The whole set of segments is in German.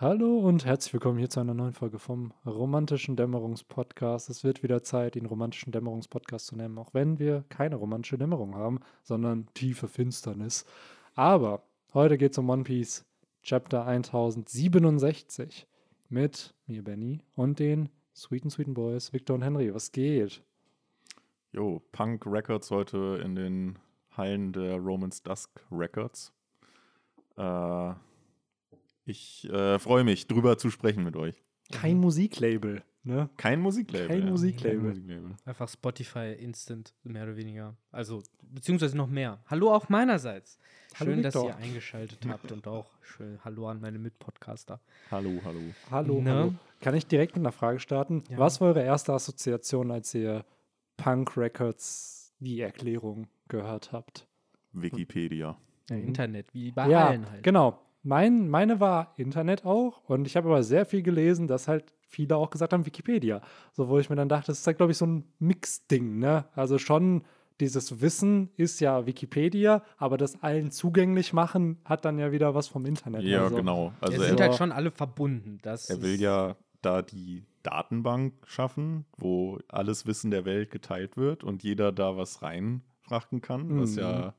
Hallo und herzlich willkommen hier zu einer neuen Folge vom Romantischen Dämmerungspodcast. Es wird wieder Zeit, den Romantischen Dämmerungspodcast zu nennen, auch wenn wir keine romantische Dämmerung haben, sondern tiefe Finsternis. Aber heute geht es um One Piece Chapter 1067 mit mir, Benny, und den Sweeten Sweeten Boys, Victor und Henry. Was geht? Jo, Punk Records heute in den Hallen der Romans Dusk Records. Äh, ich äh, freue mich, drüber zu sprechen mit euch. Kein Musiklabel, ne? Kein Musiklabel. Kein ja. Musiklabel. Kein Musiklabel. Einfach Spotify Instant, mehr oder weniger. Also, beziehungsweise noch mehr. Hallo auch meinerseits. Hallo, Schön, dass Victor. ihr eingeschaltet habt und auch schön Hallo an meine Mitpodcaster. Hallo, hallo. Hallo, Ne? hallo. Kann ich direkt mit einer Frage starten? Ja. Was war eure erste Assoziation, als ihr Punk Records die Erklärung gehört habt? Wikipedia. Ja, Mhm. Internet, wie bei ja, allen halt. genau. Mein, meine war Internet auch und ich habe aber sehr viel gelesen, dass halt viele auch gesagt haben Wikipedia. So, wo ich mir dann dachte, das ist halt, glaube ich, so ein Mix-Ding, ne? Also schon dieses Wissen ist ja Wikipedia, aber das allen zugänglich machen hat dann ja wieder was vom Internet. Ja, also, genau. Also es er, sind halt schon alle verbunden. Das er will ja da die Datenbank schaffen, wo alles Wissen der Welt geteilt wird und jeder da was reinfrachten kann, was Mhm. ja,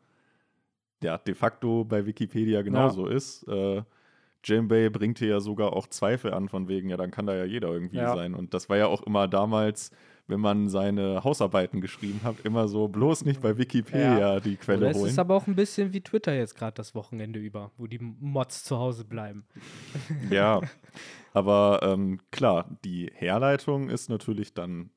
ja de facto bei Wikipedia genauso ist. Äh, Jimbei bringt hier ja sogar auch Zweifel an, von wegen, ja, dann kann da ja jeder irgendwie Ja. sein. Und das war ja auch immer damals, wenn man seine Hausarbeiten geschrieben hat, immer so bloß nicht bei Wikipedia die Quelle Oder es holen. ist aber auch ein bisschen wie Twitter jetzt gerade das Wochenende über, wo die Mods zu Hause bleiben. Ja, aber ähm, klar, die Herleitung ist natürlich dann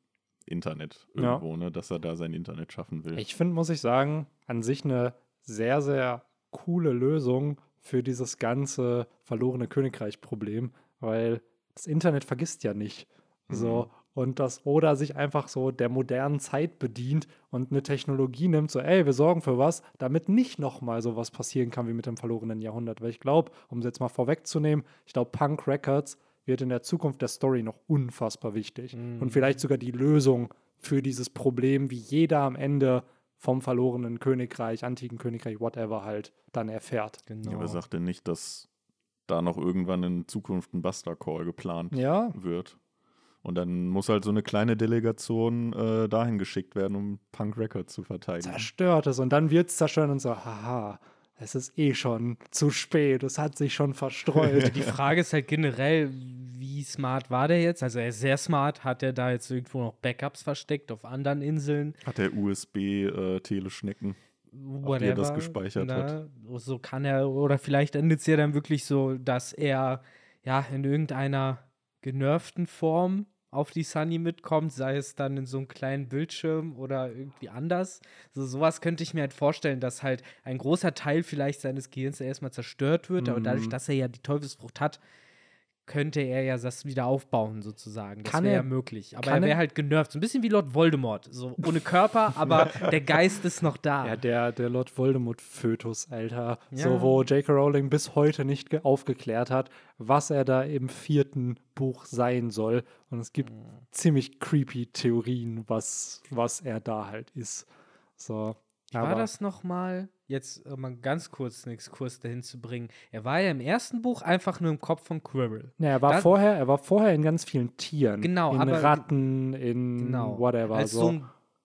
Internet Ja. irgendwo, ne, dass er da sein Internet schaffen will. Ich finde, muss ich sagen, an sich eine sehr, sehr coole Lösung für dieses ganze verlorene Königreich-Problem, weil das Internet vergisst ja nicht. So. Und das Oda sich einfach so der modernen Zeit bedient und eine Technologie nimmt, so, ey, wir sorgen für was, damit nicht nochmal so was passieren kann wie mit dem verlorenen Jahrhundert. Weil ich glaube, um es jetzt mal vorwegzunehmen, ich glaube, Punk Records wird in der Zukunft der Story noch unfassbar wichtig. Und vielleicht sogar die Lösung für dieses Problem, wie jeder am Ende vom verlorenen Königreich, antiken Königreich, whatever halt, dann erfährt. Genau. Ja, aber sagt denn nicht, dass da noch irgendwann in Zukunft ein Buster Call geplant Ja, wird? Und dann muss halt so eine kleine Delegation äh, dahin geschickt werden, um Punk Records zu verteidigen. zerstört es und dann wird es zerstören und so, haha, es ist eh schon zu spät, es hat sich schon verstreut. Die Frage ist halt generell, wie smart war der jetzt? Also er ist sehr smart. Hat er da jetzt irgendwo noch Backups versteckt auf anderen Inseln? Hat der USB-Teleschnecken. Whatever, er das gespeichert hat. So kann er, oder vielleicht endet es ja dann wirklich so, dass er ja in irgendeiner genervten Form auf die Sunny mitkommt, sei es dann in so einem kleinen Bildschirm oder irgendwie anders. So sowas könnte ich mir halt vorstellen, dass halt ein großer Teil vielleicht seines Gehirns erstmal zerstört wird, aber dadurch, Mhm. dass er ja die Teufelsfrucht hat, könnte er ja das wieder aufbauen, sozusagen. Das Kann wäre er- ja möglich. Aber er wäre halt genervt. So ein bisschen wie Lord Voldemort. So ohne Körper, aber der Geist ist noch da. Ja, der, der Lord Voldemort-Fötus, Alter. So, Ja. wo J.K. Rowling bis heute nicht ge- aufgeklärt hat, was er da im vierten Buch sein soll. Und es gibt Mhm. ziemlich creepy Theorien, was, was er da halt ist. So. Wie war das nochmal? Jetzt äh, mal ganz kurz einen Exkurs dahin zu bringen. Er war ja im ersten Buch einfach nur im Kopf von Quirrell. Ja, er war Da- vorher, er war vorher in ganz vielen Tieren. Genau, in aber- Ratten, in Genau. whatever. als so. so. ein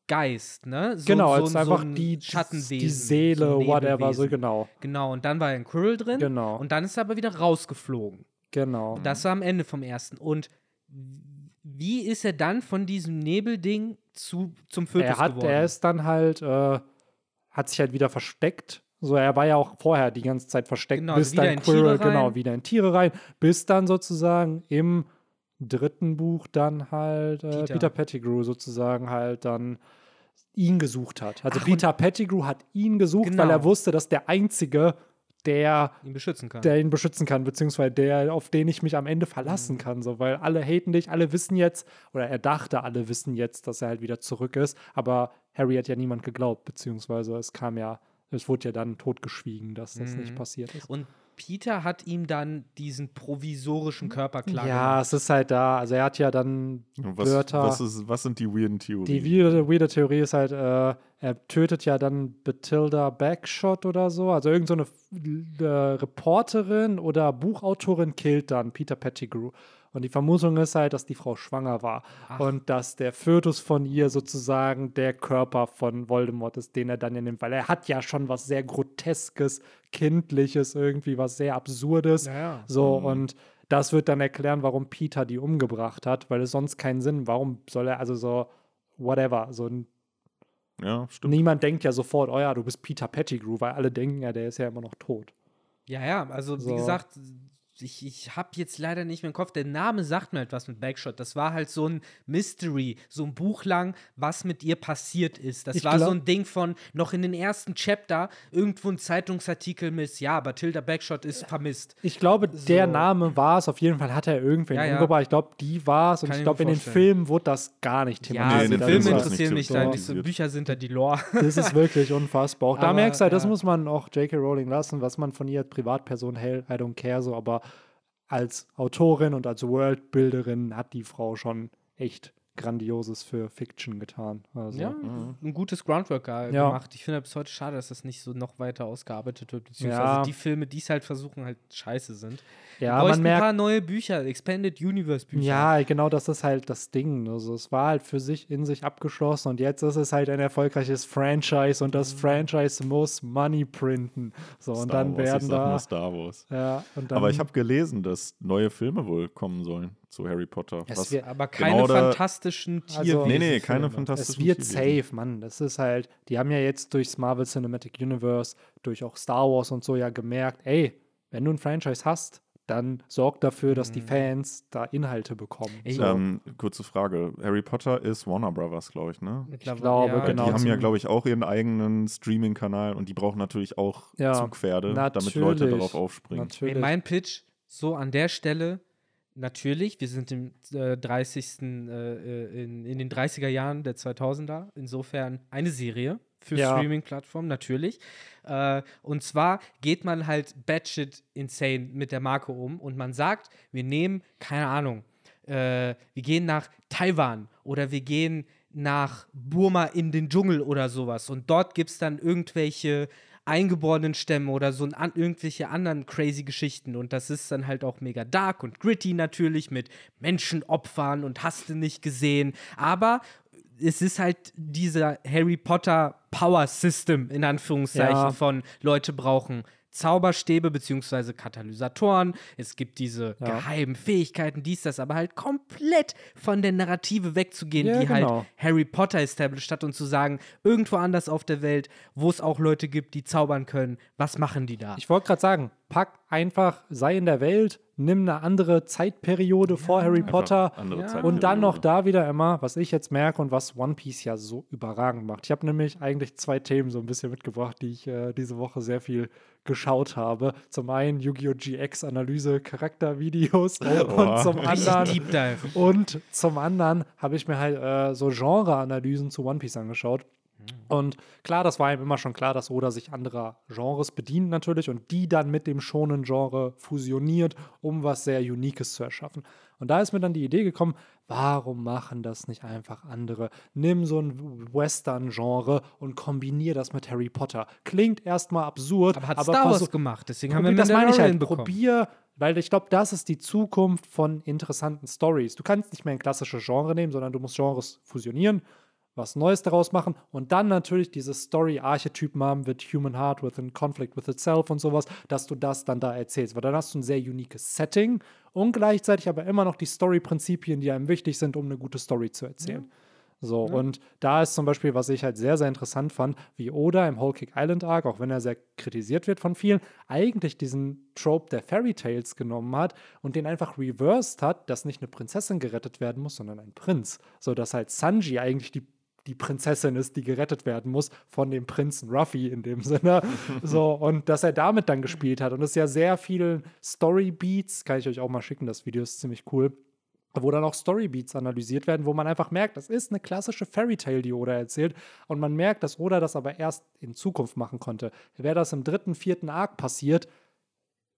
Geist, ne? So, genau, so, als so einfach ein die, Schattenwesen. die Seele, so whatever, so genau. Genau, und dann war er in Quirrell drin. Genau. Und dann ist er aber wieder rausgeflogen. Genau. Das war am Ende vom ersten. Und wie ist er dann von diesem Nebelding zu, zum Fötus er hat, geworden? er ist dann halt, äh, hat sich halt wieder versteckt. So, er war ja auch vorher die ganze Zeit versteckt, Genau, bis also dann Quirrell, rein. genau, wieder in Tiere rein, bis dann sozusagen im dritten Buch dann halt äh, Peter. Peter. Pettigrew sozusagen halt dann ihn gesucht hat. Also Ach, Peter Pettigrew hat ihn gesucht, weil Genau. er wusste, dass der Einzige, der ihn beschützen kann. der ihn beschützen kann, beziehungsweise der, auf den ich mich am Ende verlassen Mhm. kann, so, weil alle haten dich, alle wissen jetzt, oder er dachte, alle wissen jetzt, dass er halt wieder zurück ist, aber Harry hat ja niemand geglaubt, beziehungsweise es kam ja, es wurde ja dann totgeschwiegen, dass das nicht Mhm. passiert ist. Und Peter hat ihm dann diesen provisorischen Körper klar Ja, es ist halt da. Also er hat ja dann Was, Wörter. was, ist, was sind die weirden Theorien? Die weirde, weirde Theorie ist halt, äh, er tötet ja dann Batilda Backshot oder so. Also irgend so eine äh, Reporterin oder Buchautorin killt dann Peter Pettigrew. Und die Vermutung ist halt, dass die Frau schwanger war. Und dass der Fötus von ihr sozusagen der Körper von Voldemort ist, den er dann ja nimmt. Weil er hat ja schon was sehr Groteskes, Kindliches, irgendwie was sehr Absurdes. Ja, ja. So, und das wird dann erklären, warum Peter die umgebracht hat, weil es sonst keinen Sinn. Warum soll er also so, whatever, so ein ja, stimmt. Niemand denkt ja sofort, oh ja, du bist Peter Pettigrew, weil alle denken ja, der ist ja immer noch tot. Ja, ja, also So. wie gesagt, ich, ich habe jetzt leider nicht mehr im Kopf, der Name sagt mir etwas mit Backshot. Das war halt so ein Mystery, so ein Buch lang, was mit ihr passiert ist. Das Ich war so glaub- ein Ding von noch in den ersten Chapter irgendwo ein Zeitungsartikel mit, ja, Bathilda Backshot ist vermisst. Ich glaube, der So. Name war es. Auf jeden Fall hat er irgendwen Ja, ja. umgebracht. Ich glaube, die war es. Und Kann ich glaube, in den. Filmen wurde das gar nicht Ja, thematisiert. Nee, also in den Filmen Filme das interessieren mich da nicht so. Bücher sind da die Lore. Das ist wirklich unfassbar. Auch da Aber, merkst du halt, das ja. muss man auch J.K. Rowling lassen, was man von ihr als Privatperson hält. I don't care so, aber als Autorin und als Worldbuilderin hat die Frau schon echt Grandioses für Fiction getan. Also, Ja, ein gutes Groundwork Ja. gemacht. Ich finde bis heute schade, dass das nicht so noch weiter ausgearbeitet wird. Beziehungsweise Ja. die Filme, die es halt versuchen, halt scheiße sind. ja man man ein merkt, paar neue Bücher, Expanded Universe Bücher. Ja, genau, das ist halt das Ding. Also es war halt für sich in sich abgeschlossen und jetzt ist es halt ein erfolgreiches Franchise und das Franchise muss Money printen. So und Star dann Wars, ich werden sag da. nur Star Wars. Ja, und dann, Aber ich habe gelesen, dass neue Filme wohl kommen sollen zu Harry Potter. Es wird- Aber keine Genau fantastischen Also- Tierwesen. nee, nee, keine Filme. fantastischen es wird Tierwesen. safe, Mann. Das ist halt, die haben ja jetzt durchs Marvel Cinematic Universe, durch auch Star Wars und so ja gemerkt, ey, wenn du ein Franchise hast, dann sorg dafür, dass die Fans da Inhalte bekommen. So. Ähm, kurze Frage. Harry Potter ist Warner Brothers, glaube ich, ne? Mittlerweile- glaube, ja, genau. die haben ja, glaube ich, auch ihren eigenen Streaming-Kanal und die brauchen natürlich auch Ja, Zugpferde, damit Leute darauf aufspringen. Natürlich. Ey, mein Pitch, so an der Stelle, natürlich, wir sind im äh, 30. Äh, äh, in, in den 30er Jahren der 2000er, insofern eine Serie für Ja. Streaming-Plattformen, natürlich. Äh, und zwar geht man halt batshit insane mit der Marke um und man sagt, wir nehmen, keine Ahnung, äh, wir gehen nach Taiwan oder wir gehen nach Burma in den Dschungel oder sowas und dort gibt es dann irgendwelche eingeborenen Stämme oder so an, irgendwelche anderen crazy Geschichten und das ist dann halt auch mega dark und gritty natürlich mit Menschenopfern und hast du nicht gesehen, aber es ist halt dieser Harry Potter Power System in Anführungszeichen Ja. von Leute brauchen Zauberstäbe beziehungsweise Katalysatoren. Es gibt diese Ja. geheimen Fähigkeiten, dies, das, aber halt komplett von der Narrative wegzugehen, Ja, die genau. halt Harry Potter established hat und zu sagen, irgendwo anders auf der Welt, wo es auch Leute gibt, die zaubern können, was machen die da? Ich wollte gerade sagen, pack einfach, sei in der Welt, nimm eine andere Zeitperiode vor Harry Potter Ja. Und dann noch da wieder immer, was ich jetzt merke und was One Piece ja so überragend macht. Ich habe nämlich eigentlich zwei Themen so ein bisschen mitgebracht, die ich äh, diese Woche sehr viel geschaut habe. Zum einen Yu-Gi-Oh! GX Analyse Charaktervideos und Oha. zum anderen Deep Dive. und zum anderen habe ich mir halt äh, so Genre-Analysen zu One Piece angeschaut. Und klar, das war ihm immer schon klar, dass Oda sich anderer Genres bedient natürlich und die dann mit dem schonen Genre fusioniert, um was sehr Unikes zu erschaffen. Und da ist mir dann die Idee gekommen, warum machen das nicht einfach andere? Nimm so ein Western-Genre und kombinier das mit Harry Potter. Klingt erstmal absurd, Aber hat aber Star Wars versuch- gemacht, deswegen haben wir das meine ich halt. Bekommen. Probier, weil ich glaube, das ist die Zukunft von interessanten Stories. Du kannst nicht mehr ein klassisches Genre nehmen, sondern du musst Genres fusionieren, was Neues daraus machen und dann natürlich diese Story-Archetypen haben with Human Heart, with a Conflict with itself und sowas, dass du das dann da erzählst. Weil dann hast du ein sehr uniques Setting und gleichzeitig aber immer noch die Story-Prinzipien, die einem wichtig sind, um eine gute Story zu erzählen. So, und da ist zum Beispiel, was ich halt sehr, sehr interessant fand, wie Oda im Whole Cake Island Arc, auch wenn er sehr kritisiert wird von vielen, eigentlich diesen Trope der Fairy Tales genommen hat und den einfach reversed hat, dass nicht eine Prinzessin gerettet werden muss, sondern ein Prinz. So dass halt Sanji eigentlich die die Prinzessin ist, die gerettet werden muss von dem Prinzen Ruffy in dem Sinne. So, und dass er damit dann gespielt hat. Und es ist ja sehr viel Story-Beats, kann ich euch auch mal schicken, das Video ist ziemlich cool wo dann auch Storybeats analysiert werden, wo man einfach merkt, das ist eine klassische Fairy Tale, die Oda erzählt. Und man merkt, dass Oda das aber erst in Zukunft machen konnte. Wäre das im dritten, vierten Arc passiert,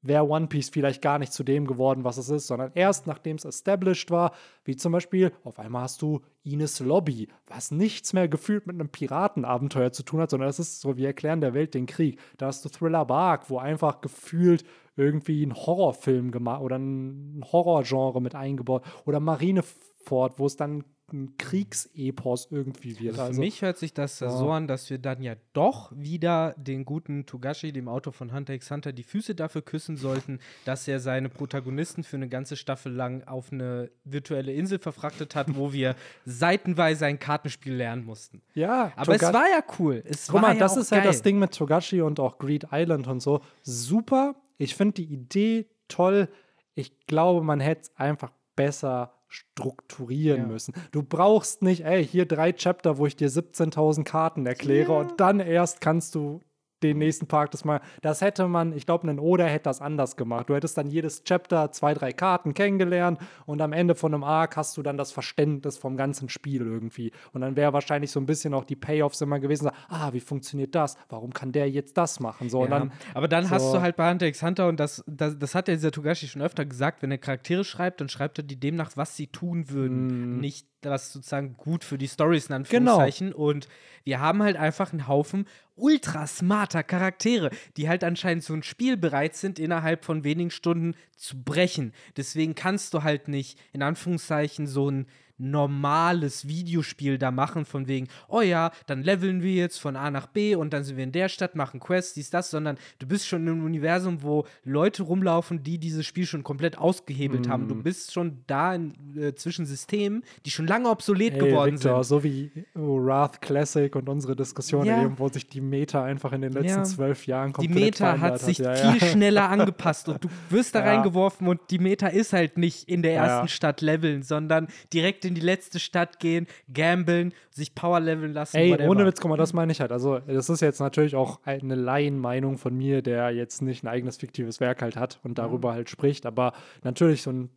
wäre One Piece vielleicht gar nicht zu dem geworden, was es ist, sondern erst nachdem es established war, wie zum Beispiel, auf einmal hast du Ines Lobby, was nichts mehr gefühlt mit einem Piratenabenteuer zu tun hat, sondern es ist so, wir erklären der Welt den Krieg. Da hast du Thriller Bark, wo einfach gefühlt irgendwie ein Horrorfilm gemacht oder ein Horrorgenre mit eingebaut oder Marineford, wo es dann ein Kriegsepos irgendwie wird. Also Also, für mich hört sich das ja. so an, dass wir dann ja doch wieder den guten Togashi, dem Autor von Hunter x Hunter, die Füße dafür küssen sollten, dass er seine Protagonisten für eine ganze Staffel lang auf eine virtuelle Insel verfrachtet hat, wo wir seitenweise ein Kartenspiel lernen mussten. ja, Aber es Toga- war ja cool. Es Guck mal, ja das ist geil. halt das Ding mit Togashi und auch Greed Island und so. Super. Ich finde die Idee toll. Ich glaube, man hätte es einfach besser strukturieren Ja. müssen. Du brauchst nicht, ey, hier drei Chapter, wo ich dir 17.000 Karten erkläre und dann erst kannst du den nächsten Park das mal. Das hätte man, ich glaube, ein Oda hätte das anders gemacht. Du hättest dann jedes Chapter zwei, drei Karten kennengelernt und am Ende von einem Arc hast du dann das Verständnis vom ganzen Spiel irgendwie. Und dann wäre wahrscheinlich so ein bisschen auch die Payoffs immer gewesen, ah, wie funktioniert das? Warum kann der jetzt das machen? So, Ja, dann, aber dann hast so- du halt bei Hunter x Hunter, und das, das, das hat ja dieser Togashi schon öfter gesagt, wenn er Charaktere schreibt, dann schreibt er die demnach, was sie tun würden. Mm. Nicht was sozusagen gut für die Stories in Genau. Anführungszeichen. Und wir haben halt einfach einen Haufen ultra smarter Charaktere, die halt anscheinend so ein Spiel bereit sind, innerhalb von wenigen Stunden zu brechen. Deswegen kannst du halt nicht, in Anführungszeichen, so ein normales Videospiel da machen, von wegen, oh ja, dann leveln wir jetzt von A nach B und dann sind wir in der Stadt, machen Quests, dies, das, sondern du bist schon in einem Universum, wo Leute rumlaufen, die dieses Spiel schon komplett ausgehebelt haben. Mhm. Du bist schon da in, äh, zwischen Systemen, die schon lange obsolet Ey, geworden Victor, sind. so wie oh, Wrath Classic und unsere Diskussion Ja. eben, wo sich die Meta einfach in den letzten Ja. zwölf Jahren Die komplett Meta verändert hat sich Ja, viel schneller angepasst und du wirst da reingeworfen und die Meta ist halt nicht in der ersten Stadt leveln, sondern direkt in die letzte Stadt gehen, gambeln, sich Power leveln lassen. Ey, whatever. ohne Witz, guck mal, das meine ich halt. Also, das ist jetzt natürlich auch eine Laienmeinung von mir, der jetzt nicht ein eigenes fiktives Werk halt hat und darüber halt spricht. Aber natürlich, so ein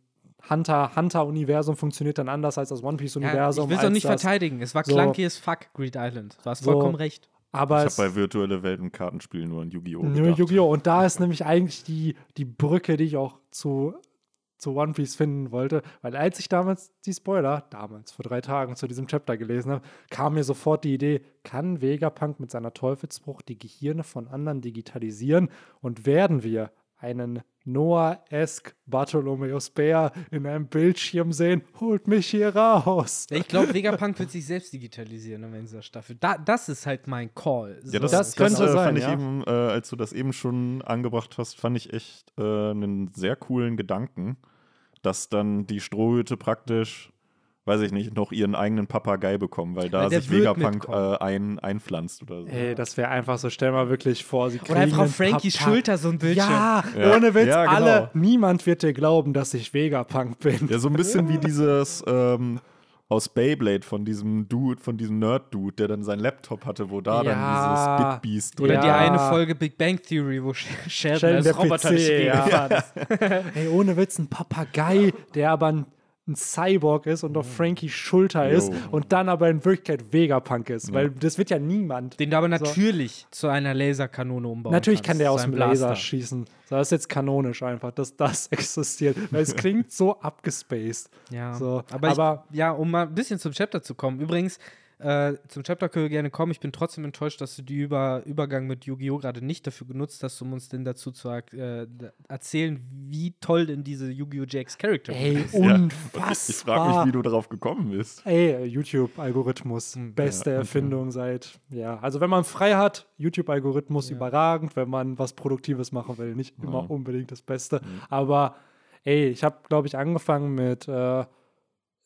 Hunter- Hunter-Universum funktioniert dann anders als das Ja, One-Piece-Universum. ich will es auch nicht verteidigen. Es war so- clunky as fuck, Greed Island. Du hast So. vollkommen recht. Aber Ich habe bei virtuelle Welten Kartenspielen nur an Yu-Gi-Oh! Nur. Yu-Gi-Oh! Und da ist nämlich eigentlich die, die Brücke, die ich auch zu, zu One Piece finden wollte. Weil als ich damals die Spoiler, damals vor drei Tagen zu diesem Chapter gelesen habe, kam mir sofort die Idee, kann Vegapunk mit seiner Teufelsbruch die Gehirne von anderen digitalisieren und werden wir einen Noah-esque Bartholomeus Bär in einem Bildschirm sehen, holt mich hier raus. Ich glaube, Vegapunk wird sich selbst digitalisieren am Ende dieser Staffel. Da, das ist halt mein Call. Ja, das, Das das, könnte äh, sein, fand ich ja. eben, äh, als du das eben schon angebracht hast, fand ich echt äh, einen sehr coolen Gedanken, dass dann die Strohhüte praktisch, weiß ich nicht, noch ihren eigenen Papagei bekommen, weil da Weil der sich Vegapunk äh, ein, einpflanzt oder so. Ey, das wäre einfach so, stell mal wirklich vor, sie kriegen Oder einfach auf Frankies Papa- Schulter so ein Bildschirm. Ja, Ja. ohne Witz, Ja, genau. alle, niemand wird dir glauben, dass ich Vegapunk bin. Ja, so ein bisschen wie dieses ähm, aus Beyblade von diesem Dude, von diesem Nerd-Dude, der dann seinen Laptop hatte, wo Ja. da dann dieses Bitbeast Oder die Ja. eine Folge Big Bang Theory, wo Sh- Sheldon als der Roboter PC, die ja. ist. Ey, ohne Witz, ein Papagei, der aber ein, ein Cyborg ist und auf Frankies Schulter ist Jo. und dann aber in Wirklichkeit Vegapunk ist, weil das wird ja niemand. Den du aber natürlich zu einer Laserkanone umbauen Natürlich kannst. kann der aus dem Blaster. Laser schießen. So, das ist jetzt kanonisch einfach, dass das existiert. Weil es klingt so abgespaced. Ja, So, aber, aber- ich, ja, um mal ein bisschen zum Chapter zu kommen. Übrigens, äh, zum Chapter können wir gerne kommen. Ich bin trotzdem enttäuscht, dass du die Über Übergang mit Yu-Gi-Oh! gerade nicht dafür genutzt hast, um uns denn dazu zu äh, erzählen, wie toll denn diese Yu-Gi-Oh! GX Charakter Ey, ist. Ja. unfassbar. Ich frage mich, wie du darauf gekommen bist. Ey, YouTube-Algorithmus, beste ja, okay. Erfindung seit, ja, also wenn man frei hat, YouTube-Algorithmus Ja. überragend, wenn man was Produktives machen will, nicht immer Ja. unbedingt das Beste. Aber ey, ich habe, glaube ich, angefangen mit, äh,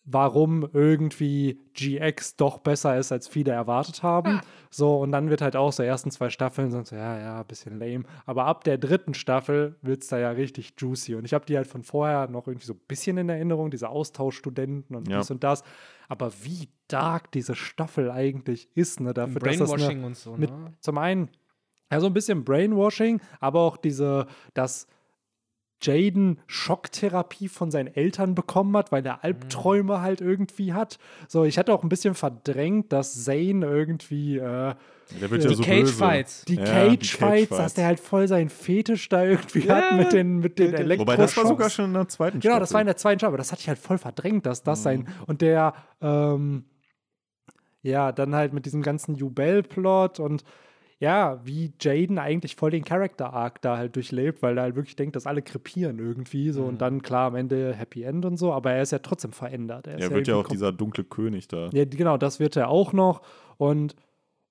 warum irgendwie GX doch besser ist, als viele erwartet haben. So, und dann wird halt auch so ersten zwei Staffeln sind so, ja, ja, bisschen lame. Aber ab der dritten Staffel wird es da ja richtig juicy. Und ich habe die halt von vorher noch irgendwie so ein bisschen in Erinnerung, diese Austauschstudenten und Ja. dies und das. Aber wie dark diese Staffel eigentlich ist, ne, dafür, dass das Brainwashing eine, und so. mit, ne? zum einen, ja, so ein bisschen Brainwashing, aber auch diese, dass Jaden Schocktherapie von seinen Eltern bekommen hat, weil er Albträume halt irgendwie hat. So, ich hatte auch ein bisschen verdrängt, dass Zane irgendwie äh, Der wird Die ja so Cage. Fights. die Ja, Cage die Fights, Cage-Fights. dass der halt voll seinen Fetisch da irgendwie Ja, hat mit den, mit den Elektroschocks. Wobei das war sogar schon in der zweiten Genau, das war in Staffel. der zweiten Staffel, aber das hatte ich halt voll verdrängt, dass das Mhm. sein. Und der, ähm, ja, dann halt mit diesem ganzen Jubel-Plot und ja, wie Jaden eigentlich voll den Character-Arc da halt durchlebt, weil er halt wirklich denkt, dass alle krepieren irgendwie so Mhm. und dann klar am Ende Happy End und so, aber er ist ja trotzdem verändert. Er, Er wird ja irgendwie auch dieser dunkle König da. ja, genau, das wird er auch noch. Und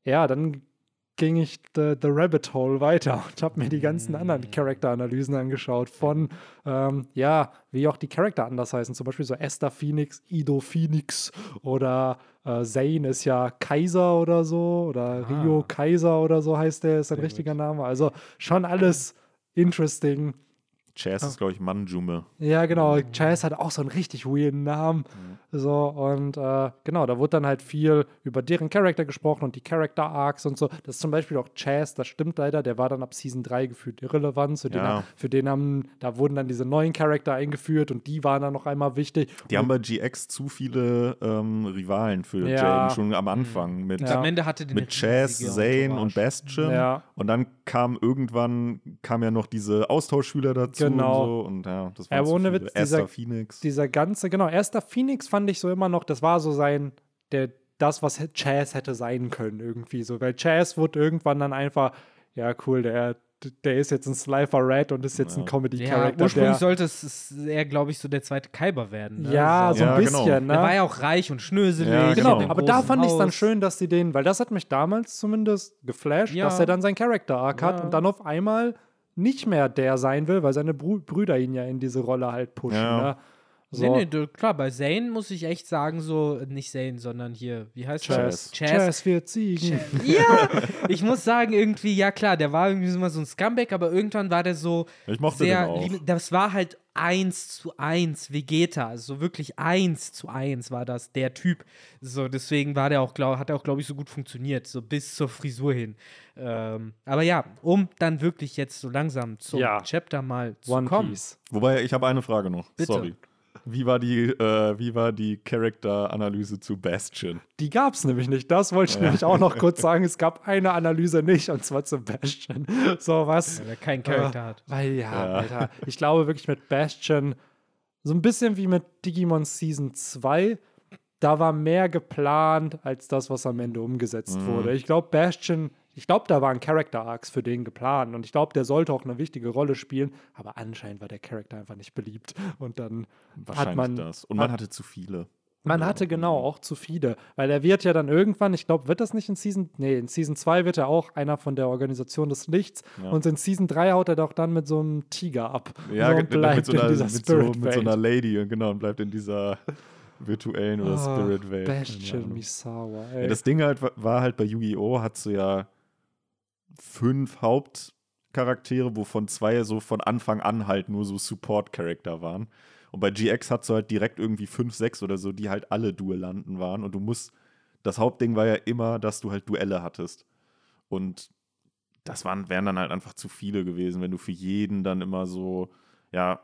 ja, dann ging ich the, the Rabbit Hole weiter und habe mir die ganzen anderen Charakteranalysen angeschaut von, ähm, ja, wie auch die Charakter anders heißen. Zum Beispiel so Esther Phoenix, Ido Phoenix oder äh, Zane ist ja Kaiser oder so oder Rio Kaiser oder so heißt der, ist ein Sehr richtiger Name. Also schon alles interesting. Chaz Ah. ist, glaube ich, Manjume. Ja, genau. Chaz hat auch so einen richtig weirden Namen. So, und äh, genau, da wurde dann halt viel über deren Charakter gesprochen und die Character Arcs und so. Das ist zum Beispiel auch Chaz, das stimmt leider, der war dann ab Season 3 gefühlt irrelevant. Für, den, Ja. für den haben, da wurden dann diese neuen Charakter eingeführt und die waren dann noch einmal wichtig. Die haben bei GX zu viele ähm, Rivalen für Ja. Jaden, schon am Anfang. Mit, Ja. Am Ende hatte den mit Chaz, Zane und Bastion. Ja. Und dann kam irgendwann kam ja noch diese Austauschschüler dazu Genau. und so. Und ja, das war Ja, ohne. Witz, Esther dieser- Phoenix. Dieser ganze, genau, erster Phoenix fand ich so immer noch, das war so sein, der, das, was Chaz hätte sein können, irgendwie so. Weil Chaz wurde irgendwann dann einfach, ja, cool, der, der ist jetzt ein Slifer Red und ist jetzt ein Ja, Comedy-Character. ursprünglich der- sollte es eher, glaube ich, so der zweite Kyber werden. Ne? ja, so so. ein Ja, genau. bisschen, ne? Der war ja auch reich und schnöselig. Ja, Genau, aber da fand ich es dann schön, dass sie den, weil das hat mich damals zumindest geflasht, Ja. dass er dann sein Character Arc hat Ja. und dann auf einmal nicht mehr der sein will, weil seine Brü Brüder ihn ja in diese Rolle halt pushen. Ja. Ne? So. Nee, nee, du, klar, bei Zane muss ich echt sagen, so, nicht Zane, sondern hier, wie heißt Chaz. das? Chaz. Chaz wird siegen. Ja, ich muss sagen, irgendwie, ja klar, der war irgendwie so mal so ein Scumbag, aber irgendwann war der so Ich mochte sehr, den auch. lieb- das war halt eins zu eins Vegeta, also wirklich eins zu eins war das der Typ. So, deswegen war der auch, glaub, hat er auch, glaube ich, so gut funktioniert, so bis zur Frisur hin. Ähm, aber ja, um dann wirklich jetzt so langsam zum Ja. Chapter mal zu One kommen. Piece. Wobei, ich habe eine Frage noch. Bitte. Sorry. Wie war die, äh, wie war die Charakteranalyse zu Bastion? Die gab es nämlich nicht. Das wollte ich nämlich auch noch kurz sagen. Es gab eine Analyse nicht, und zwar zu Bastion. So was. Weil er keinen Charakter hat. Weil ja, Ja. Alter, ich glaube wirklich mit Bastion, so ein bisschen wie mit Digimon Season 2, da war mehr geplant als das, was am Ende umgesetzt Mhm. wurde. Ich glaube, Bastion, ich glaube, da waren Character Arcs für den geplant und ich glaube, der sollte auch eine wichtige Rolle spielen, aber anscheinend war der Charakter einfach nicht beliebt und dann Wahrscheinlich hat man das. Und man hatte zu viele. man hatte genau auch zu viele, weil er wird ja dann irgendwann, ich glaube, wird das nicht in Season, nee, in Season 2 wird er auch einer von der Organisation des Lichts Ja. und in Season 3 haut er doch dann mit so einem Tiger ab. Ja, so, und bleibt mit, so einer, in dieser mit, so, mit so einer. Lady, und genau, und bleibt in dieser virtuellen oder Ah, Spirit-Welt. Keine Bastion. Misawa, Ja, ey. das Ding halt wa- war halt bei Yu-Gi-Oh! hast du ja fünf Hauptcharaktere, wovon zwei so von Anfang an halt nur so Support-Charakter waren. Und bei GX hast du halt direkt irgendwie fünf, sechs oder so, die halt alle Duellanten waren. Und du musst, das Hauptding war ja immer, dass du halt Duelle hattest. Und das waren, wären dann halt einfach zu viele gewesen, wenn du für jeden dann immer so, ja,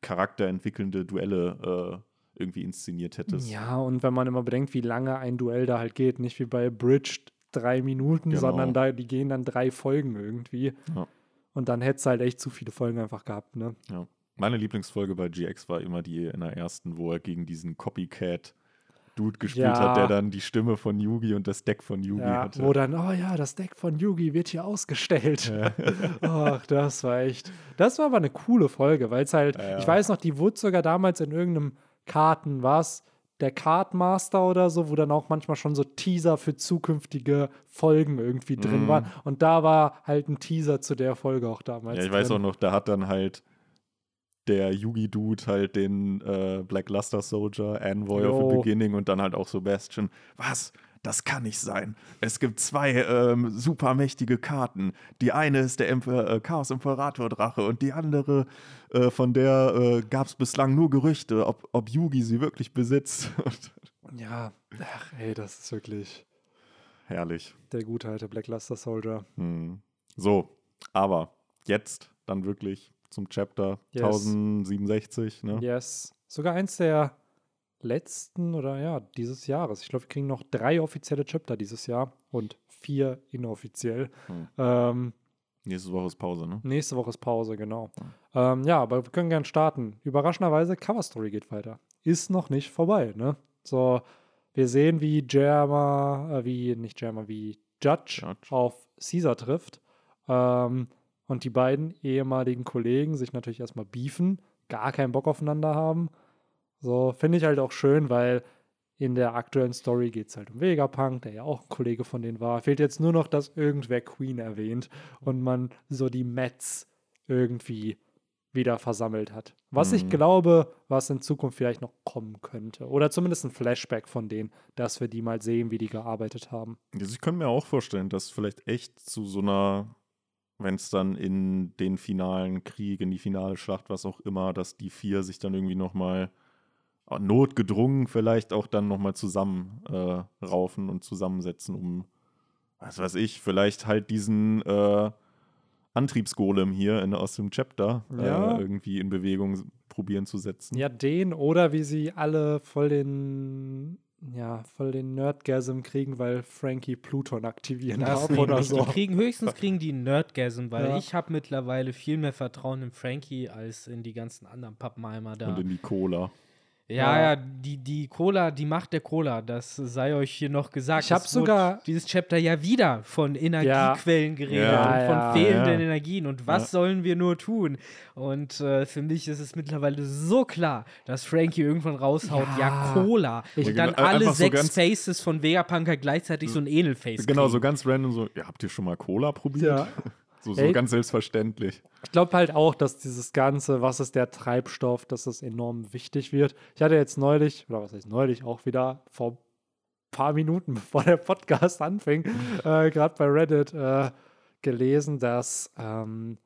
charakterentwickelnde Duelle äh, irgendwie inszeniert hättest. Ja, und wenn man immer bedenkt, wie lange ein Duell da halt geht, nicht wie bei Bridged drei Minuten, Genau. sondern da, die gehen dann drei Folgen irgendwie. Ja. Und dann hätte es halt echt zu viele Folgen einfach gehabt, ne? Ja. Meine Lieblingsfolge bei GX war immer die in der ersten, wo er gegen diesen Copycat-Dude gespielt Ja. hat, der dann die Stimme von Yugi und das Deck von Yugi Ja, hatte. wo dann, oh ja, das Deck von Yugi wird hier ausgestellt. Ach, das war echt. Das war aber eine coole Folge, weil es halt, Ja, ja. ich weiß noch, die wurde sogar damals in irgendeinem Karten, was? Der Cardmaster oder so, wo dann auch manchmal schon so Teaser für zukünftige Folgen irgendwie drin Mhm. waren. Und da war halt ein Teaser zu der Folge auch damals. ja, ich weiß drin. auch noch, da hat dann halt der Yugi-Dude halt den äh, Black Luster Soldier, Envoy of Jo. the Beginning und dann halt auch Sebastian. Was? Das kann nicht sein. Es gibt zwei ähm, supermächtige Karten. Die eine ist der äh, Chaos Imperator Drache und die andere, äh, von der äh, gab es bislang nur Gerüchte, ob, ob Yugi sie wirklich besitzt. Ja, ach ey, das ist wirklich Herrlich. der gute alte Black Luster Soldier. Hm. So, aber jetzt dann wirklich zum Chapter Yes. 1067. Ne? Yes. Sogar eins der letzten oder ja, dieses Jahres. Ich glaube, wir kriegen noch drei offizielle Chapter dieses Jahr und vier inoffiziell. Hm. Ähm, Nächste Woche ist Pause, ne? nächste Woche ist Pause, genau. Ähm, ja, aber wir können gern starten. Überraschenderweise, Cover Story geht weiter. Ist noch nicht vorbei, ne? So, wir sehen, wie Jerma, äh, wie, nicht Jerma, wie Judge, Judge. auf Caesar trifft. Ähm, und die beiden ehemaligen Kollegen sich natürlich erstmal beefen, gar keinen Bock aufeinander haben. So, finde ich halt auch schön, weil in der aktuellen Story geht es halt um Vegapunk, der ja auch ein Kollege von denen war. Fehlt jetzt nur noch, dass irgendwer Queen erwähnt und man so die Mets irgendwie wieder versammelt hat. Was ich Mhm. glaube, was in Zukunft vielleicht noch kommen könnte. Oder zumindest ein Flashback von denen, dass wir die mal sehen, wie die gearbeitet haben. Also ich könnte mir auch vorstellen, dass vielleicht echt zu so einer, wenn es dann in den finalen Krieg, in die finale Schlacht, was auch immer, dass die vier sich dann irgendwie nochmal notgedrungen vielleicht auch dann nochmal zusammen äh, raufen und zusammensetzen, um, was weiß ich, vielleicht halt diesen äh, Antriebsgolem hier in, aus dem Chapter Ja. äh, irgendwie in Bewegung probieren zu setzen. Ja, den oder wie sie alle voll den, ja, voll den Nerdgasm kriegen, weil Frankie Pluton aktivieren darf oder so. Die kriegen höchstens kriegen die Nerdgasm, weil Ja. ich habe mittlerweile viel mehr Vertrauen in Frankie als in die ganzen anderen Pappenheimer da. Und in die Cola. Ja, Ja. ja, die, die Cola, die Macht der Cola, das sei euch hier noch gesagt. Ich hab Es wurde sogar- dieses Chapter ja wieder von Energiequellen geredet Ja, und von ja, fehlenden ja. Energien und was Ja. sollen wir nur tun? Und äh, für mich ist es mittlerweile so klar, dass Frankie irgendwann raushaut, ja, Ja. Cola. Ich- und dann Ja, genau, alle so sechs ganz- Faces von Vegapunker gleichzeitig so ein Edelface Genau, so kriegen. ganz random so, ja, habt ihr schon mal Cola probiert? Ja. So, so Ey. ganz selbstverständlich. Ich glaube halt auch, dass dieses Ganze, was ist der Treibstoff, dass das enorm wichtig wird. Ich hatte jetzt neulich, oder was heißt neulich, auch wieder vor ein paar Minuten, bevor der Podcast anfing, äh, gerade bei Reddit äh, gelesen, dass ähm,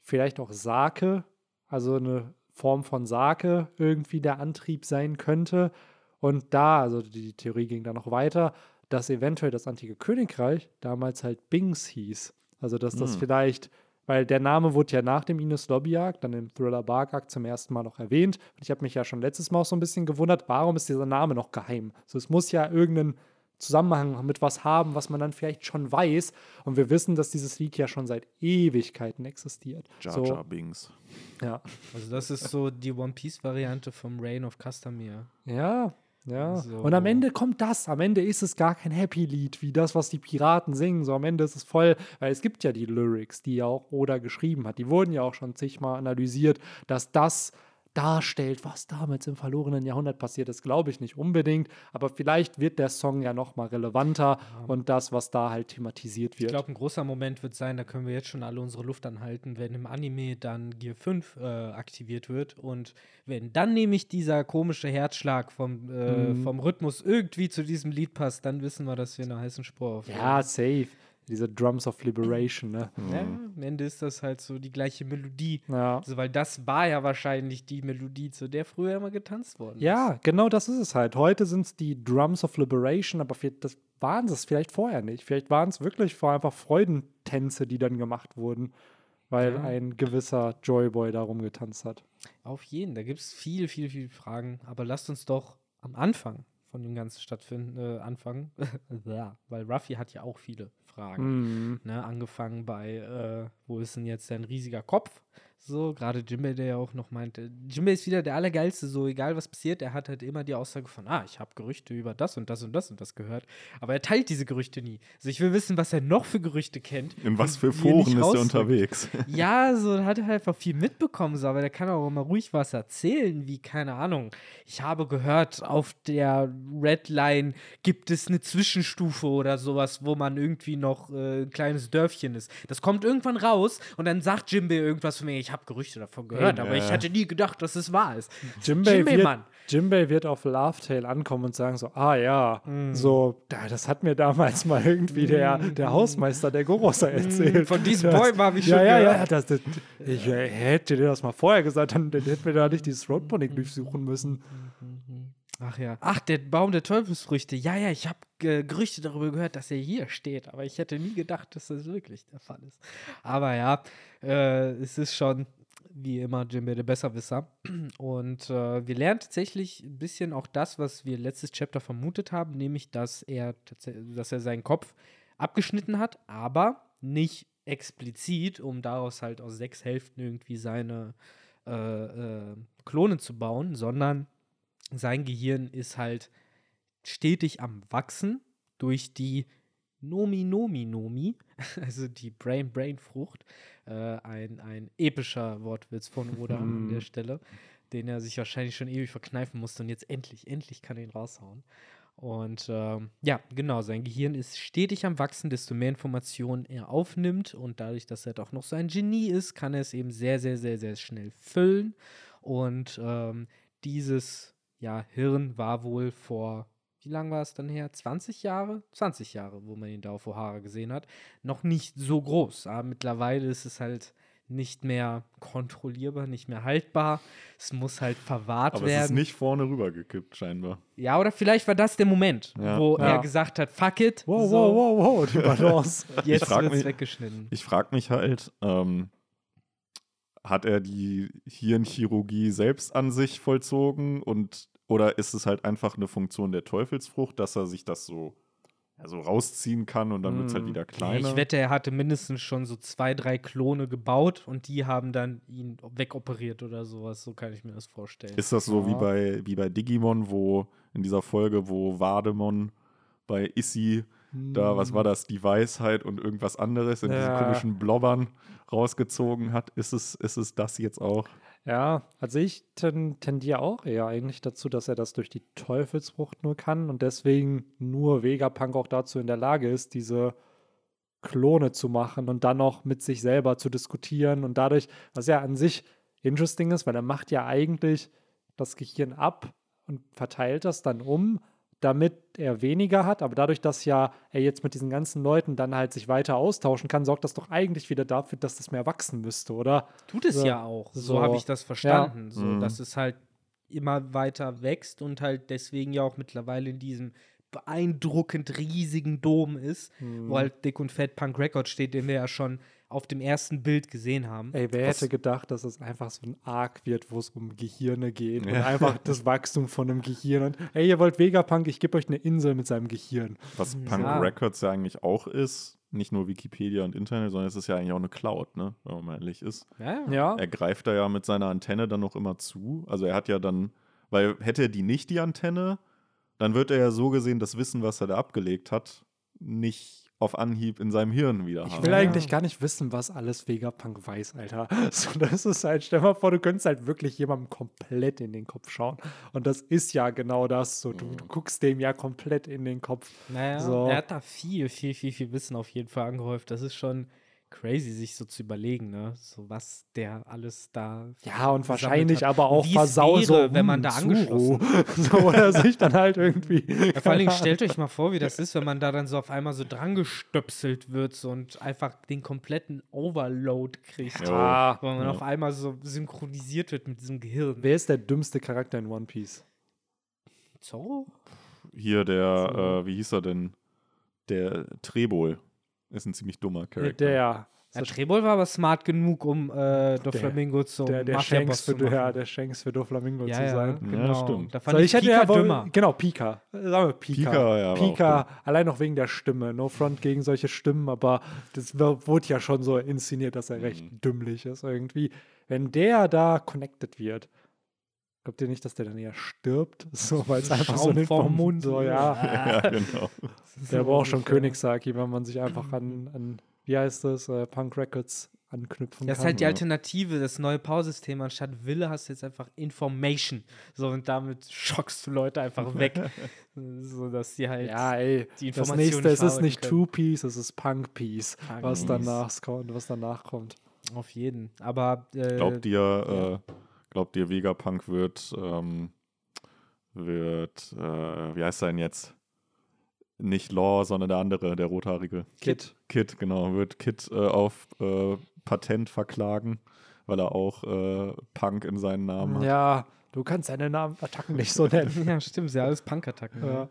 vielleicht auch Sake, also eine Form von Sake, irgendwie der Antrieb sein könnte. Und da, also die Theorie ging da noch weiter, dass eventuell das antike Königreich damals halt Bings hieß. Also dass das Hm. vielleicht, weil der Name wurde ja nach dem Ines Lobbyjagd, dann im Thriller Bark zum ersten Mal noch erwähnt. Und ich habe mich ja schon letztes Mal auch so ein bisschen gewundert, warum ist dieser Name noch geheim? So, es muss ja irgendeinen Zusammenhang mit was haben, was man dann vielleicht schon weiß. Und wir wissen, dass dieses Lied ja schon seit Ewigkeiten existiert. Jar so, Jar Bings. Ja. Also das ist so die One Piece Variante vom Reign of Castamere. Ja, ja. So. Und am Ende kommt das. Am Ende ist es gar kein Happy-Lied, wie das, was die Piraten singen. So am Ende ist es voll, weil es gibt ja die Lyrics, die ja auch Oda geschrieben hat. Die wurden ja auch schon zigmal analysiert, dass das darstellt, was damals im verlorenen Jahrhundert passiert ist, glaube ich nicht unbedingt. Aber vielleicht wird der Song ja noch mal relevanter und das, was da halt thematisiert Ich wird. glaube, ein großer Moment wird sein, da können wir jetzt schon alle unsere Luft anhalten, wenn im Anime dann Gear 5 äh, aktiviert wird. Und wenn dann nämlich dieser komische Herzschlag vom, äh, Mhm. vom Rhythmus irgendwie zu diesem Lied passt, dann wissen wir, dass wir eine heißen Spur auf. ja, safe. Diese Drums of Liberation, ne? ja, am Ende ist das halt so die gleiche Melodie. Ja. Also, weil das war ja wahrscheinlich die Melodie, zu der früher immer getanzt worden ist. Ja, genau das ist es halt. Heute sind es die Drums of Liberation, aber das waren es vielleicht vorher nicht. Vielleicht waren es wirklich vor einfach Freudentänze, die dann gemacht wurden, weil Ja. ein gewisser Joyboy darum getanzt hat. Auf jeden, da gibt es viel, viel, viel Fragen. Aber lasst uns doch am Anfang von dem ganzen Stattfinden äh, anfangen. ja, weil Ruffy hat ja auch viele Fragen. Mhm. Ne, angefangen bei, äh, wo ist denn jetzt dein riesiger Kopf? So, gerade Jimbei, der ja auch noch meinte, Jimbei ist wieder der Allergeilste, so egal was passiert, er hat halt immer die Aussage von, ah, ich habe Gerüchte über das und das und das und das gehört. Aber er teilt diese Gerüchte nie. Also ich will wissen, was er noch für Gerüchte kennt. In was für Foren ist er unterwegs? Ja, so hat er einfach viel mitbekommen, so, aber der kann auch immer ruhig was erzählen, wie, keine Ahnung. Ich habe gehört, auf der Red Line gibt es eine Zwischenstufe oder sowas, wo man irgendwie noch äh, ein kleines Dörfchen ist. Das kommt irgendwann raus und dann sagt Jimbe irgendwas von mir, ich habe Gerüchte davon gehört, aber ich hatte nie gedacht, dass es wahr ist. Jimbei, Jimbei, wird, Mann. Jimbei wird auf Laughtail ankommen und sagen so, ah ja, so, da, das hat mir damals mal irgendwie der, der Hausmeister der Gorosa erzählt. Von diesen Das- Bäumen habe ich ja, schon ja, gehört. Ja, das, das, ich äh, hätte dir das mal vorher gesagt, dann, dann hätten wir da nicht dieses Roadponic durchsuchen müssen. Ach ja. Ach, der Baum der Teufelsfrüchte. Ja, ja, ich habe äh, Gerüchte darüber gehört, dass er hier steht, aber ich hätte nie gedacht, dass das wirklich der Fall ist. Aber ja, äh, es ist schon wie immer Jimbe der Besserwisser. Und äh, wir lernen tatsächlich ein bisschen auch das, was wir letztes Chapter vermutet haben, nämlich, dass er, dass er seinen Kopf abgeschnitten hat, aber nicht explizit, um daraus halt aus sechs Hälften irgendwie seine äh, äh, Klone zu bauen, sondern sein Gehirn ist halt stetig am Wachsen durch die Nomi Nomi Nomi, also die Brain-Brain-Frucht, äh, ein, ein epischer Wortwitz von Oda an der Stelle, den er sich wahrscheinlich schon ewig verkneifen musste und jetzt endlich, endlich kann er ihn raushauen. Und ähm, ja, genau, sein Gehirn ist stetig am Wachsen, desto mehr Informationen er aufnimmt. Und dadurch, dass er doch noch so ein Genie ist, kann er es eben sehr, sehr, sehr, sehr schnell füllen. Und ähm, dieses ja, Hirn war wohl vor, wie lange war es dann her? 20 Jahre? 20 Jahre, wo man ihn da auf O'Hara gesehen hat. Noch nicht so groß. Aber mittlerweile ist es halt nicht mehr kontrollierbar, nicht mehr haltbar. Es muss halt verwahrt Aber werden. es ist nicht vorne rübergekippt, scheinbar. Ja, oder vielleicht war das der Moment, Ja. wo Ja. er gesagt hat, fuck it, Wow, so, wow, wow, wow, die Balance. jetzt frag wird's mich- weggeschnitten. Ich frage mich halt, ähm, hat er die Hirnchirurgie selbst an sich vollzogen und oder ist es halt einfach eine Funktion der Teufelsfrucht, dass er sich das so also rausziehen kann und dann wird es halt Mm. wieder kleiner? ich wette, er hatte mindestens schon so zwei, drei Klone gebaut und die haben dann ihn wegoperiert oder sowas. So kann ich mir das vorstellen. Ist das so wie Ja. bei, wie bei Digimon, wo in dieser Folge, wo Vademon bei Issy da, was war das, die Weisheit und irgendwas anderes in diesen Ja. komischen Blobbern rausgezogen hat? Ist es, ist es das jetzt auch? Ja, also ich ten, tendiere auch eher eigentlich dazu, dass er das durch die Teufelsfrucht nur kann und deswegen nur Vegapunk auch dazu in der Lage ist, diese Klone zu machen und dann noch mit sich selber zu diskutieren und dadurch, was ja an sich interesting ist, weil er macht ja eigentlich das Gehirn ab und verteilt das dann um, damit er weniger hat, aber dadurch, dass ja er jetzt mit diesen ganzen Leuten dann halt sich weiter austauschen kann, sorgt das doch eigentlich wieder dafür, dass das mehr wachsen müsste, oder? Tut es So- ja auch. So, so- habe ich das verstanden. So, Mhm. dass es halt immer weiter wächst und halt deswegen ja auch mittlerweile in diesem beeindruckend riesigen Dom ist, Mhm. wo halt Dick und Fat Punk Record steht, den wir ja schon auf dem ersten Bild gesehen haben. Ey, wer hätte gedacht, dass es einfach so ein Arc wird, wo es um Gehirne geht und Ja. einfach das Wachstum von einem Gehirn und ey, ihr wollt Vegapunk, ich gebe euch eine Insel mit seinem Gehirn. Was Ja. Punk Records ja eigentlich auch ist, nicht nur Wikipedia und Internet, sondern es ist ja eigentlich auch eine Cloud, ne? wenn man ehrlich ist. Ja, Ja, Er greift da ja mit seiner Antenne dann noch immer zu. Also er hat ja dann, weil hätte er die nicht, die Antenne, dann wird er ja so gesehen das Wissen, was er da abgelegt hat, nicht auf Anhieb in seinem Hirn wieder ich haben. will Ja. eigentlich gar nicht wissen, was alles Vegapunk weiß, Alter. So, das ist halt, stell mal vor, du könntest halt wirklich jemandem komplett in den Kopf schauen. Und das ist ja genau das. So, du, du guckst dem ja komplett in den Kopf. Naja, So. er hat da viel, viel, viel, viel Wissen auf jeden Fall angehäuft. Das ist schon crazy, sich so zu überlegen, ne? So was der alles da. Ja, und wahrscheinlich hat. aber auch Wie es versau wäre, so, wenn man hm, da angeschlossen so, oder sich dann halt irgendwie. Ja, vor allen Dingen stellt euch mal vor, wie das ist, wenn man da dann so auf einmal so dran gestöpselt wird so und einfach den kompletten Overload kriegt. Ja. Weil man Ja. auf einmal so synchronisiert wird mit diesem Gehirn. Wer ist der dümmste Charakter in One Piece? Zorro? Hier der, So. äh, wie hieß er denn? Der Trebol ist ein ziemlich dummer Charakter. Der, Ja, Trebol war aber smart genug, um äh, Doflamingo zum der, der, Shanks zu für, machen. ja, der Shanks für Doflamingo ja, zu ja, sein. genau. stimmt. Da fand So, ich, hätte Pika ja wohl, dümmer. genau, Pika. Sagen wir Pika. Pika, ja, Pika, allein noch wegen der Stimme. No front gegen solche Stimmen, aber das wurde ja schon so inszeniert, dass er recht Mhm. dümmlich ist irgendwie. Wenn der da connected wird, glaubt ihr nicht, dass der dann eher stirbt? So, weil es einfach so den vorm Mund. So, ja. ja, genau. Der braucht schon ungefähr. Königssaki, wenn man sich einfach an, an wie heißt das, äh, Punk Records anknüpfen Das ist kann. halt die Ja. Alternative, das neue Pausystem. Anstatt Wille hast du jetzt einfach Information. So, und damit schockst du Leute einfach weg. so, dass die halt. ja, ey, die das Information nächste, es ist nicht. Two-Piece, es ist Punk-Piece, Punk was Piece. danach kommt, was danach kommt. Auf jeden. Aber. Äh, Glaubt ihr, ja. äh, glaubt ihr, Vegapunk wird, ähm, wird, äh, wie heißt er denn jetzt? Nicht Law, sondern der andere, der rothaarige. Kid. Kid, genau, wird Kid äh, auf äh, Patent verklagen, weil er auch äh, Punk in seinen Namen hat. Ja, du kannst deine Namen Attacken nicht so nennen. Ja, stimmt, ja, alles Punk-Attacken. Ja. Ja.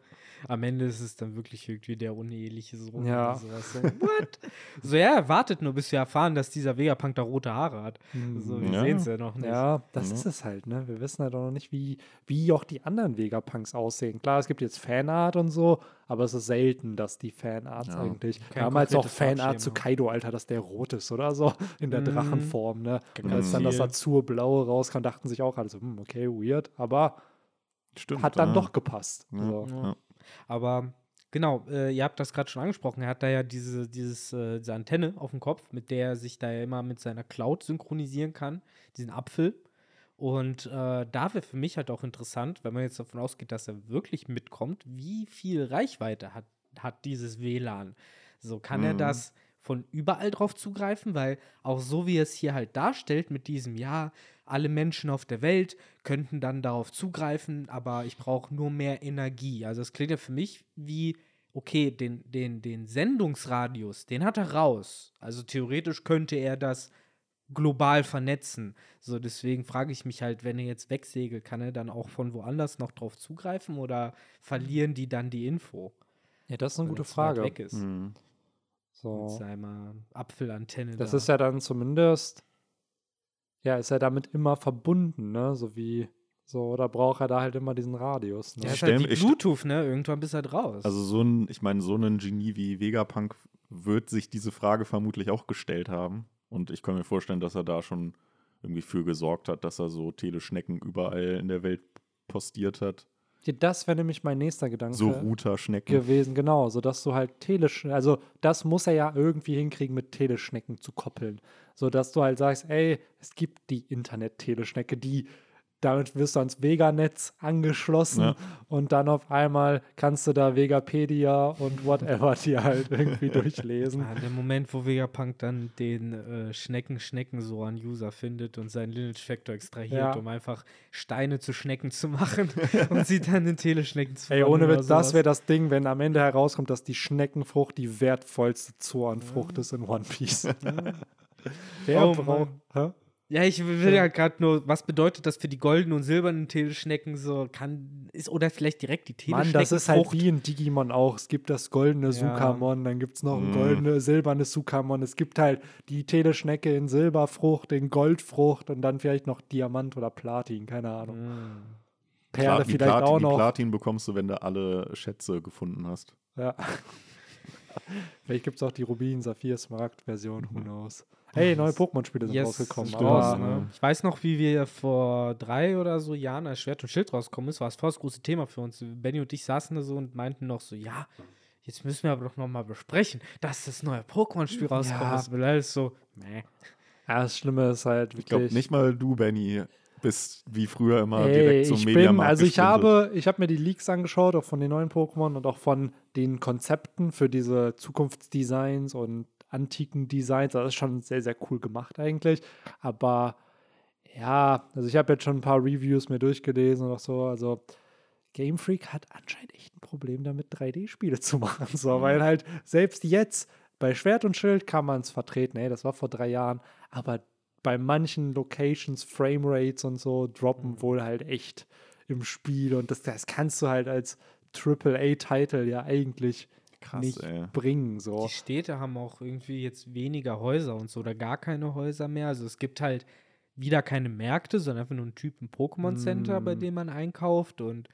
Am Ende ist es dann wirklich irgendwie der uneheliche Sohn Ja. oder sowas. So, what? so, ja, wartet nur, bis wir erfahren, dass dieser Vegapunk da rote Haare hat. So, wir Ja. sehen es ja noch nicht. Ja, das Ja. ist es halt, ne? Wir wissen halt auch noch nicht, wie, wie auch die anderen Vegapunks aussehen. Klar, es gibt jetzt Fanart und so, aber es ist selten, dass die Fanarts Ja. eigentlich. Kein Wir haben halt auch Fanart zu. Kaido, Alter, dass der rot ist oder so, in der Mhm. Drachenform, ne? Ganz Als dann das. Azurblaue rauskam, dachten sich auch alle so, hm, okay, weird, aber Stimmt. hat dann ja. doch gepasst. Ja. So. Ja. Aber genau, äh, ihr habt das gerade schon angesprochen. Er hat da ja diese, dieses, äh, diese Antenne auf dem Kopf, mit der er sich da ja immer mit seiner Cloud synchronisieren kann, diesen Apfel. Und äh, da wäre für mich halt auch interessant, wenn man jetzt davon ausgeht, dass er wirklich mitkommt, wie viel Reichweite hat, hat dieses WLAN? So kann er Mhm. das von überall drauf zugreifen, weil auch so wie er es hier halt darstellt mit diesem, ja, alle Menschen auf der Welt könnten dann darauf zugreifen, aber ich brauche nur mehr Energie. Also es klingt ja für mich wie, okay, den, den, den Sendungsradius, den hat er raus. Also theoretisch könnte er das global vernetzen. So, deswegen frage ich mich halt, wenn er jetzt wegsegelt, kann er dann auch von woanders noch drauf zugreifen oder verlieren die dann die Info? Ja, das ist eine wenn gute Frage. Weg ist. Mhm. Mit So. seiner Apfelantenne. Das da. ist ja dann zumindest, ja, ist er damit immer verbunden, ne? So wie, so, oder braucht er da halt immer diesen Radius, ne? Ja, ist stell halt wie Bluetooth, ne? Irgendwann bist du halt raus. Also so ein, ich meine, so ein Genie wie Vegapunk wird sich diese Frage vermutlich auch gestellt haben. Und ich kann mir vorstellen, dass er da schon irgendwie für gesorgt hat, dass er so Teleschnecken überall in der Welt postiert hat. Ja, das wäre nämlich mein nächster Gedanke So Routerschnecken. gewesen, genau, so dass du halt Teleschnecken, also das muss er ja irgendwie hinkriegen, mit Teleschnecken zu koppeln, so dass du halt sagst, ey, es gibt die Internet-Teleschnecke, die damit wirst du ans Veganetz angeschlossen Ja. und dann auf einmal kannst du da Vegapedia und whatever dir halt irgendwie durchlesen. Ah, der Moment, wo Vegapunk dann den äh, Schnecken-Schnecken-Soan-User findet und seinen Lineage-Factor extrahiert, Ja. um einfach Steine zu Schnecken zu machen und sie dann in Teleschnecken zu Ey, ohne Witz, das wäre das Ding, wenn am Ende herauskommt, dass die Schneckenfrucht die wertvollste Zoanfrucht ist in One Piece. Wer Oh braucht. Hä? Ja, ich will ja gerade nur, was bedeutet das für die goldenen und silbernen Teleschnecken so? Kann, ist, oder vielleicht direkt die Teleschnecken. Mann, das ist halt wie in Digimon auch. Es gibt das goldene Ja. Sukamon, dann gibt es noch ein Mm. goldenes, silbernes Sukamon. Es gibt halt die Teleschnecke in Silberfrucht, in Goldfrucht und dann vielleicht noch Diamant oder Platin, keine Ahnung. Mm. Perle die vielleicht Platin, auch die noch. Platin bekommst du, wenn du alle Schätze gefunden hast. Ja. vielleicht gibt es auch die Rubin, Saphir, Smaragd-Version, who knows. Hey, neue Pokémon-Spiele sind Yes, rausgekommen. stimmt, Aber, ne? Ich weiß noch, wie wir vor drei oder so Jahren, als Schwert und Schild rausgekommen ist, war es voll das große Thema für uns. Benny und ich saßen da so und meinten noch so, ja, jetzt müssen wir aber doch noch mal besprechen, dass das neue Pokémon-Spiel rauskommt. Ja. Das will alles so, meh. ja, das Schlimme ist halt Ich glaube, wirklich. nicht mal du, Benny, bist wie früher immer Ey, direkt zum ich Mediamarkt bin, also ich habe, ich habe mir die Leaks angeschaut, auch von den neuen Pokémon und auch von den Konzepten für diese Zukunftsdesigns und antiken Designs. Das ist schon sehr, sehr cool gemacht eigentlich. Aber ja, also ich habe jetzt schon ein paar Reviews mir durchgelesen und auch so. Also Game Freak hat anscheinend echt ein Problem damit, 3D-Spiele zu machen. So, weil halt selbst jetzt bei Schwert und Schild kann man es vertreten. Ey, das war vor drei Jahren. Aber bei manchen Locations, Framerates und so droppen wohl halt echt im Spiel. Und das, das kannst du halt als AAA-Title ja eigentlich Krass, nicht ey. bringen. So. Die Städte haben auch irgendwie jetzt weniger Häuser und so oder gar keine Häuser mehr. Also es gibt halt wieder keine Märkte, sondern einfach nur einen Typen Pokémon Center, bei Mm. dem man einkauft. Und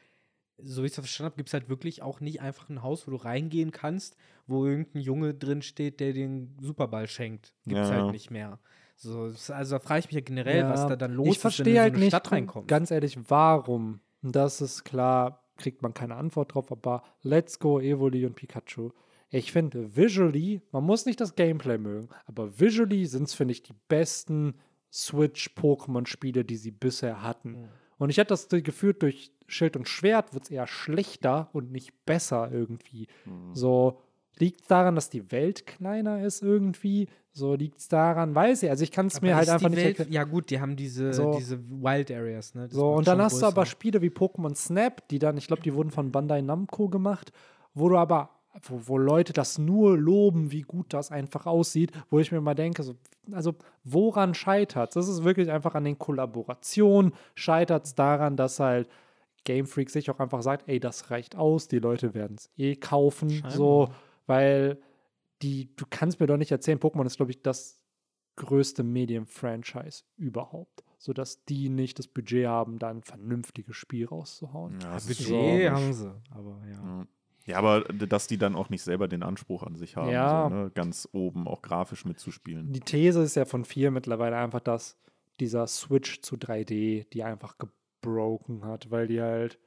so wie ich es verstanden habe, gibt es halt wirklich auch nicht einfach ein Haus, wo du reingehen kannst, wo irgendein Junge drin steht, der den Superball schenkt. Gibt es Ja. halt nicht mehr. So, also da frage ich mich ja generell, Ja, was da dann los ich ist, wenn verstehe du in so halt eine nicht, Stadt reinkommst. ganz ehrlich, warum. Das ist klar, kriegt man keine Antwort drauf, aber Let's Go, Evoli und Pikachu. Ich finde, visually, man muss nicht das Gameplay mögen, aber visually sind es, finde ich, die besten Switch-Pokémon-Spiele, die sie bisher hatten. Mhm. Und ich hatte das Gefühl, durch Schild und Schwert wird es eher schlechter und nicht besser irgendwie. Mhm. So, liegt es daran, dass die Welt kleiner ist irgendwie? So liegt es daran, weiß ich. Also ich kann es mir halt einfach die nicht Welt, erklären. Ja gut, die haben diese, So. diese Wild Areas, ne? So, und dann hast du aber. Spiele wie Pokémon Snap, die dann, ich glaube, die wurden von Bandai Namco gemacht, wo du aber, wo, wo Leute das nur loben, wie gut das einfach aussieht, wo ich mir mal denke, so, also woran scheitert es? Das ist wirklich einfach an den Kollaborationen, scheitert es daran, dass halt Game Freak sich auch einfach sagt, ey, das reicht aus, die Leute werden es eh kaufen, Scheinbar. so, weil die, du kannst mir doch nicht erzählen, Pokémon ist, glaube ich, das größte Medien-Franchise überhaupt, sodass die nicht das Budget haben, da ein vernünftiges Spiel rauszuhauen. Ja, das ist Budget haben sie, aber ja. Ja. Ja, aber dass die dann auch nicht selber den Anspruch an sich haben, Ja. so, ne? ganz oben auch grafisch mitzuspielen. Die These ist ja von vier mittlerweile einfach, dass dieser Switch zu 3D die einfach gebroken hat, weil die halt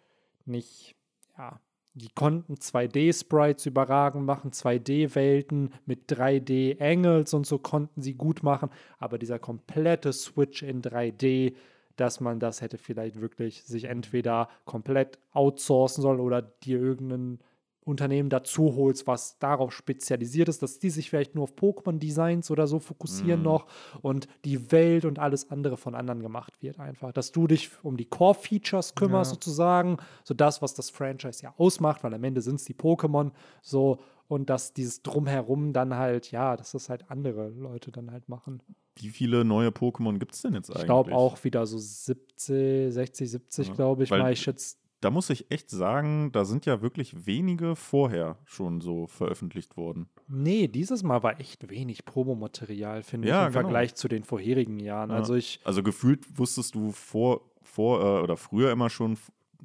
nicht, ja, die konnten 2D-Sprites überragend machen, 2D-Welten mit 3D-Angles und so konnten sie gut machen, aber dieser komplette Switch in 3D, dass man das hätte vielleicht wirklich sich entweder komplett outsourcen sollen oder dir irgendein Unternehmen dazu holst, was darauf spezialisiert ist, dass die sich vielleicht nur auf Pokémon-Designs oder so fokussieren Mhm. noch und die Welt und alles andere von anderen gemacht wird einfach. Dass du dich um die Core-Features kümmerst Ja. sozusagen, so das, was das Franchise ja ausmacht, weil am Ende sind es die Pokémon so und dass dieses Drumherum dann halt, ja, dass das halt andere Leute dann halt machen. Wie viele neue Pokémon gibt es denn jetzt eigentlich? Ich glaube auch wieder so 70, 60, 70, Ja, glaube ich weil- mal. Ich schätze, Da muss ich echt sagen, da sind ja wirklich wenige vorher schon so veröffentlicht worden. nee, dieses Mal war echt wenig Promomaterial, finde Ja, ich, im genau. Vergleich zu den vorherigen Jahren. Ja. Also ich, Also gefühlt wusstest du vor, vor äh, oder früher immer schon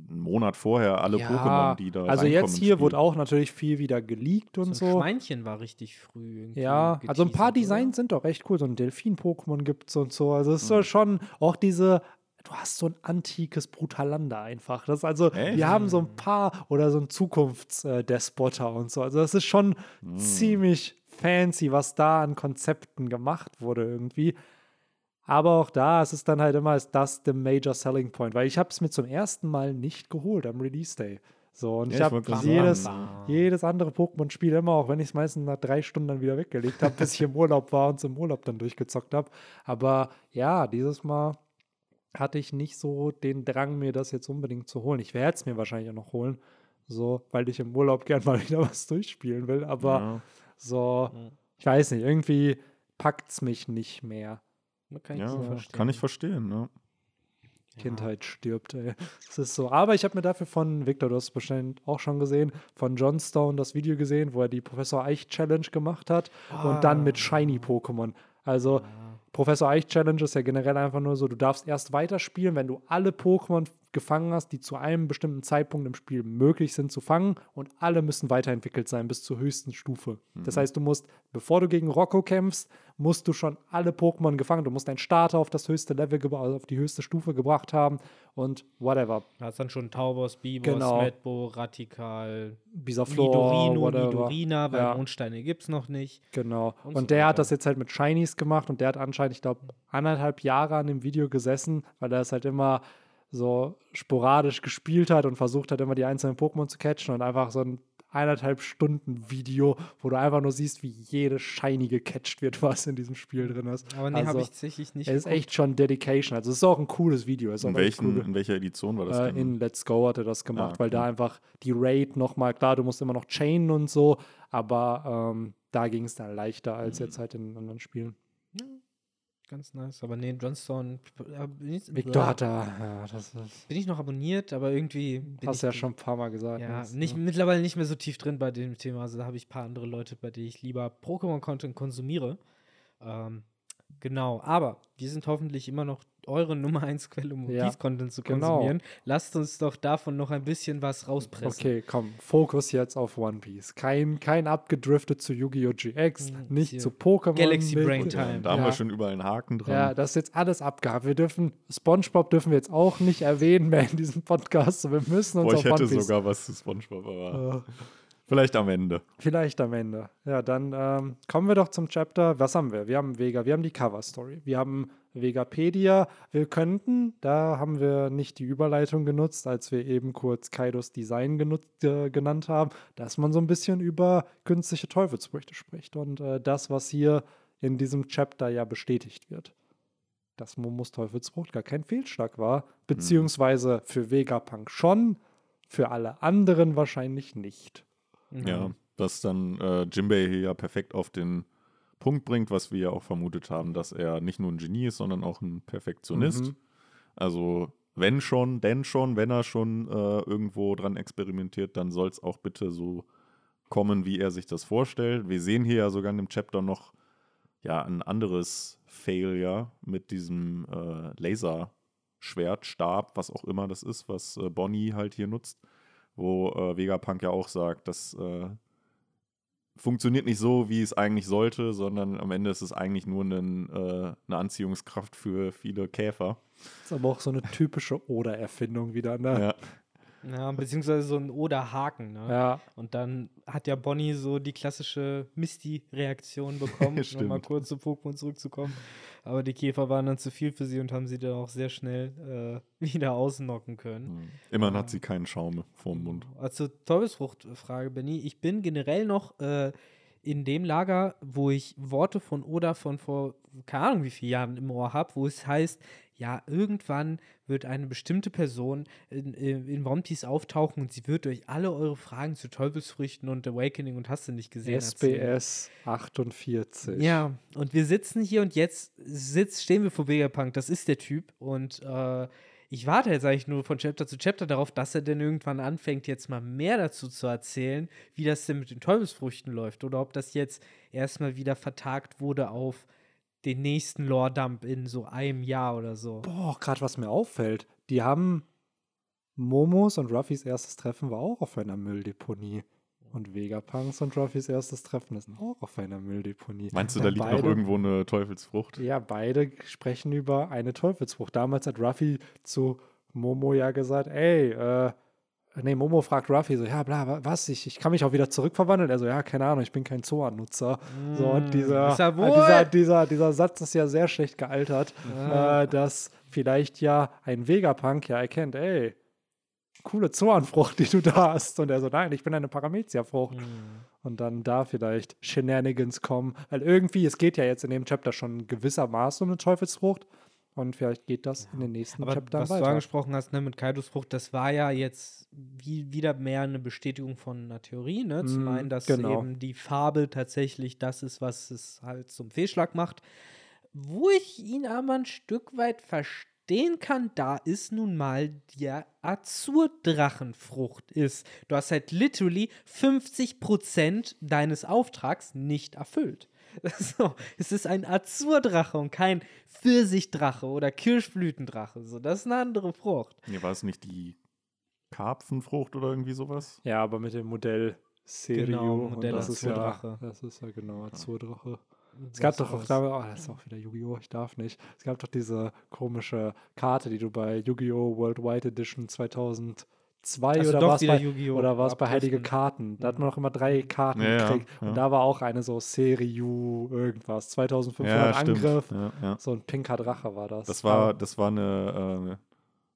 einen Monat vorher alle Ja, Pokémon, die da also jetzt hier wurde auch natürlich viel wieder geleakt und so ein so. Schweinchen war richtig früh irgendwie. Ja, also ein paar geteasert, oder? Designs sind doch echt cool. So ein Delfin-Pokémon gibt es und so. Also es ist Mhm. schon auch diese, du hast so ein antikes Brutalander einfach. Das also, Echt? wir haben so ein paar oder so ein Zukunftsdespotter und so. Also das ist schon Mhm. ziemlich fancy, was da an Konzepten gemacht wurde irgendwie. Aber auch da ist es dann halt immer, ist das der Major Selling Point, weil ich habe es mir zum ersten Mal nicht geholt am Release Day. So, und Ja, ich habe jedes, jedes andere Pokémon-Spiel immer, auch wenn ich es meistens nach drei Stunden dann wieder weggelegt habe, bis ich im Urlaub war und es im Urlaub dann durchgezockt habe. Aber ja, dieses Mal hatte ich nicht so den Drang, mir das jetzt unbedingt zu holen. Ich werde es mir wahrscheinlich auch noch holen, so, weil ich im Urlaub gern mal wieder was durchspielen will. Aber Ja. so, Ja. ich weiß nicht, irgendwie packt es mich nicht mehr. Kann ich Ja, so kann verstehen. kann ich verstehen. Ne? Kindheit stirbt, ey. Es ist so. Aber ich habe mir dafür von, Victor, du hast es bestimmt auch schon gesehen, von John Stone das Video gesehen, wo er die Professor Eich Challenge gemacht hat und dann mit Shiny Pokémon. Also Professor Eich Challenge ist ja generell einfach nur so, du darfst erst weiterspielen, wenn du alle Pokémon gefangen hast, die zu einem bestimmten Zeitpunkt im Spiel möglich sind zu fangen und alle müssen weiterentwickelt sein bis zur höchsten Stufe. Das heißt, du musst, bevor du gegen Rocco kämpfst, musst du schon alle Pokémon gefangen, du musst deinen Starter auf das höchste Level, also auf die höchste Stufe gebracht haben und whatever. Da ist dann schon Taubos, Bibos, Genau. Medbo, Radikal, Bisaflor, Nidorino, whatever. Nidorina, weil Ja. Mondsteine gibt es noch nicht. Genau. Und Und, so der hat weiter. das jetzt halt mit Shinies gemacht und der hat anscheinend, ich glaube, anderthalb Jahre an dem Video gesessen, weil er es halt immer so sporadisch gespielt hat und versucht hat, immer die einzelnen Pokémon zu catchen und einfach so ein eineinhalb Stunden Video, wo du einfach nur siehst, wie jede Shiny gecatcht wird, was in diesem Spiel drin ist. Aber nee, habe Also, ich tatsächlich nicht. Es ist echt schon Dedication. Also es ist auch ein cooles Video. In, welchen, cool. in welcher Edition war das Äh, denn? in Let's Go hat er das gemacht, Ah, weil da okay. einfach die Raid nochmal, klar, du musst immer noch chainen und so, aber ähm, da ging es dann leichter als Mhm. jetzt halt in anderen Spielen. Ganz nice. Aber nee, Johnstone. äh, Victor hat da, ja, das ist, bin ich noch abonniert, aber irgendwie. Hast ich ja schon ein paar Mal gesagt. Ja, ne? nicht, mittlerweile nicht mehr so tief drin bei dem Thema. Also da habe ich ein paar andere Leute, bei denen ich lieber Pokémon-Content konsumiere. Ähm, genau, aber wir sind hoffentlich immer noch eure Nummer 1 Quelle, um Ja, One-Piece-Content zu genau. konsumieren. Lasst uns doch davon noch ein bisschen was rauspressen. Okay, komm, Fokus jetzt auf One Piece. Kein, kein abgedriftet zu Yu-Gi-Oh! GX, Mhm, nicht hier. zu Pokémon. Galaxy mit- Brain Time. da haben Ja. wir schon überall einen Haken dran. Ja, das ist jetzt alles abgehakt. Wir dürfen, Spongebob dürfen wir jetzt auch nicht erwähnen mehr in diesem Podcast. So, Wir müssen uns Boah, auf ich hätte One Piece sogar was zu Spongebob, aber vielleicht am Ende. Vielleicht am Ende. Ja, dann ähm, kommen wir doch zum Chapter. Was haben wir? Wir haben Vega, wir haben die Cover Story, wir haben Vegapedia. Wir könnten, da haben wir nicht die Überleitung genutzt, als wir eben kurz Kaidos Design genutzt, äh, genannt haben, dass man so ein bisschen über künstliche Teufelsfrüchte spricht und äh, das, was hier in diesem Chapter ja bestätigt wird. Dass Momos Teufelsfrucht gar kein Fehlschlag war, beziehungsweise für Vegapunk schon, für alle anderen wahrscheinlich nicht. Mhm. Ja, was dann äh, Jimbei hier ja perfekt auf den Punkt bringt, was wir ja auch vermutet haben, dass er nicht nur ein Genie ist, sondern auch ein Perfektionist. Mhm. Also wenn schon, denn schon, wenn er schon äh, irgendwo dran experimentiert, dann soll es auch bitte so kommen, wie er sich das vorstellt. Wir sehen hier ja sogar in dem Chapter noch ja ein anderes Failure mit diesem äh, Laserschwert, Stab, was auch immer das ist, was äh, Bonnie halt hier nutzt, wo äh, Vegapunk ja auch sagt, das äh, funktioniert nicht so, wie es eigentlich sollte, sondern am Ende ist es eigentlich nur einen, äh, eine Anziehungskraft für viele Käfer. Das ist aber auch so eine typische Oder-Erfindung wieder, ne? Ja. Ja, beziehungsweise so ein Oder-Haken. Ne? Ja. Und dann hat ja Bonnie so die klassische Misty-Reaktion bekommen, um mal kurz zu Pokémon zurückzukommen. Aber die Käfer waren dann zu viel für sie und haben sie dann auch sehr schnell äh, wieder ausnocken können. Immerhin hat sie keinen Schaum vorm Mund. Also Teufelsfrucht-Frage, Benny. Ich bin generell noch äh, in dem Lager, wo ich Worte von Oda von vor keine Ahnung wie vielen Jahren im Ohr habe, wo es heißt, ja, irgendwann wird eine bestimmte Person in, in, in Piece auftauchen und sie wird euch alle eure Fragen zu Teufelsfrüchten und Awakening und hast du nicht gesehen erzählen. SBS 48. Ja, und wir sitzen hier und jetzt sitzt, stehen wir vor Vegapunk, das ist der Typ. Und äh, ich warte jetzt eigentlich nur von Chapter zu Chapter darauf, dass er denn irgendwann anfängt, jetzt mal mehr dazu zu erzählen, wie das denn mit den Teufelsfrüchten läuft. Oder ob das jetzt erstmal wieder vertagt wurde auf den nächsten Lore-Dump in so einem Jahr oder so. Boah, gerade was mir auffällt, die haben Momos und Ruffys erstes Treffen war auch auf einer Mülldeponie. Und Vegapunks und Ruffys erstes Treffen ist auch auf einer Mülldeponie. Meinst du, da liegt noch Beide- irgendwo eine Teufelsfrucht? Ja, beide sprechen über eine Teufelsfrucht. Damals hat Ruffy zu Momo ja gesagt, ey, äh, nee, Momo fragt Ruffy so, ja, bla, wa- was, ich, ich kann mich auch wieder zurückverwandeln? Er so, ja, keine Ahnung, ich bin kein Zoan-Nutzer. So, und dieser, ist er äh, dieser, dieser, dieser Satz ist ja sehr schlecht gealtert, äh, dass vielleicht ja ein Vegapunk ja erkennt, ey, coole Zoanfrucht, die du da hast. Und er so, nein, ich bin eine Paramezia-Frucht. Und dann da vielleicht Shenanigans kommen. Weil irgendwie, es geht ja jetzt in dem Chapter schon gewissermaßen um eine Teufelsfrucht. Und vielleicht geht das in den nächsten Aber Chaptern was du weiter. angesprochen hast, ne, mit Kaidos Frucht, das war ja jetzt wie, wieder mehr eine Bestätigung von einer Theorie, ne? Zum Mm, einen, dass genau. eben die Farbe tatsächlich das ist, was es halt zum Fehlschlag macht. Wo ich ihn aber ein Stück weit verstehen kann, da ist nun mal der Azurdrachenfrucht ist. Du hast halt literally 50% deines Auftrags nicht erfüllt. So, es ist ein Azurdrache und kein Pfirsichdrache oder Kirschblütendrache. So, das ist eine andere Frucht. Nee, war es nicht die Karpfenfrucht oder irgendwie sowas? Ja, aber mit dem Modell Serio. Genau, und Modell das ist ja, Azurdrache. das ist ja genau Azurdrache. Es gab doch auch, oh, das ist auch wieder Yu-Gi-Oh!, ich darf nicht. Es gab doch diese komische Karte, die du bei Yu-Gi-Oh! Worldwide Edition 2002 Also oder war es bei, Yu-Gi-Oh! oder war es bei Heilige. Karten? Da hat man noch immer drei Karten Ja, ja, gekriegt. ja. Und da war auch eine so Serio irgendwas. 2500 Angriff. Ja, ja. So ein pinker Drache war das. Das war, das war eine, äh,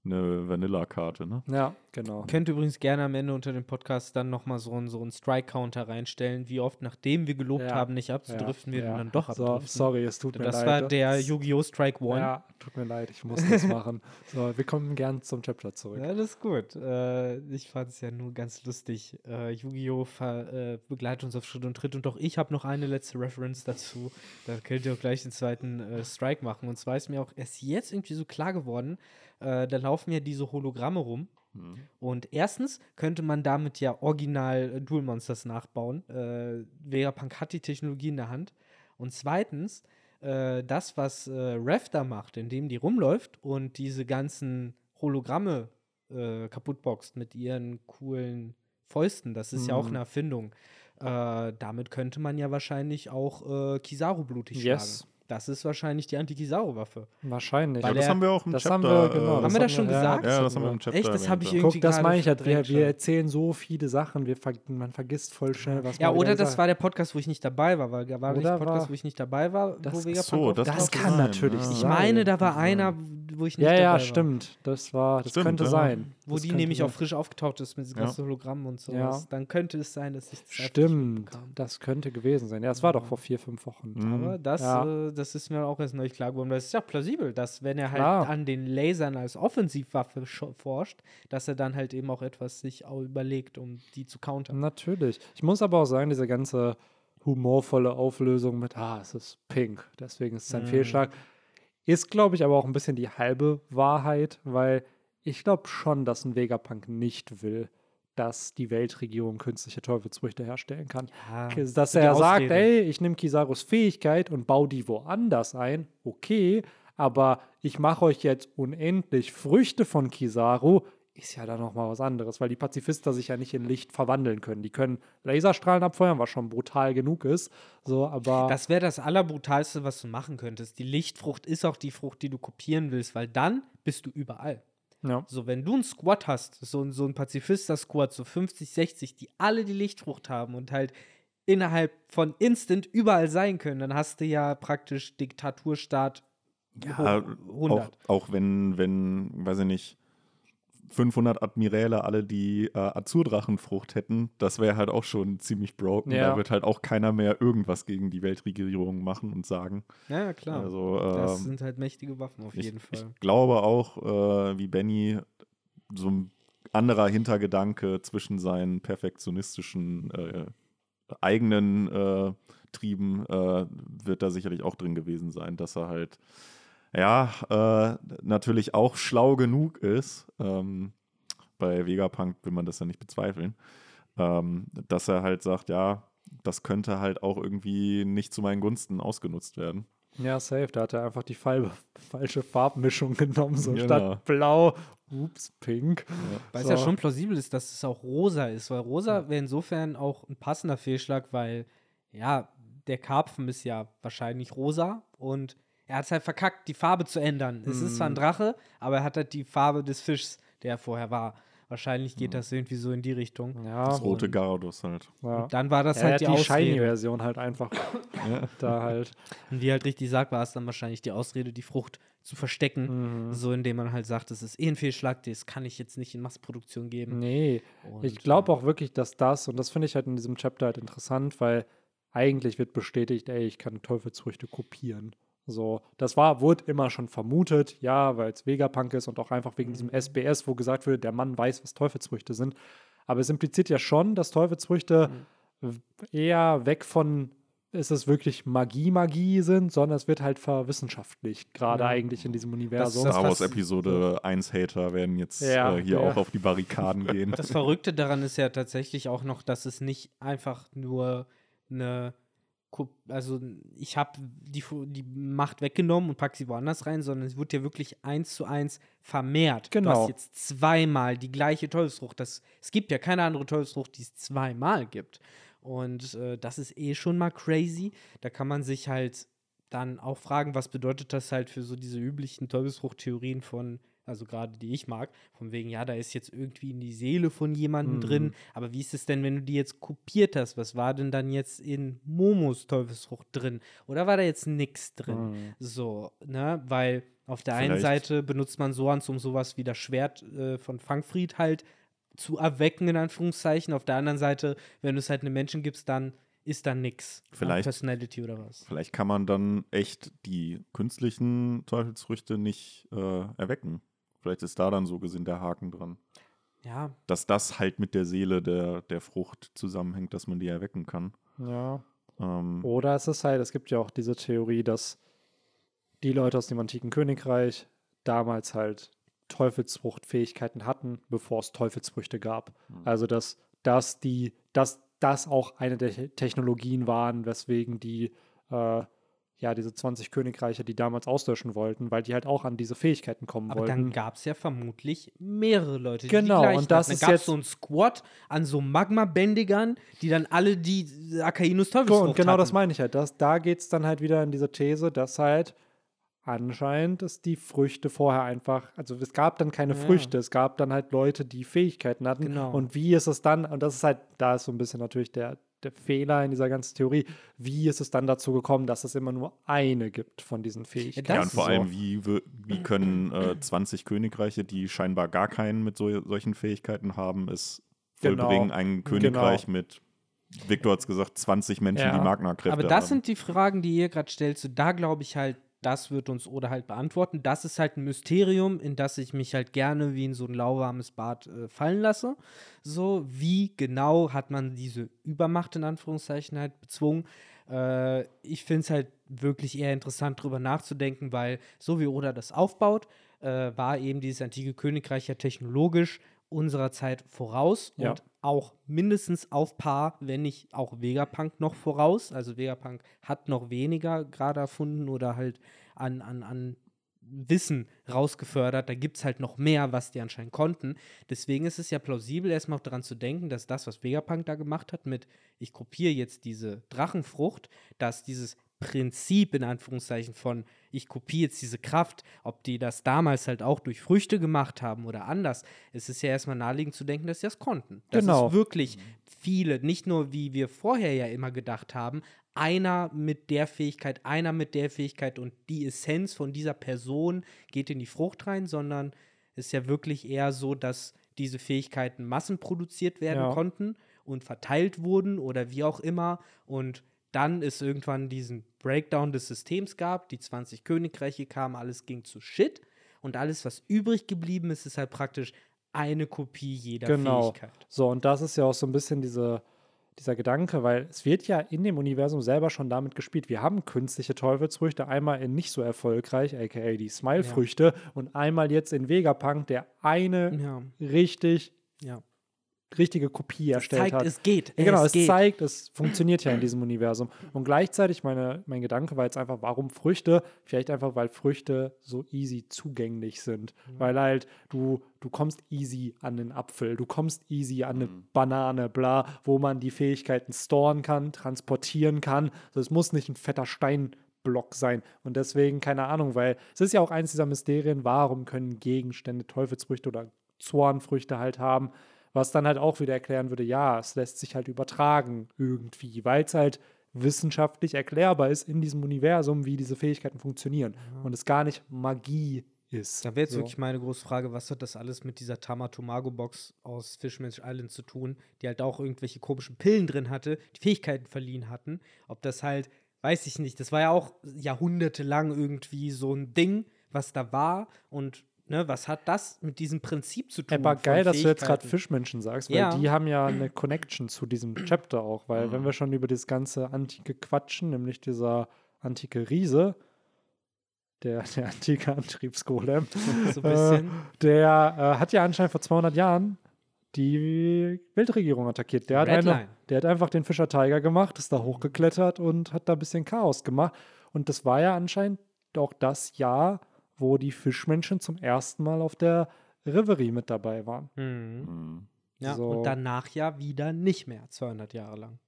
eine Vanilla-Karte, ne? Ja, genau. Könnt ihr übrigens gerne am Ende unter dem Podcast dann nochmal so einen, so einen Strike-Counter reinstellen, wie oft, nachdem wir gelobt Ja. haben, nicht abzudriften, wir ja. dann doch so, abdriften. Sorry, es tut mir das leid. war der Das- Yu-Gi-Oh! Strike One. Ja, tut mir leid, ich muss das machen. So, wir kommen gern zum Chapter zurück. Ja, das ist gut. Äh, ich fand es ja nur ganz lustig. Äh, Yu-Gi-Oh! Äh, begleitet uns auf Schritt und Tritt. Und auch ich habe noch eine letzte Reference dazu. Da könnt ihr auch gleich den zweiten äh, Strike machen. Und zwar ist mir auch erst jetzt irgendwie so klar geworden, äh, da laufen ja diese Hologramme rum. Und erstens könnte man damit ja original äh, Dual Monsters nachbauen. Äh, Vegapunk hat die Technologie in der Hand. Und zweitens, äh, das, was äh, Rev da macht, indem die rumläuft und diese ganzen Hologramme äh, kaputtboxt mit ihren coolen Fäusten, das ist ja auch Mhm. eine Erfindung. Äh, damit könnte man ja wahrscheinlich auch äh, Kizaru blutig Yes. schlagen. Das ist wahrscheinlich die Anti-Kizaru-Waffe. Wahrscheinlich. Weil Ja, das der- haben wir auch im das Chapter. haben wir, genau. äh, Haben wir das schon ja, gesagt? Ja, das haben wir im Chapter. Echt? Das habe ich irgendwie Guck, das meine ich halt. Wir, wir erzählen so viele Sachen, wir ver man vergisst voll schnell, was Ja, oder das gesagt- war der Podcast, wo ich nicht dabei war, weil da war nicht Oder ein Podcast, war- wo ich nicht dabei war, Das- wo so, das Das kann sein, natürlich ja. Ich meine, da war einer, wo ich nicht Ja, dabei ja, war. stimmt. Das war, das Stimmt, könnte ja. sein. Wo Das die nämlich auch frisch aufgetaucht ist mit diesen Ja. ganzen Hologrammen und sowas. Ja. Dann könnte es sein, dass ich das nicht Stimmt, das könnte gewesen sein. Ja, es war doch vor vier, fünf Wochen. Mhm. Aber das, Ja. äh, das ist mir auch erst neulich klar geworden. Das ist ja plausibel, dass wenn er halt Klar. an den Lasern als Offensivwaffe forscht, dass er dann halt eben auch etwas sich auch überlegt, um die zu countern. Natürlich. Ich muss aber auch sagen, diese ganze humorvolle Auflösung mit, ah, es ist pink, deswegen ist es ein Mhm. Fehlschlag, ist, glaube ich, aber auch ein bisschen die halbe Wahrheit, weil ich glaube schon, dass ein Vegapunk nicht will, dass die Weltregierung künstliche Teufelsfrüchte herstellen kann. Ja, dass er sagt, Ausrede. ey, ich nehme Kisarus Fähigkeit und baue die woanders ein, okay, aber ich mache euch jetzt unendlich Früchte von Kizaru, ist ja dann nochmal was anderes, weil die Pazifister sich ja nicht in Licht verwandeln können. Die können Laserstrahlen abfeuern, was schon brutal genug ist. So, aber Das wäre das Allerbrutalste, was du machen könntest. Die Lichtfrucht ist auch die Frucht, die du kopieren willst, weil dann bist du überall. Ja. So, wenn du einen Squad hast, so, ein- so ein Pazifister-Squad, so 50, 60, die alle die Lichtfrucht haben und halt innerhalb von Instant überall sein können, dann hast du ja praktisch Diktaturstaat Ja, hoch- auch, 100. auch wenn, wenn, weiß ich nicht, 500 Admiräle alle die äh, Azurdrachenfrucht hätten, das wäre halt auch schon ziemlich broken. Ja. Da wird halt auch keiner mehr irgendwas gegen die Weltregierung machen und sagen. Ja, ja, klar. Also, das ähm, sind halt mächtige Waffen auf ich, jeden ich Fall. glaube auch, äh, wie Benny, so ein anderer Hintergedanke zwischen seinen perfektionistischen äh, eigenen äh, Trieben äh, wird da sicherlich auch drin gewesen sein, dass er halt ja, äh, natürlich auch schlau genug ist. Ähm, bei Vegapunk will man das ja nicht bezweifeln. Ähm, dass er halt sagt, ja, das könnte halt auch irgendwie nicht zu meinen Gunsten ausgenutzt werden. Ja, safe. Da hat er einfach die fal falsche Farbmischung genommen. So Genau. statt blau, ups, pink. Weil es So. ja schon plausibel ist, dass es auch rosa ist, weil rosa wäre insofern auch ein passender Fehlschlag, weil ja, der Karpfen ist ja wahrscheinlich rosa und er hat es halt verkackt, die Farbe zu ändern. Es ist zwar ein Mhm. Drache, aber er hat halt die Farbe des Fischs, der er vorher war. Wahrscheinlich geht Mhm. das irgendwie so in die Richtung. Ja, Das rote Gyarados halt. ja. Und dann war das er halt hat die, die Ausrede. Shiny-Version halt einfach Ja. da halt. Und wie halt richtig sagt, war es dann wahrscheinlich die Ausrede, die Frucht zu verstecken. Mhm. So, indem man halt sagt, das ist eh ein Fehlschlag, das kann ich jetzt nicht in Massproduktion geben. Nee, Und, ich glaube auch wirklich, dass das, und das finde ich halt in diesem Chapter halt interessant, weil eigentlich wird bestätigt, ey, ich kann Teufelsfrüchte kopieren. So, das war, wurde immer schon vermutet, ja, weil es Vegapunk ist und auch einfach wegen diesem SBS, wo gesagt wird, der Mann weiß, was Teufelsfrüchte sind. Aber es impliziert ja schon, dass Teufelsfrüchte eher weg von, ist es wirklich Magie, Magie sind, sondern es wird halt verwissenschaftlicht, gerade Ja. eigentlich in diesem Universum. das Star Wars Episode 1 Hater werden jetzt Ja, äh, hier ja. auch auf die Barrikaden gehen. Das Verrückte daran ist ja tatsächlich auch noch, dass es nicht einfach nur eine, also ich habe die, die Macht weggenommen und pack sie woanders rein, sondern es wird ja wirklich eins zu eins vermehrt. Du Genau. hast jetzt zweimal die gleiche Teufelsfrucht. Das, es gibt ja keine andere Teufelsfrucht, die es zweimal gibt. Und äh, das ist eh schon mal crazy. Da kann man sich halt dann auch fragen, was bedeutet das halt für so diese üblichen Teufelsfrucht-Theorien von, also gerade die ich mag, von wegen, ja, da ist jetzt irgendwie in die Seele von jemandem Mhm. drin, aber wie ist es denn, wenn du die jetzt kopiert hast? Was war denn dann jetzt in Momos Teufelsfrucht drin? Oder war da jetzt nichts drin? Mhm. So, ne, weil auf der einen Vielleicht- Seite benutzt man Soans, um sowas wie das Schwert äh, von Fangfried halt zu erwecken, in Anführungszeichen. Auf der anderen Seite, wenn du es halt einem Menschen gibst, dann ist da nix. an Vielleicht- Personality oder was. Vielleicht kann man dann echt die künstlichen Teufelsfrüchte nicht äh, erwecken. Vielleicht ist da dann so gesehen der Haken dran. Ja, Dass das halt mit der Seele der, der Frucht zusammenhängt, dass man die erwecken kann. Ja. Ähm, Oder es ist halt, es gibt ja auch diese Theorie, dass die Leute aus dem antiken Königreich damals halt Teufelsfruchtfähigkeiten hatten, bevor es Teufelsfrüchte gab. Also dass, dass die, dass das auch eine der Te- Technologien waren, weswegen die äh, ja diese 20 Königreiche, die damals auslöschen wollten, weil die halt auch an diese Fähigkeiten kommen aber dann wollten. gab es ja vermutlich mehrere Leute, die Genau, die gleichen und das hatten. ist Dann gab es jetzt- so ein Squad an so Magma-Bändigern, die dann alle die Akainus Teufelsfrucht und genau das hatten. meine ich halt. Das, da geht es dann halt wieder in diese These, dass halt anscheinend es die Früchte vorher einfach, also es gab dann keine Ja. Früchte, es gab dann halt Leute, die Fähigkeiten hatten. Genau. Und wie ist es dann, und das ist halt, da ist so ein bisschen natürlich der, der Fehler in dieser ganzen Theorie, wie ist es dann dazu gekommen, dass es immer nur eine gibt von diesen Fähigkeiten? ja, und vor so. allem, wie, wie können äh, 20 Königreiche, die scheinbar gar keinen mit so, solchen Fähigkeiten haben, es Genau. vollbringen, ein Königreich mit, Victor hat es gesagt, 20 Menschen, Ja. die Magna-Kräfte Aber haben. das sind die Fragen, die ihr gerade stellt. So, da glaube ich halt, das wird uns Oda halt beantworten. Das ist halt ein Mysterium, in das ich mich halt gerne wie in so ein lauwarmes Bad äh, fallen lasse. So, wie genau hat man diese Übermacht in Anführungszeichen halt bezwungen? Äh, ich finde es halt wirklich eher interessant, drüber nachzudenken, weil so wie Oda das aufbaut, äh, war eben dieses antike Königreich ja technologisch unserer Zeit voraus Ja. und auch mindestens auf Paar, wenn nicht auch Vegapunk noch voraus. Also Vegapunk hat noch weniger gerade erfunden oder halt an, an, an Wissen rausgefördert. Da gibt es halt noch mehr, was die anscheinend konnten. Deswegen ist es ja plausibel, erstmal auch daran zu denken, dass das, was Vegapunk da gemacht hat, mit ich kopiere jetzt diese Drachenfrucht, dass dieses Prinzip in Anführungszeichen von ich kopiere jetzt diese Kraft, ob die das damals halt auch durch Früchte gemacht haben oder anders, es ist ja erstmal naheliegend zu denken, dass sie das konnten. Dass Genau. es wirklich viele, nicht nur wie wir vorher ja immer gedacht haben, einer mit der Fähigkeit, einer mit der Fähigkeit und die Essenz von dieser Person geht in die Frucht rein, sondern es ist ja wirklich eher so, dass diese Fähigkeiten massenproduziert werden Ja. konnten und verteilt wurden oder wie auch immer und dann es irgendwann diesen Breakdown des Systems gab, die 20 Königreiche kamen, alles ging zu Shit und alles, was übrig geblieben ist, ist halt praktisch eine Kopie jeder Genau. Fähigkeit. So, und das ist ja auch so ein bisschen diese, dieser Gedanke, weil es wird ja in dem Universum selber schon damit gespielt. Wir haben künstliche Teufelsfrüchte, einmal in nicht so erfolgreich, aka die Smile-Früchte, und einmal jetzt in Vegapunk, der eine Ja, richtig, ja. Richtige Kopie erstellt zeigt, hat. es geht. Ja, genau, es, geht. zeigt, es funktioniert ja in diesem Universum. Und gleichzeitig, meine, mein Gedanke war jetzt einfach, warum Früchte? Vielleicht einfach, weil Früchte so easy zugänglich sind. Weil halt du, du kommst easy an den Apfel, du kommst easy an eine Banane, bla, wo man die Fähigkeiten storen kann, transportieren kann. Also es muss nicht ein fetter Steinblock sein. Und deswegen, keine Ahnung, weil es ist ja auch eins dieser Mysterien, warum können Gegenstände Teufelsfrüchte oder Zornfrüchte halt haben, was dann halt auch wieder erklären würde, ja, es lässt sich halt übertragen irgendwie, weil es halt wissenschaftlich erklärbar ist in diesem Universum, wie diese Fähigkeiten funktionieren und es gar nicht Magie ist. Da wäre jetzt So. wirklich meine große Frage, was hat das alles mit dieser Tamatomago-Box aus Fishman's Island zu tun, die halt auch irgendwelche komischen Pillen drin hatte, die Fähigkeiten verliehen hatten. Ob das halt, weiß ich nicht, das war ja auch jahrhundertelang irgendwie so ein Ding, was da war und ne, was hat das mit diesem Prinzip zu tun? Aber geil, dass du jetzt gerade? Fischmenschen sagst, weil Ja. die haben ja eine Connection zu diesem Chapter auch, weil wenn wir schon über das ganze Antike quatschen, nämlich dieser antike Riese, der, der antike Antriebsgolem, So. Äh, der äh, hat ja anscheinend vor 200 Jahren die Weltregierung attackiert. Der hat, eine, der hat einfach den Fischer Tiger gemacht, ist da hochgeklettert und hat da ein bisschen Chaos gemacht. Und das war ja anscheinend auch das Jahr, wo die Fischmenschen zum ersten Mal auf der Reverie mit dabei waren. Mhm. Mhm. Ja, So. und danach ja wieder nicht mehr, 200 Jahre lang.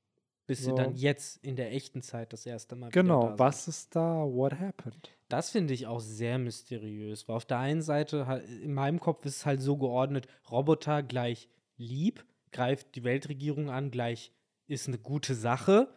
Bis So. sie dann jetzt in der echten Zeit das erste Mal wieder Genau, da sind. was ist da? What happened? Das finde ich auch sehr mysteriös, weil auf der einen Seite, in meinem Kopf ist es halt so geordnet, Roboter gleich lieb, greift die Weltregierung an, gleich ist eine gute Sache,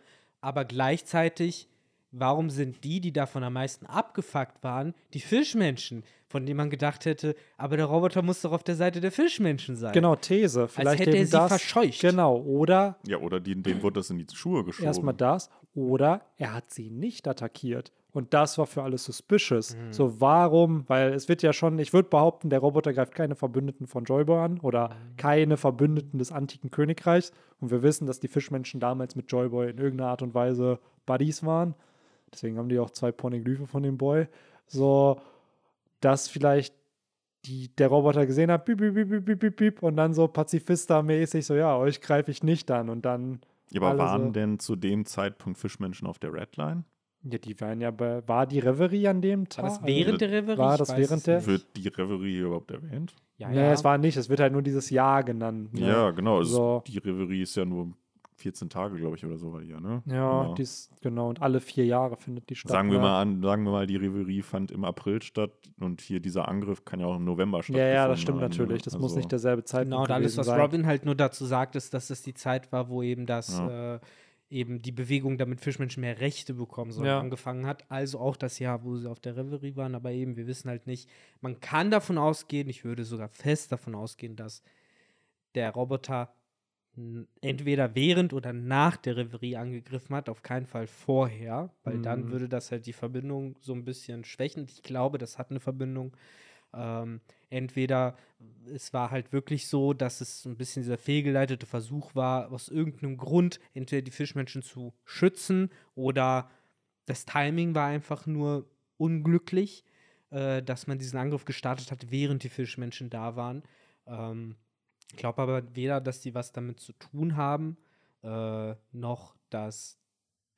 aber gleichzeitig, warum sind die, die davon am meisten abgefuckt waren, die Fischmenschen, von denen man gedacht hätte, aber der Roboter muss doch auf der Seite der Fischmenschen sein. Genau, These. Vielleicht hätte er eben sie das. verscheucht. Genau, oder Ja, oder die, denen wurde das in die Schuhe geschoben. erstmal das, oder er hat sie nicht attackiert. Und das war für alle suspicious. Mhm. So, warum? Weil es wird ja schon, ich würde behaupten, der Roboter greift keine Verbündeten von Joyboy an oder Mhm. keine Verbündeten des antiken Königreichs. Und wir wissen, dass die Fischmenschen damals mit Joyboy in irgendeiner Art und Weise Buddies waren. Deswegen haben die auch zwei Pornoglyphe von dem Boy. So, dass vielleicht die, der Roboter gesehen hat, piep, piep, piep, piep, piep, piep, und dann so Pazifista-mäßig, so, ja, euch greife ich nicht an. Und dann ja, aber waren so- denn zu dem Zeitpunkt Fischmenschen auf der Redline? Ja, die waren ja bei, war die Reverie an dem Tag? War das während der Reverie? War das während der-. Wird die Reverie überhaupt erwähnt? Ja, Nee, ja. es war nicht, es wird halt nur dieses Jahr genannt. Ne? Ja, genau. es- So. Die Reverie ist ja nur 14 Tage, glaube ich, oder so war die ja, ne? Ja, Genau. dies, genau, und alle vier Jahre findet die statt. Sagen wir ne? mal an, sagen wir mal, die Reverie fand im April statt und hier dieser Angriff kann ja auch im November Ja, stattfinden. ja, das stimmt natürlich. Das muss nicht derselbe Zeitpunkt Genau, und alles, was sein. Robin halt nur dazu sagt, ist, dass es die Zeit war, wo eben das, Ja. äh, eben die Bewegung, damit Fischmenschen mehr Rechte bekommen sollen, Ja. angefangen hat. Also auch das Jahr, wo sie auf der Reverie waren, aber eben, wir wissen halt nicht. Man kann davon ausgehen, ich würde sogar fest davon ausgehen, dass der Roboter entweder während oder nach der Reverie angegriffen hat, auf keinen Fall vorher, weil dann Mhm. würde das halt die Verbindung so ein bisschen schwächen. Ich glaube, das hat eine Verbindung. Ähm, entweder es war halt wirklich so, dass es so ein bisschen dieser fehlgeleitete Versuch war, aus irgendeinem Grund entweder die Fischmenschen zu schützen oder das Timing war einfach nur unglücklich. äh, dass man diesen Angriff gestartet hat, während die Fischmenschen da waren. Ähm, ich glaube aber weder, dass die was damit zu tun haben, äh, noch dass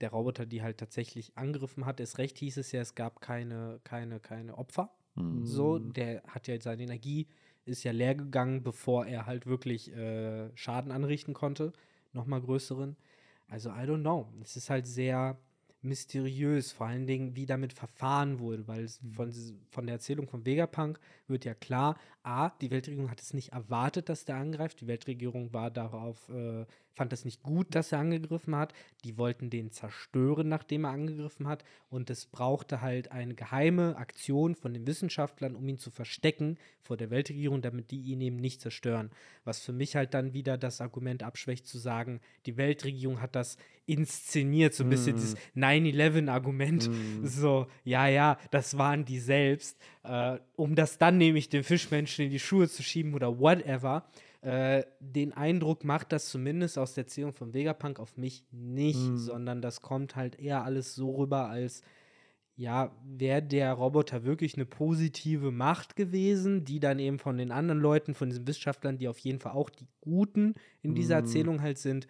der Roboter die halt tatsächlich angegriffen hat. Es recht hieß es ja, es gab keine, keine, keine Opfer. Hm. So, der hat ja seine Energie, ist ja leer gegangen, bevor er halt wirklich äh, Schaden anrichten konnte. Nochmal größeren. Also, I don't know. Es ist halt sehr mysteriös, vor allen Dingen, wie damit verfahren wurde, weil es von, von der Erzählung von Vegapunk wird ja klar, A, die Weltregierung hat es nicht erwartet, dass der angreift. Die Weltregierung war darauf, äh, fand es nicht gut, dass er angegriffen hat. Die wollten den zerstören, nachdem er angegriffen hat. Und es brauchte halt eine geheime Aktion von den Wissenschaftlern, um ihn zu verstecken vor der Weltregierung, damit die ihn eben nicht zerstören. Was für mich halt dann wieder das Argument abschwächt, zu sagen, die Weltregierung hat das inszeniert, so ein bisschen Mm. dieses 9-11-Argument. Mm. So, ja, ja, das waren die selbst. Äh, um das dann nämlich den Fischmenschen in die Schuhe zu schieben oder whatever. Äh, den Eindruck macht das zumindest aus der Erzählung von Vegapunk auf mich nicht, Mm. sondern das kommt halt eher alles so rüber, als ja, wäre der Roboter wirklich eine positive Macht gewesen, die dann eben von den anderen Leuten, von diesen Wissenschaftlern, die auf jeden Fall auch die Guten in dieser Mm. Erzählung halt sind,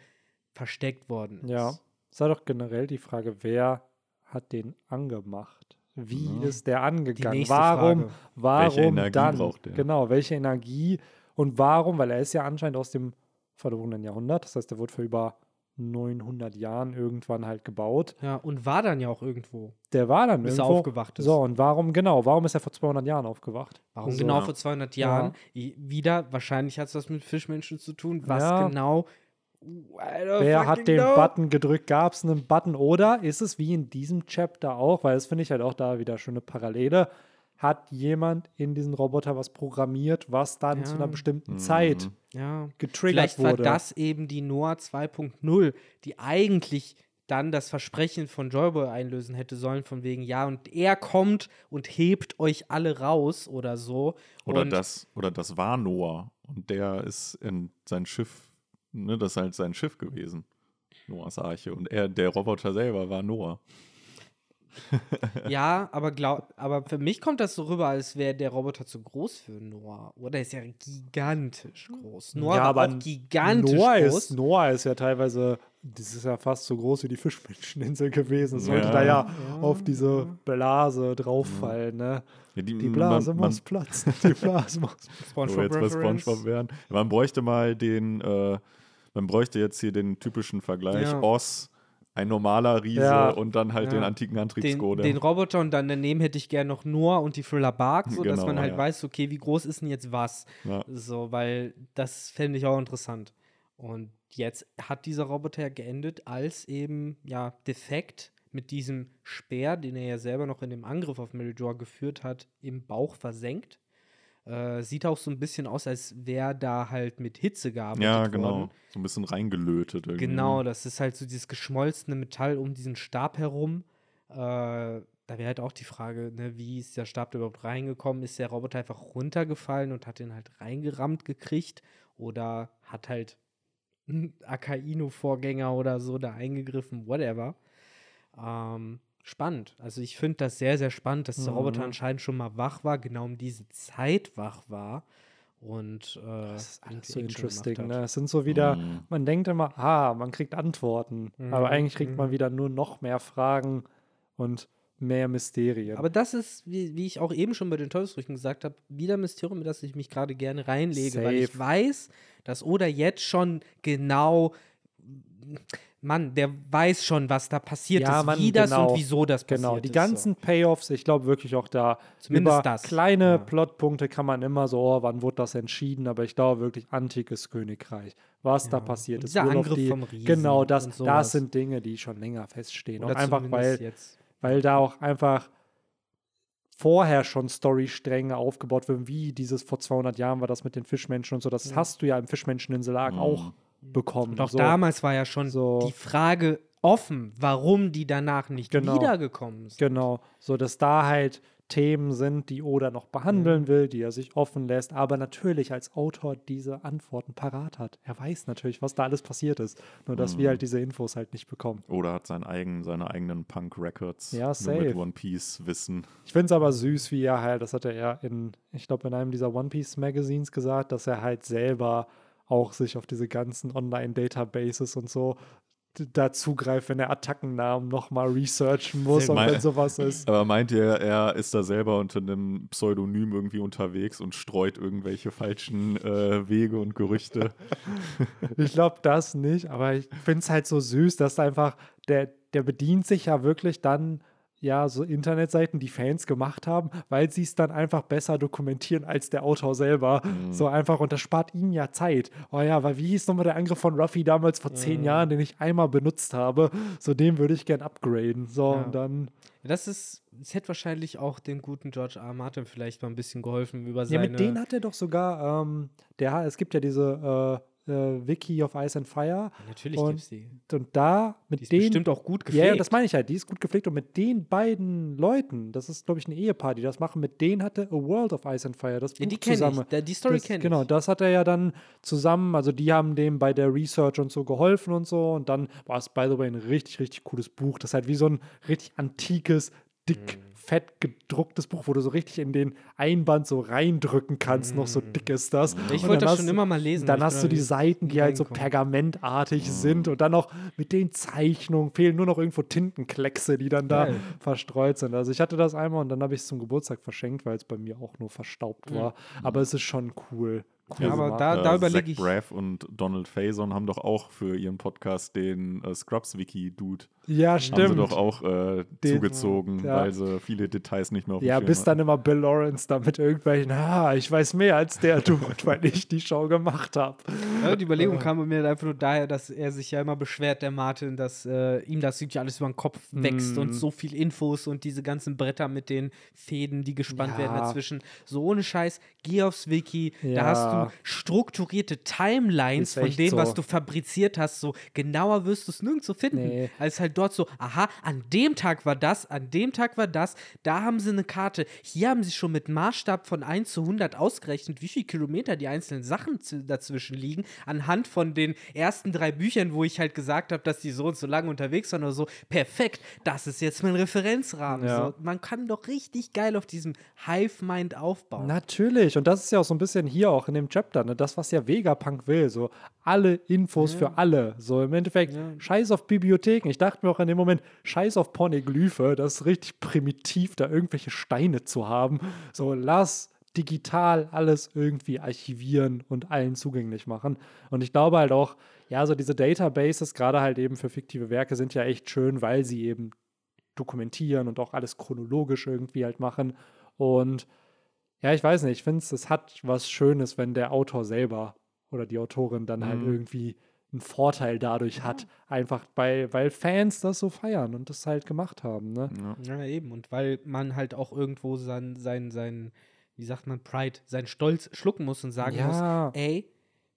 versteckt worden ist. Ja, es war doch generell die Frage, wer hat den angemacht? Wie Ja. ist der angegangen? Warum, Frage. warum Energie dann? braucht der? Genau, welche Energie und warum? Weil er ist ja anscheinend aus dem verlorenen Jahrhundert. Das heißt, er wurde vor über 900 Jahren irgendwann halt gebaut. Ja, und war dann ja auch irgendwo, Der war dann bis er irgendwo. aufgewacht ist. So, und warum, genau, warum ist er vor 200 Jahren aufgewacht? Warum so. genau Ja. vor 200 Jahren? I- Wieder, wahrscheinlich hat es was mit Fischmenschen zu tun. Was Ja. genau? Wer hat den know. Button gedrückt? Gab es einen Button? Oder ist es wie in diesem Chapter auch, weil das finde ich halt auch da wieder schöne Parallele, hat jemand in diesen Roboter was programmiert, was dann zu Ja. einer bestimmten Mhm. Zeit Ja. getriggert Vielleicht war wurde? das eben die Noah 2.0, die eigentlich dann das Versprechen von Joyboy einlösen hätte sollen, von wegen, ja, und er kommt und hebt euch alle raus oder so. Oder und das, oder das war Noah. Und der ist in sein Schiff, ne, das ist halt sein Schiff gewesen. Noahs Arche. Und er, der Roboter selber war Noah. Ja, aber, glaub, aber für mich kommt das so rüber, als wäre der Roboter zu groß für Noah. Oder ist ja gigantisch groß. Noah Ja, war aber auch gigantisch Noah groß. ist, Noah ist ja teilweise, das ist ja fast so groß wie die Fischmenscheninsel gewesen. Es sollte Ja. da ja, Ja. auf diese Blase drauffallen, ne? Ja, die, Die Blase man, man, muss platzen. Die Blase muss. Oh, jetzt Reference. Spongebob werden. Man bräuchte mal den, äh, man bräuchte jetzt hier den typischen Vergleich. Ja. Oz, ein normaler Riese Ja. und dann halt Ja. den antiken den, Antriebscode. den Roboter und dann daneben hätte ich gerne noch Noah und die Thriller Bark, so dass Genau, man halt ja. weiß, okay, wie groß ist denn jetzt was? So, weil das fände ich auch interessant. Und jetzt hat dieser Roboter ja geendet als eben, ja, defekt mit diesem Speer, den er ja selber noch in dem Angriff auf Meljor geführt hat, im Bauch versenkt. Äh, sieht auch so ein bisschen aus, als wäre da halt mit Hitze gearbeitet ja, genau. worden. So ein bisschen reingelötet irgendwie. Genau, das ist halt so dieses geschmolzene Metall um diesen Stab herum. Äh, da wäre halt auch die Frage, ne, wie ist der Stab da überhaupt reingekommen? Ist der Roboter einfach runtergefallen und hat den halt reingerammt gekriegt? Oder hat halt ein Akaino-Vorgänger oder so da eingegriffen? Whatever. Ähm, spannend. Also ich finde das sehr, sehr spannend, dass der Roboter Mhm. anscheinend schon mal wach war, genau um diese Zeit wach war. Und äh, Das ist alles so interesting, ne? Es sind so wieder, Mhm. man denkt immer, ah, man kriegt Antworten. Aber Mhm, eigentlich kriegt man mhm. wieder nur noch mehr Fragen und mehr Mysterien. Aber das ist, wie, wie ich auch eben schon bei den Teufelsfrüchten gesagt habe, wieder ein Mysterium, in das ich mich gerade gerne reinlege, weil ich Safe. weiß, dass Oda jetzt schon genau, Mann, der weiß schon, was da passiert Ja, ist, Mann, wie das genau. und wieso das passiert Genau, die ist. ganzen Payoffs, ich glaube wirklich auch da Zumindest über das, kleine ja. Plotpunkte kann man immer so, oh, wann wurde das entschieden, aber ich glaube wirklich antikes Königreich, was da Ja. passiert Und ist. dieser Angriff the- vom Riesen Genau, das, das sind Dinge, die schon länger feststehen. So. Und einfach, weil, jetzt. weil da auch einfach vorher schon Storystränge aufgebaut werden, wie dieses vor 200 Jahren war das mit den Fischmenschen und so. Das hast du ja im Fischmenscheninsel-Arc Mhm. auch bekommen. Und auch so. damals war ja schon So. die Frage offen, warum die danach nicht Genau. wiedergekommen sind. Genau, so dass da halt Themen sind, die Oda noch behandeln will, die er sich offen lässt, aber natürlich als Autor diese Antworten parat hat. Er weiß natürlich, was da alles passiert ist, nur dass wir halt diese Infos halt nicht bekommen. Oder hat sein eigen, seine eigenen Punk-Records Ja, safe. mit One Piece-Wissen. Ich finde es aber süß, wie er halt, das hat er ja in, ich glaube, in einem dieser One Piece Magazines gesagt, dass er halt selber auch sich auf diese ganzen Online-Databases und so da zugreift, wenn er Attackennamen nochmal researchen muss und wenn sowas ist. Aber meint ihr, er ist da selber unter einem Pseudonym irgendwie unterwegs und streut irgendwelche falschen äh, Wege und Gerüchte? Ich glaube das nicht, aber ich finde es halt so süß, dass einfach der, der bedient sich ja wirklich dann ja so Internetseiten, die Fans gemacht haben, weil sie es dann einfach besser dokumentieren als der Autor selber. So einfach und das spart ihnen ja Zeit. Oh ja, weil wie hieß nochmal der Angriff von Ruffy damals vor zehn Jahren, den ich einmal benutzt habe? So den würde ich gern upgraden. So Ja. und dann Das ist, es hätte wahrscheinlich auch dem guten George R. Martin vielleicht mal ein bisschen geholfen über ja, seine. mit denen hat er doch sogar ähm, der es gibt ja diese äh, äh, Wiki of Ice and Fire Natürlich und- gibt's die. und da mit Die ist denen bestimmt auch gut gepflegt. ja, das meine ich halt. Die ist gut gepflegt und mit den beiden Leuten, das ist, glaube ich, ein Ehepaar, die das machen, mit denen hatte A World of Ice and Fire das Buch ja, die zusammen. ich. Da- Die Story kenne genau, ich. das hat er ja dann zusammen, also die haben dem bei der Research und so geholfen und so und dann war es, by the way, ein richtig, richtig cooles Buch. Das ist halt wie so ein richtig antikes, dick, Mhm. Fett gedrucktes Buch, wo du so richtig in den Einband so reindrücken kannst, noch so dick ist das. Ich wollte das hast schon immer mal lesen. dann hast du die Seiten, die halt so pergamentartig sind und dann noch mit den Zeichnungen fehlen nur noch irgendwo Tintenkleckse, die dann da Geil. verstreut sind. Also ich hatte das einmal und dann habe ich es zum Geburtstag verschenkt, weil es bei mir auch nur verstaubt war. Aber es ist schon cool. Ja, aber da- da Äh, überleg Zach ich- Braff und Donald Faison haben doch auch für ihren Podcast den äh, Scrubs-Wiki-Dude ja, haben sie stimmt. doch auch äh, Den- zugezogen, ja. weil sie viele Details nicht mehr auf dem Ja, bis dann immer Bill Lawrence da mit irgendwelchen, ah, ich weiß mehr als der Dude, weil ich die Show gemacht habe. Ja, die Überlegung kam bei mir einfach nur daher, dass er sich ja immer beschwert, der Martin, dass äh, ihm das wirklich alles über den Kopf wächst Mm. und so viel Infos und diese ganzen Bretter mit den Fäden, die gespannt Ja. werden dazwischen. So ohne Scheiß, geh aufs Wiki, da hast du strukturierte Timelines von dem, so. was du fabriziert hast. So genauer wirst du es nirgendwo finden. Nee. Als halt dort so, aha, an dem Tag war das, an dem Tag war das, da haben sie eine Karte. Hier haben sie schon mit Maßstab von 1 zu 100 ausgerechnet, wie viele Kilometer die einzelnen Sachen dazwischen liegen, anhand von den ersten drei Büchern, wo ich halt gesagt habe, dass die so und so lange unterwegs waren oder so. Perfekt, das ist jetzt mein Referenzrahmen. Ja. So, man kann doch richtig geil auf diesem Hive-Mind aufbauen. Natürlich. Und das ist ja auch so ein bisschen hier auch in dem Chapter, ne? das, was ja Vegapunk will. So alle Infos für alle. So im Endeffekt, scheiß auf Bibliotheken. Ich dachte mir auch in dem Moment, scheiß auf Pornoglyphe. Das ist richtig primitiv, da irgendwelche Steine zu haben. So, lass digital alles irgendwie archivieren und allen zugänglich machen. Und ich glaube halt auch, ja, so diese Databases, gerade halt eben für fiktive Werke, sind ja echt schön, weil sie eben dokumentieren und auch alles chronologisch irgendwie halt machen. Und ja, ich weiß nicht, ich finde es, es hat was Schönes, wenn der Autor selber oder die Autorin dann halt Mhm. irgendwie einen Vorteil dadurch hat. Einfach bei, weil Fans das so feiern und das halt gemacht haben. Ne? Ja. Ja, eben. Und weil man halt auch irgendwo sein, sein, sein, wie sagt man, Pride, seinen Stolz schlucken muss und sagen Ja. muss, ey,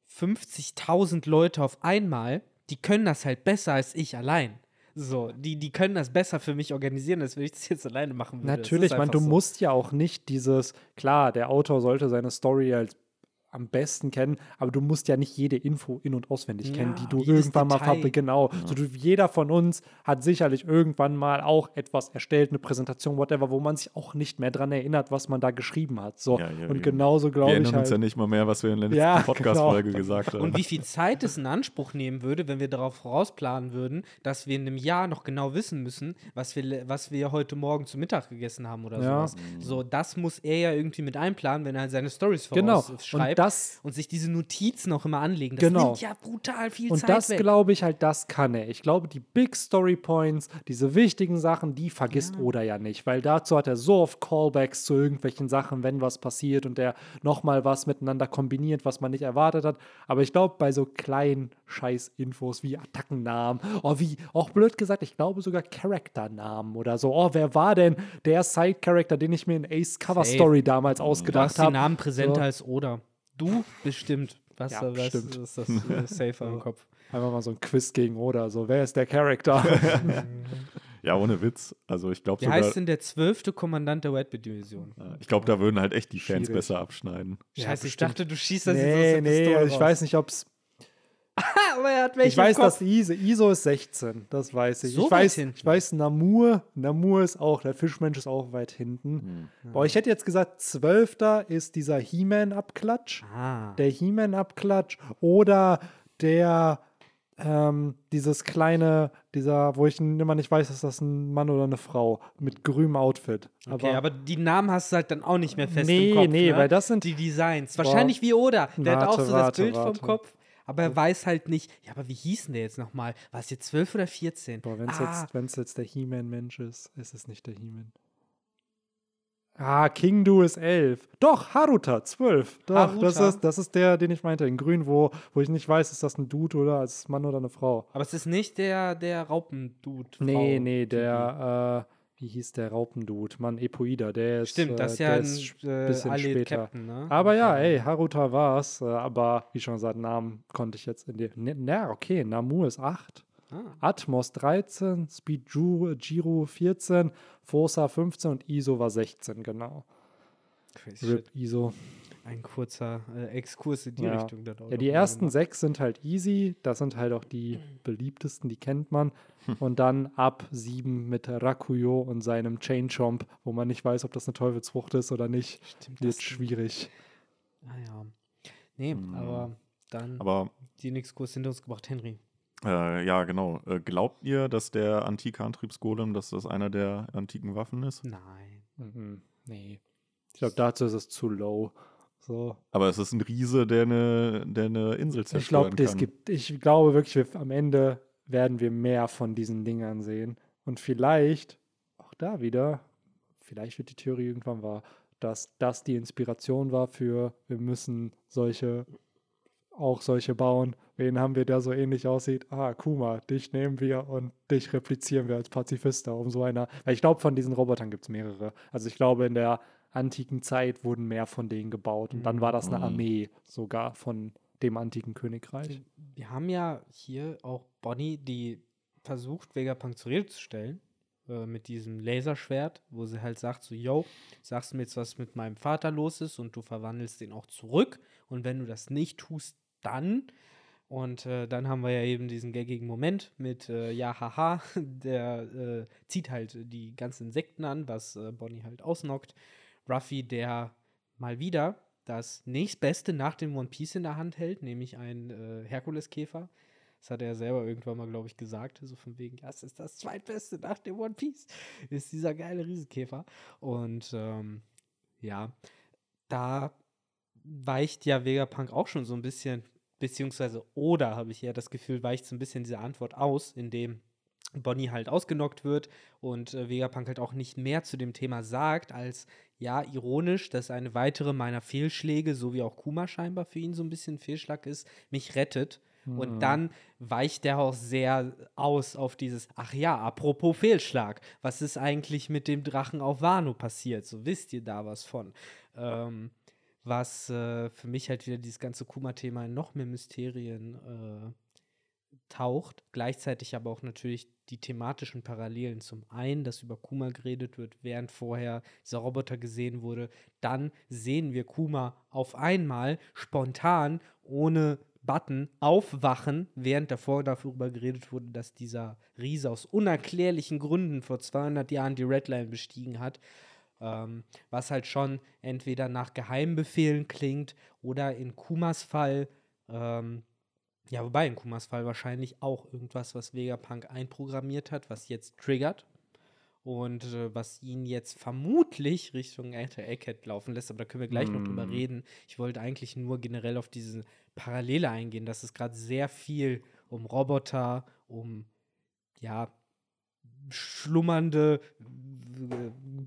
50.000 Leute auf einmal, die können das halt besser als ich allein. So, die, die können das besser für mich organisieren, als wenn ich das jetzt alleine machen würde. Natürlich, man, du so. musst ja auch nicht dieses, klar, der Autor sollte seine Story als am besten kennen, aber du musst ja nicht jede Info in- und auswendig kennen, die Ja, du irgendwann mal Detail. verbringst. Genau. So, du, jeder von uns hat sicherlich irgendwann mal auch etwas erstellt, eine Präsentation, whatever, wo man sich auch nicht mehr dran erinnert, was man da geschrieben hat. So. Ja, ja, und eben. genauso Wir glaube ich erinnern uns halt. ja nicht mal mehr, was wir in der letzten Ja, Podcast-Folge genau. gesagt haben. Und wie viel Zeit es in Anspruch nehmen würde, wenn wir darauf vorausplanen würden, dass wir in einem Jahr noch genau wissen müssen, was wir, was wir heute Morgen zu Mittag gegessen haben oder Ja. sowas. So, das muss er ja irgendwie mit einplanen, wenn er seine Stories Genau. vorausschreibt. Und das und sich diese Notizen auch immer anlegen. Das Genau. nimmt ja brutal viel Und Zeit das weg. glaube ich halt, das kann er. Ich glaube, die Big Story Points, diese wichtigen Sachen, die vergisst Oda ja nicht, weil dazu hat er so oft Callbacks zu irgendwelchen Sachen, wenn was passiert und er nochmal was miteinander kombiniert, was man nicht erwartet hat. Aber ich glaube, bei so kleinen Scheiß-Infos wie Attackennamen, oh, wie, auch blöd gesagt, ich glaube sogar Charakternamen oder so. Oh, wer war denn der Side-Character, den ich mir in Ace Cover. Story damals du ausgedacht hast die habe? Namen präsenter So. als Oder. Du bestimmt. Was, Ja, was bestimmt. ist das safer im Kopf? Einfach mal so ein Quiz gegen Oda. So, wer ist der Charakter? Ja, ohne Witz. Also ich glaube Wie sogar, heißt denn der zwölfte Kommandant der White Division? ich glaube, da würden halt echt die Fans Schwierig. besser abschneiden. Ja, Scheiße, ich dachte, du schießt das nee, jetzt aus der nee, Pistole ich raus. weiß nicht, ob es. aber er hat welche Ich weiß, im Kopf. dass ISO, ISO ist 16, das weiß ich. So ich, weiß, hinten. ich weiß, Namur, Namur ist auch, der Fischmensch ist auch weit hinten. Boah, ich hätte jetzt gesagt, 12. ist dieser He-Man-Abklatsch. Ah. Der He-Man-Abklatsch oder der, ähm, dieses kleine, dieser, wo ich immer nicht weiß, ist das ein Mann oder eine Frau mit grünem Outfit. Okay, aber die Namen hast du halt dann auch nicht mehr fest Nee, im Kopf. nee, ne? weil das sind- die Designs. Wahrscheinlich wie Oda. Der hat auch Warte, so warte, das Bild warte. vom Kopf. Aber er weiß halt nicht, ja, aber wie hießen der jetzt nochmal? War es jetzt 12 oder 14? Boah, wenn es ah, jetzt, wenn's jetzt der He-Man-Mensch ist, ist es nicht der He-Man. Ah, King Du ist 11. Doch, Haruta, 12. Doch, Das, Haruta. ist, das ist der, den ich meinte, in grün, wo, wo ich nicht weiß, ist das ein Dude oder ist Mann oder eine Frau. aber es ist nicht der, der Raupendude. Nee, nee, der, äh, wie hieß der Raupendude? Mann, Epoida, der ist. Stimmt, das ist äh, ja ein ist äh, bisschen Allied später. Captain, ne? Aber ja, Okay. ey, Haruta war's. Äh, aber wie schon gesagt, Namen konnte ich jetzt in dir. Ne, na, okay, Namu ist 8. Ah. Atmos 13, Speed Giro 14, Forza 15 und ISO war 16, genau. Crazy RIP shit. ISO. Ein kurzer äh, Exkurs in die Ja. Richtung. dann auch Ja, die ersten gemacht. sechs sind halt easy. Das sind halt auch die beliebtesten, die kennt man. Und dann ab sieben mit Rakuyo und seinem Chain Chomp, wo man nicht weiß, ob das eine Teufelsfrucht ist oder nicht. Stimmt, Wird schwierig. Ah ja. Nee, aber dann Aber den Exkurs hinter uns gebracht, Henry. äh, ja, genau. Äh, glaubt ihr, dass der antike Antriebsgolem, dass das einer der antiken Waffen ist? Nein. Mhm. Nee. Ich glaube, dazu ist es zu low. So. Aber es ist ein Riese, der eine, der eine Insel zerstören Ich glaube, kann. es gibt, ich glaube wirklich, wir, am Ende werden wir mehr von diesen Dingern sehen. Und vielleicht, auch da wieder, vielleicht wird die Theorie irgendwann wahr, dass das die Inspiration war für, wir müssen solche, auch solche bauen. Wen haben wir, der so ähnlich aussieht? Ah, Kuma, dich nehmen wir und dich replizieren wir als Pazifista, um so einer. Weil ich glaube, von diesen Robotern gibt es mehrere. Also ich glaube, in der antiken Zeit wurden mehr von denen gebaut. Und dann war das eine Mhm. Armee sogar von dem antiken Königreich. Wir haben ja hier auch Bonnie, die versucht, Vegapunk zur Rede zu stellen. äh, Mit diesem Laserschwert, wo sie halt sagt: So, yo, sagst du mir jetzt, was mit meinem Vater los ist und du verwandelst den auch zurück. Und wenn du das nicht tust, dann. Und äh, dann haben wir ja eben diesen gaggigen Moment mit, äh, ja, haha, der äh, zieht halt die ganzen Insekten an, was äh, Bonnie halt ausnockt. Ruffy, der mal wieder das nächstbeste nach dem One Piece in der Hand hält, nämlich ein äh, Herkuleskäfer. Das hat er selber irgendwann mal, glaube ich, gesagt. So von wegen, das ist das zweitbeste nach dem One Piece. Ist dieser geile Riesenkäfer. Und ähm, ja, da weicht ja Vegapunk auch schon so ein bisschen, beziehungsweise oder habe ich eher das Gefühl, weicht so ein bisschen diese Antwort aus, indem Bonnie halt ausgenockt wird und äh, Vegapunk halt auch nicht mehr zu dem Thema sagt, als ja, ironisch, dass eine weitere meiner Fehlschläge, so wie auch Kuma scheinbar für ihn so ein bisschen Fehlschlag ist, mich rettet. Und dann weicht er auch sehr aus auf dieses, ach ja, apropos Fehlschlag, was ist eigentlich mit dem Drachen auf Wano passiert? So wisst ihr da was von? Ähm, was äh, für mich halt wieder dieses ganze Kuma-Thema in noch mehr Mysterien äh, taucht. Gleichzeitig aber auch natürlich die thematischen Parallelen. Zum einen, dass über Kuma geredet wird, während vorher dieser Roboter gesehen wurde. Dann sehen wir Kuma auf einmal spontan ohne Button aufwachen, während davor darüber geredet wurde, dass dieser Riese aus unerklärlichen Gründen vor 200 Jahren die Redline bestiegen hat. Ähm, was halt schon entweder nach Geheimbefehlen klingt oder in Kumas Fall ähm, ja, wobei in Kumas Fall wahrscheinlich auch irgendwas, was Vegapunk einprogrammiert hat, was jetzt triggert. Und äh, was ihn jetzt vermutlich Richtung Alter Egghead laufen lässt, aber da können wir gleich noch drüber Mm. reden. Ich wollte eigentlich nur generell auf diese Parallele eingehen, dass es gerade sehr viel um Roboter, um ja, schlummernde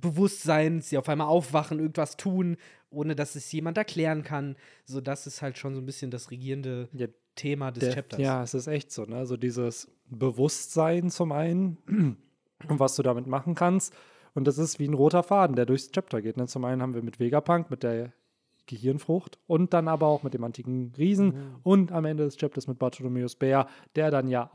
Bewusstseins, die auf einmal aufwachen, irgendwas tun, ohne dass es jemand erklären kann. So, das ist halt schon so ein bisschen das regierende Ja, Thema des Der, Chapters. ja, es ist echt so, ne? So dieses Bewusstsein zum einen und was du damit machen kannst. Und das ist wie ein roter Faden, der durchs Chapter geht. Ne? Zum einen haben wir mit Vegapunk, mit der Gehirnfrucht und dann aber auch mit dem antiken Riesen Mhm. und am Ende des Chapters mit Bartholomeus Bär, der dann ja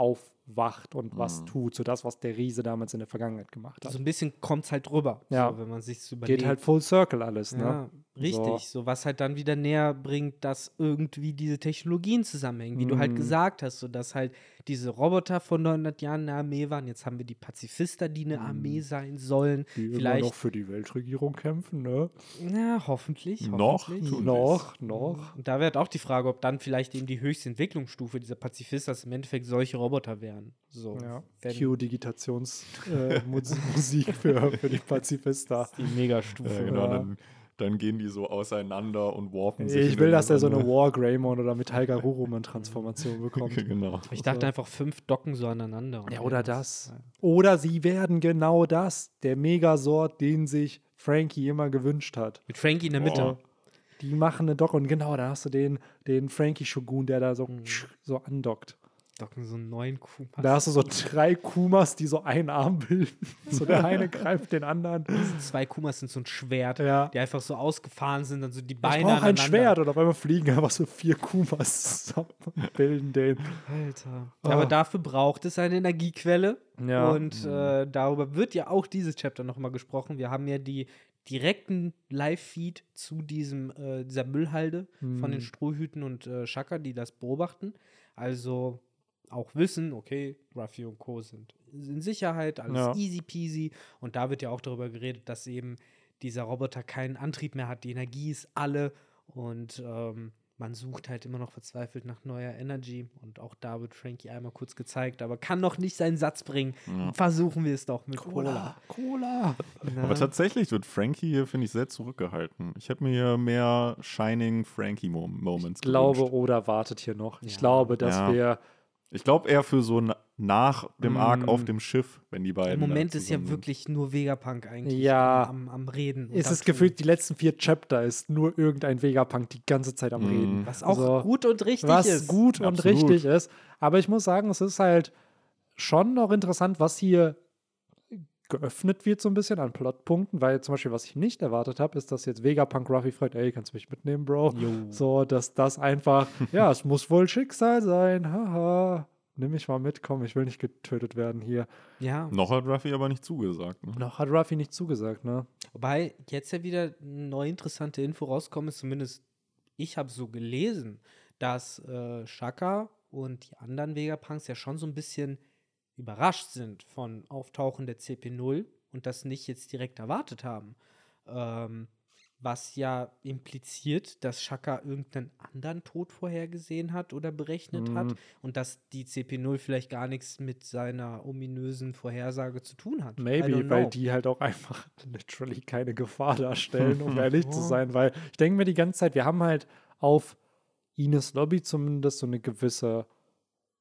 aufwacht und was Mhm. tut. So das, was der Riese damals in der Vergangenheit gemacht hat. So ein bisschen kommt es halt rüber, Ja. so, wenn man sich überlegt. Geht halt full circle alles, ne? Ja, richtig. So. was halt dann wieder näher bringt, dass irgendwie diese Technologien zusammenhängen, wie du halt Mhm. gesagt hast, so dass halt diese Roboter von 900 Jahren eine Armee waren. Jetzt haben wir die Pazifisten, die eine Mhm. Armee sein sollen. Die immer Vielleicht, noch für die Weltregierung kämpfen, ne? ja, hoffentlich. Noch hoffentlich. tun Noch, noch. Und da wäre auch die Frage, ob dann vielleicht eben die höchste Entwicklungsstufe dieser Pazifisten im Endeffekt solche Roboter wären. So, Ja. Q-Digitationsmusik äh, für, für die Pazifista. die Megastufe. Ja, genau, Ja. dann, dann gehen die so auseinander und warpen sich. Ich will, dass er so eine. War Greymon oder Metall Garuruman Transformation bekommt. genau. Ich dachte einfach, fünf docken so aneinander. Ja, oder das. ist- Oder sie werden genau das, der Megasort, den sich Frankie immer gewünscht hat. Mit Frankie in der Mitte. Boah. Die machen eine Dock und genau, da hast du den, den Frankie Shogun, der da so, Mhm. so andockt. Docken so neuen Kuh. Da hast du so drei Kumas, die so einen Arm bilden. So der eine greift den anderen. Zwei Kumas sind so ein Schwert, Ja. die einfach so ausgefahren sind, dann so die Ich Beine. brauche ein. Schwert und auf einmal fliegen einfach so vier Kumas zusammen und bilden den. Alter. Ah. Aber dafür braucht es eine Energiequelle. Ja. Und äh, darüber wird ja auch dieses Chapter nochmal gesprochen. Wir haben ja die direkten Live-Feed zu diesem, äh, dieser Müllhalde von Mhm. den Strohhüten und äh, Shaka, die das beobachten. Also auch wissen, okay, Ruffy und Co. sind in Sicherheit, alles Ja. easy peasy. Und da wird ja auch darüber geredet, dass eben dieser Roboter keinen Antrieb mehr hat, die Energie ist alle und ähm, man sucht halt immer noch verzweifelt nach neuer Energy. Und auch da wird Frankie einmal kurz gezeigt, aber kann noch nicht seinen Satz bringen. Ja. Versuchen wir es doch mit Cola. Cola. Na? Aber tatsächlich wird Frankie hier, finde ich, sehr zurückgehalten. Ich hätte mir hier mehr Shining Frankie-Moments Ich glaube, gewünscht. Oda wartet hier noch. Ich Ja. glaube, dass Ja. wir. Ich glaube eher für so na nach dem Arc Mm. auf dem Schiff, wenn die beiden. Im Moment ist ja sind. wirklich nur Vegapunk eigentlich Ja. am, am, Reden. und Ist es Tun. gefühlt, die letzten vier Chapter ist nur irgendein Vegapunk die ganze Zeit am Mhm. Reden. Was auch Also, gut und richtig was ist. gut und Absolut. richtig ist. Aber ich muss sagen, es ist halt schon noch interessant, was hier geöffnet wird so ein bisschen an Plotpunkten, weil zum Beispiel, was ich nicht erwartet habe, ist, dass jetzt Vegapunk Ruffy fragt, ey, kannst du mich mitnehmen, Bro? Jo. So, dass das einfach, ja, es muss wohl Schicksal sein, haha. Nimm mich mal mit, komm, ich will nicht getötet werden hier. Ja. Noch hat Ruffy aber nicht zugesagt. Ne? Noch hat Ruffy nicht zugesagt, ne? Wobei jetzt ja wieder eine neue interessante Info rauskommt, ist zumindest ich habe so gelesen, dass äh, Shaka und die anderen Vegapunks ja schon so ein bisschen überrascht sind von Auftauchen der CP0 und das nicht jetzt direkt erwartet haben. Ähm, was ja impliziert, dass Shaka irgendeinen anderen Tod vorhergesehen hat oder berechnet hat Mhm. und dass die CP0 vielleicht gar nichts mit seiner ominösen Vorhersage zu tun hat. Maybe, weil die halt auch einfach literally keine Gefahr darstellen, um ehrlich zu sein. Weil ich denke mir die ganze Zeit, wir haben halt auf Ines Lobby zumindest so eine gewisse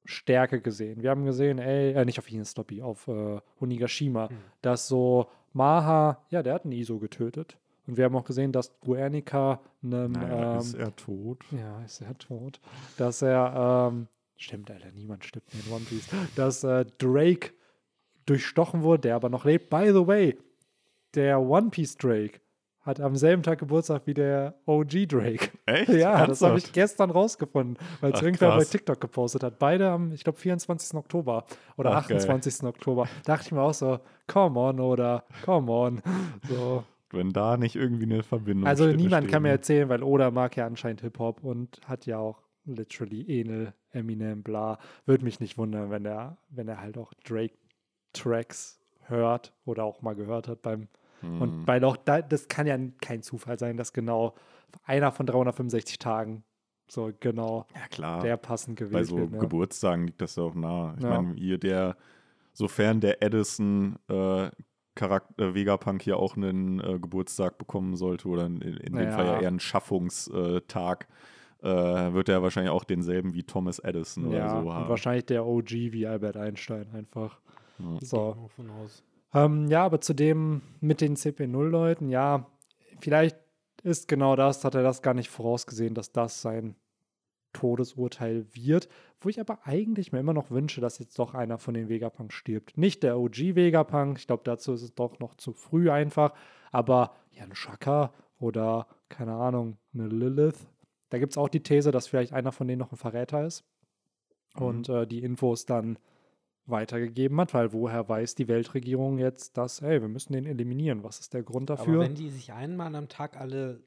Stärke gesehen. Wir haben gesehen, ey, äh, nicht auf Ines Lobby, auf äh, Onigashima, Hm. dass so Maha, ja, der hat einen ISO getötet. Und wir haben auch gesehen, dass Guernica einem. Naja, ähm, ist er tot? ja, ist er tot. Dass er, ähm, stimmt, Alter, niemand stirbt mehr in One Piece. Dass äh, Drake durchstochen wurde, der aber noch lebt. By the way, der One Piece Drake hat am selben Tag Geburtstag wie der OG Drake. Echt? Ja, das habe ich Ernsthaft? gestern rausgefunden, weil es irgendwer bei krass. TikTok gepostet hat. Beide am, ich glaube, 24. Oktober oder Ach, geil. 28. Oktober. Dachte ich mir auch so, come on oder come on. So. Wenn da nicht irgendwie eine Verbindung Also niemand kann mir erzählen, weil Oda mag ja anscheinend Hip-Hop und hat ja auch literally Enel, Eminem, bla. Würde mich nicht wundern, wenn er, wenn er halt auch Drake-Tracks hört oder auch mal gehört hat beim ne? und weil auch da, das kann ja kein Zufall sein, dass genau einer von 365 Tagen so genau Ja, klar. der passend gewählt Bei so wird. Ne? Geburtstagen liegt das ja auch nah. Ich Ja. meine, hier der, sofern der Edison äh, Charakter, Vegapunk hier auch einen äh, Geburtstag bekommen sollte oder in, in dem Ja. Fall ja eher einen Schaffungstag, äh, wird er wahrscheinlich auch denselben wie Thomas Edison Ja, oder so und haben. wahrscheinlich der OG wie Albert Einstein einfach. Ja. So. Ähm, ja, aber zu dem mit den CP0-Leuten, ja, vielleicht ist genau das, hat er das gar nicht vorausgesehen, dass das sein Todesurteil wird. Wo ich aber eigentlich mir immer noch wünsche, dass jetzt doch einer von den Vegapunk stirbt. Nicht der OG Vegapunk, ich glaube, dazu ist es doch noch zu früh einfach, aber ja, ein Shaka oder, keine Ahnung, eine Lilith. Da gibt es auch die These, dass vielleicht einer von denen noch ein Verräter ist Mhm. und äh, die Infos dann weitergegeben hat, weil woher weiß die Weltregierung jetzt, dass, hey, wir müssen den eliminieren? Was ist der Grund Aber dafür? wenn die sich einmal am Tag alle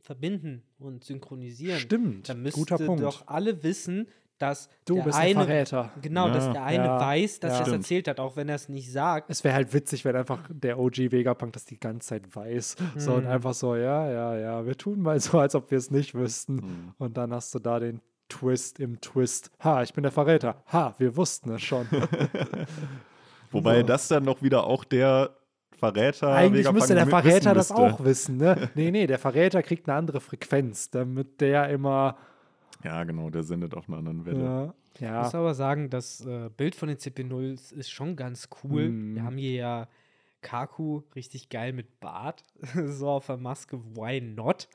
verbinden und synchronisieren, Stimmt, dann guter müsste Punkt. doch alle wissen, dass du der bist eine, der Verräter. genau, dass Ja. der eine Ja, weiß, dass ja. er es erzählt hat, auch wenn er es nicht sagt. Es wäre halt witzig, wenn einfach der OG Vegapunk das die ganze Zeit weiß. So und Hm. einfach so, ja, ja, ja, wir tun mal so, als ob wir es nicht wüssten. Hm. Und dann hast du da den Twist im Twist. Ha, ich bin der Verräter. Ha, wir wussten es schon. Wobei So. das dann noch wieder auch der Verräter. Eigentlich Vegapunk müsste der Verräter das müsste. auch wissen, ne? Nee, nee, der Verräter kriegt eine andere Frequenz, damit der immer. Ja, genau, der sendet auf einer anderen Welle. Ja, Ich ja. muss aber sagen, das äh, Bild von den CP0s ist schon ganz cool. Mhm. Wir haben hier ja Kaku richtig geil mit Bart, so auf der Maske. Why not?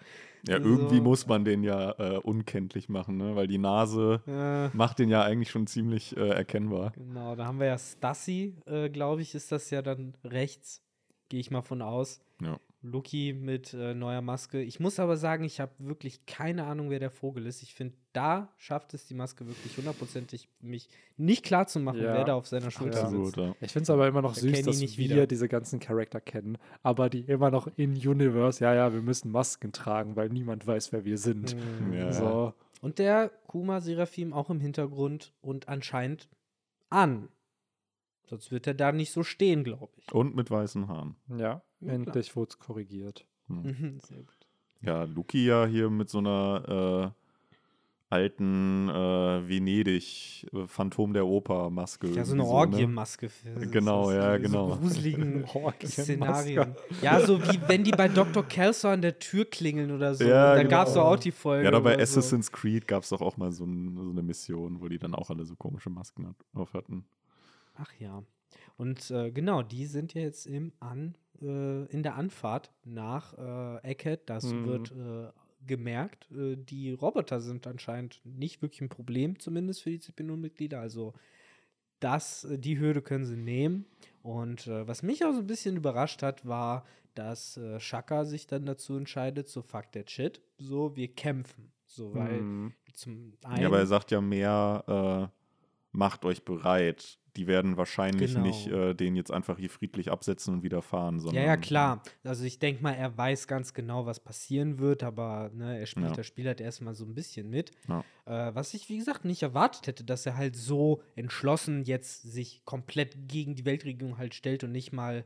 Ja, Also- irgendwie muss man den ja äh, unkenntlich machen, ne? weil die Nase Äh, macht den ja eigentlich schon ziemlich äh, erkennbar. genau, da haben wir ja Stassi, äh, glaube ich, ist das ja dann rechts. Gehe ich mal von aus. Ja. Lucky mit äh, neuer Maske. Ich muss aber sagen, ich habe wirklich keine Ahnung, wer der Vogel ist. Ich finde, da schafft es die Maske wirklich hundertprozentig, mich nicht klar zu machen, Ja. wer da auf seiner Schulter Absolut. sitzt. Ja. Ich finde es aber immer noch Da süß, dass nicht wir wieder. diese ganzen Charakter kennen, aber die immer noch in Universe, ja, ja, wir müssen Masken tragen, weil niemand weiß, wer wir sind. Mhm. Ja. So, Und der Kuma Seraphim auch im Hintergrund und anscheinend an. Sonst wird er da nicht so stehen, glaube ich. Und mit weißen Haaren. ja, Ja, endlich wurde es korrigiert. Hm. Mhm, Sehr gut. Ja, Luki ja hier mit so einer äh, alten äh, Venedig äh, Phantom der Oper Maske. Ja, so eine ne? Orgienmaske. für- Genau, so- ja, so genau. gruseligen. Szenarien. Ja, so wie wenn die bei Dr. Kelso an der Tür klingeln oder so. Ja, da genau. gab es doch auch die Folge. Ja, da bei oder so. Assassin's Creed gab es doch auch mal so, ein, so eine Mission, wo die dann auch alle so komische Masken auf hatten. Ach ja. Und äh, genau, die sind ja jetzt im An, äh, in der Anfahrt nach äh, Eckhead. Das Mhm. wird äh, gemerkt. Äh, die Roboter sind anscheinend nicht wirklich ein Problem, zumindest für die CP0-Mitglieder. Also das, äh, die Hürde können sie nehmen. Und äh, was mich auch so ein bisschen überrascht hat, war, dass Shaka sich dann dazu entscheidet, so fuck that shit, so wir kämpfen. So, weil Mhm. zum einen Ja, aber er sagt ja mehr, macht euch bereit. Die werden wahrscheinlich Genau. nicht äh, den jetzt einfach hier friedlich absetzen und wieder fahren, sondern. Ja, ja, klar. Also ich denke mal, er weiß ganz genau, was passieren wird, aber ne, er spielt Ja. das Spiel halt erstmal so ein bisschen mit. Ja. Äh, was ich, wie gesagt, nicht erwartet hätte, dass er halt so entschlossen jetzt sich komplett gegen die Weltregierung halt stellt und nicht mal,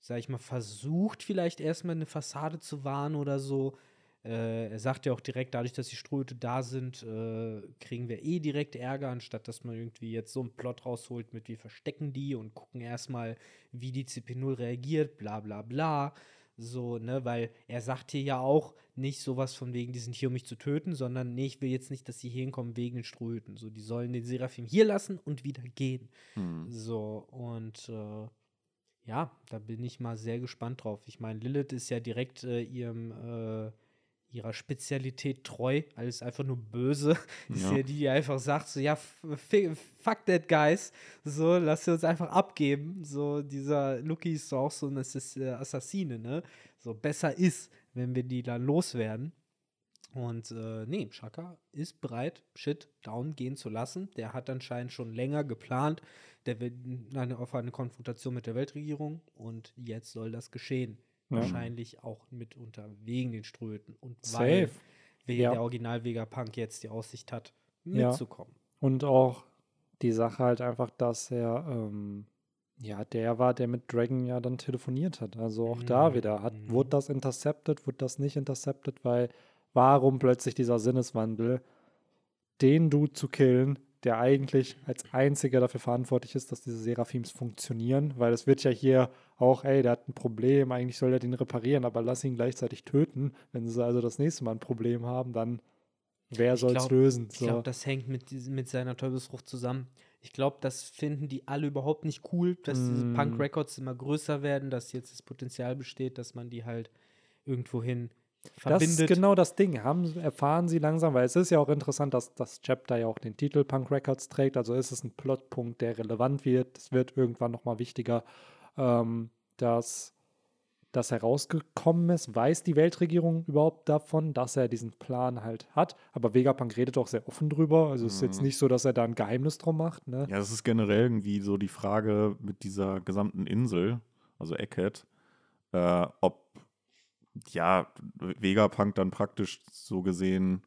sag ich mal, versucht, vielleicht erstmal eine Fassade zu wahren oder so. Äh, er sagt ja auch direkt, dadurch, dass die Strohhüte da sind, äh, kriegen wir eh direkt Ärger, anstatt dass man irgendwie jetzt so einen Plot rausholt mit wir verstecken die und gucken erstmal, wie die CP0 reagiert, bla bla bla. So, ne, weil er sagt hier ja auch nicht sowas von wegen, die sind hier, um mich zu töten, sondern nee, ich will jetzt nicht, dass sie hier hinkommen wegen den Strohhüten. So, die sollen den Seraphim hier lassen und wieder gehen. Hm. So, und äh, ja, da bin ich mal sehr gespannt drauf. Ich meine, Lilith ist ja direkt äh, ihrem, äh, ihrer Spezialität treu, alles einfach nur böse. Ist Ja. ja die, die einfach sagt, so, ja, fuck that guys, so, lass sie uns einfach abgeben. So, dieser Lucky ist so auch so ein Assass äh, Assassine, ne? So, besser ist, wenn wir die dann loswerden. Und äh, nee, Shaka ist bereit, Shit down gehen zu lassen. Der hat anscheinend schon länger geplant. Der will eine, auf eine Konfrontation mit der Weltregierung und jetzt soll das geschehen. Ja. Wahrscheinlich auch mitunter wegen den Ströten und Safe. weil wegen Ja. der Original Vegapunk jetzt die Aussicht hat, mitzukommen. Und auch die Sache halt einfach, dass er ähm, ja der war, der mit Dragon ja dann telefoniert hat. Also auch da Mhm. wieder. Hat, Mhm. Wurde das intercepted, wurde das nicht intercepted, weil warum plötzlich dieser Sinneswandel, den Dude zu killen, der eigentlich als einziger dafür verantwortlich ist, dass diese Seraphims funktionieren, weil es wird ja hier auch, ey, der hat ein Problem, eigentlich soll er den reparieren, aber lass ihn gleichzeitig töten. Wenn sie also das nächste Mal ein Problem haben, dann wer soll es lösen? Ich glaube, das hängt mit, mit seiner Teufelsfrucht zusammen. Ich glaube, das finden die alle überhaupt nicht cool, dass diese Mm. Punk Records immer größer werden, dass jetzt das Potenzial besteht, dass man die halt irgendwohin verbindet. Das ist genau das Ding. Haben, erfahren sie langsam, weil es ist ja auch interessant, dass das Chapter ja auch den Titel Punk Records trägt. Also ist es ein Plotpunkt, der relevant wird. Es wird irgendwann nochmal wichtiger, ähm, dass das herausgekommen ist? Weiß die Weltregierung überhaupt davon, dass er diesen Plan halt hat? Aber Vegapunk redet auch sehr offen drüber. Also es ist jetzt Mhm. nicht so, dass er da ein Geheimnis drum macht. Ne? Ja, das ist generell irgendwie so die Frage mit dieser gesamten Insel, also Eckhead, äh, ob ja Vegapunk dann praktisch so gesehen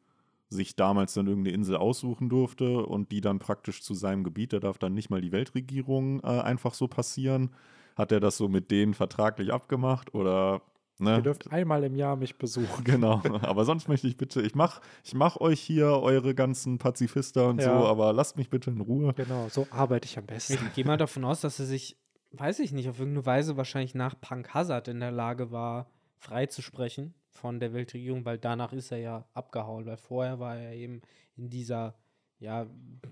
sich damals dann irgendeine Insel aussuchen durfte und die dann praktisch zu seinem Gebiet, da darf dann nicht mal die Weltregierung äh, einfach so passieren. Hat er das so mit denen vertraglich abgemacht oder ne? Ihr dürft einmal im Jahr mich besuchen. Genau, aber sonst möchte ich bitte, ich mach, ich mach euch hier eure ganzen Pazifister und Ja. so, aber lasst mich bitte in Ruhe. Genau, so arbeite ich am besten. Ich gehe mal davon aus, dass er sich, weiß ich nicht, auf irgendeine Weise wahrscheinlich nach Punk Hazard in der Lage war, frei zu sprechen von der Weltregierung, weil danach ist er ja abgehauen, weil vorher war er eben in dieser ja,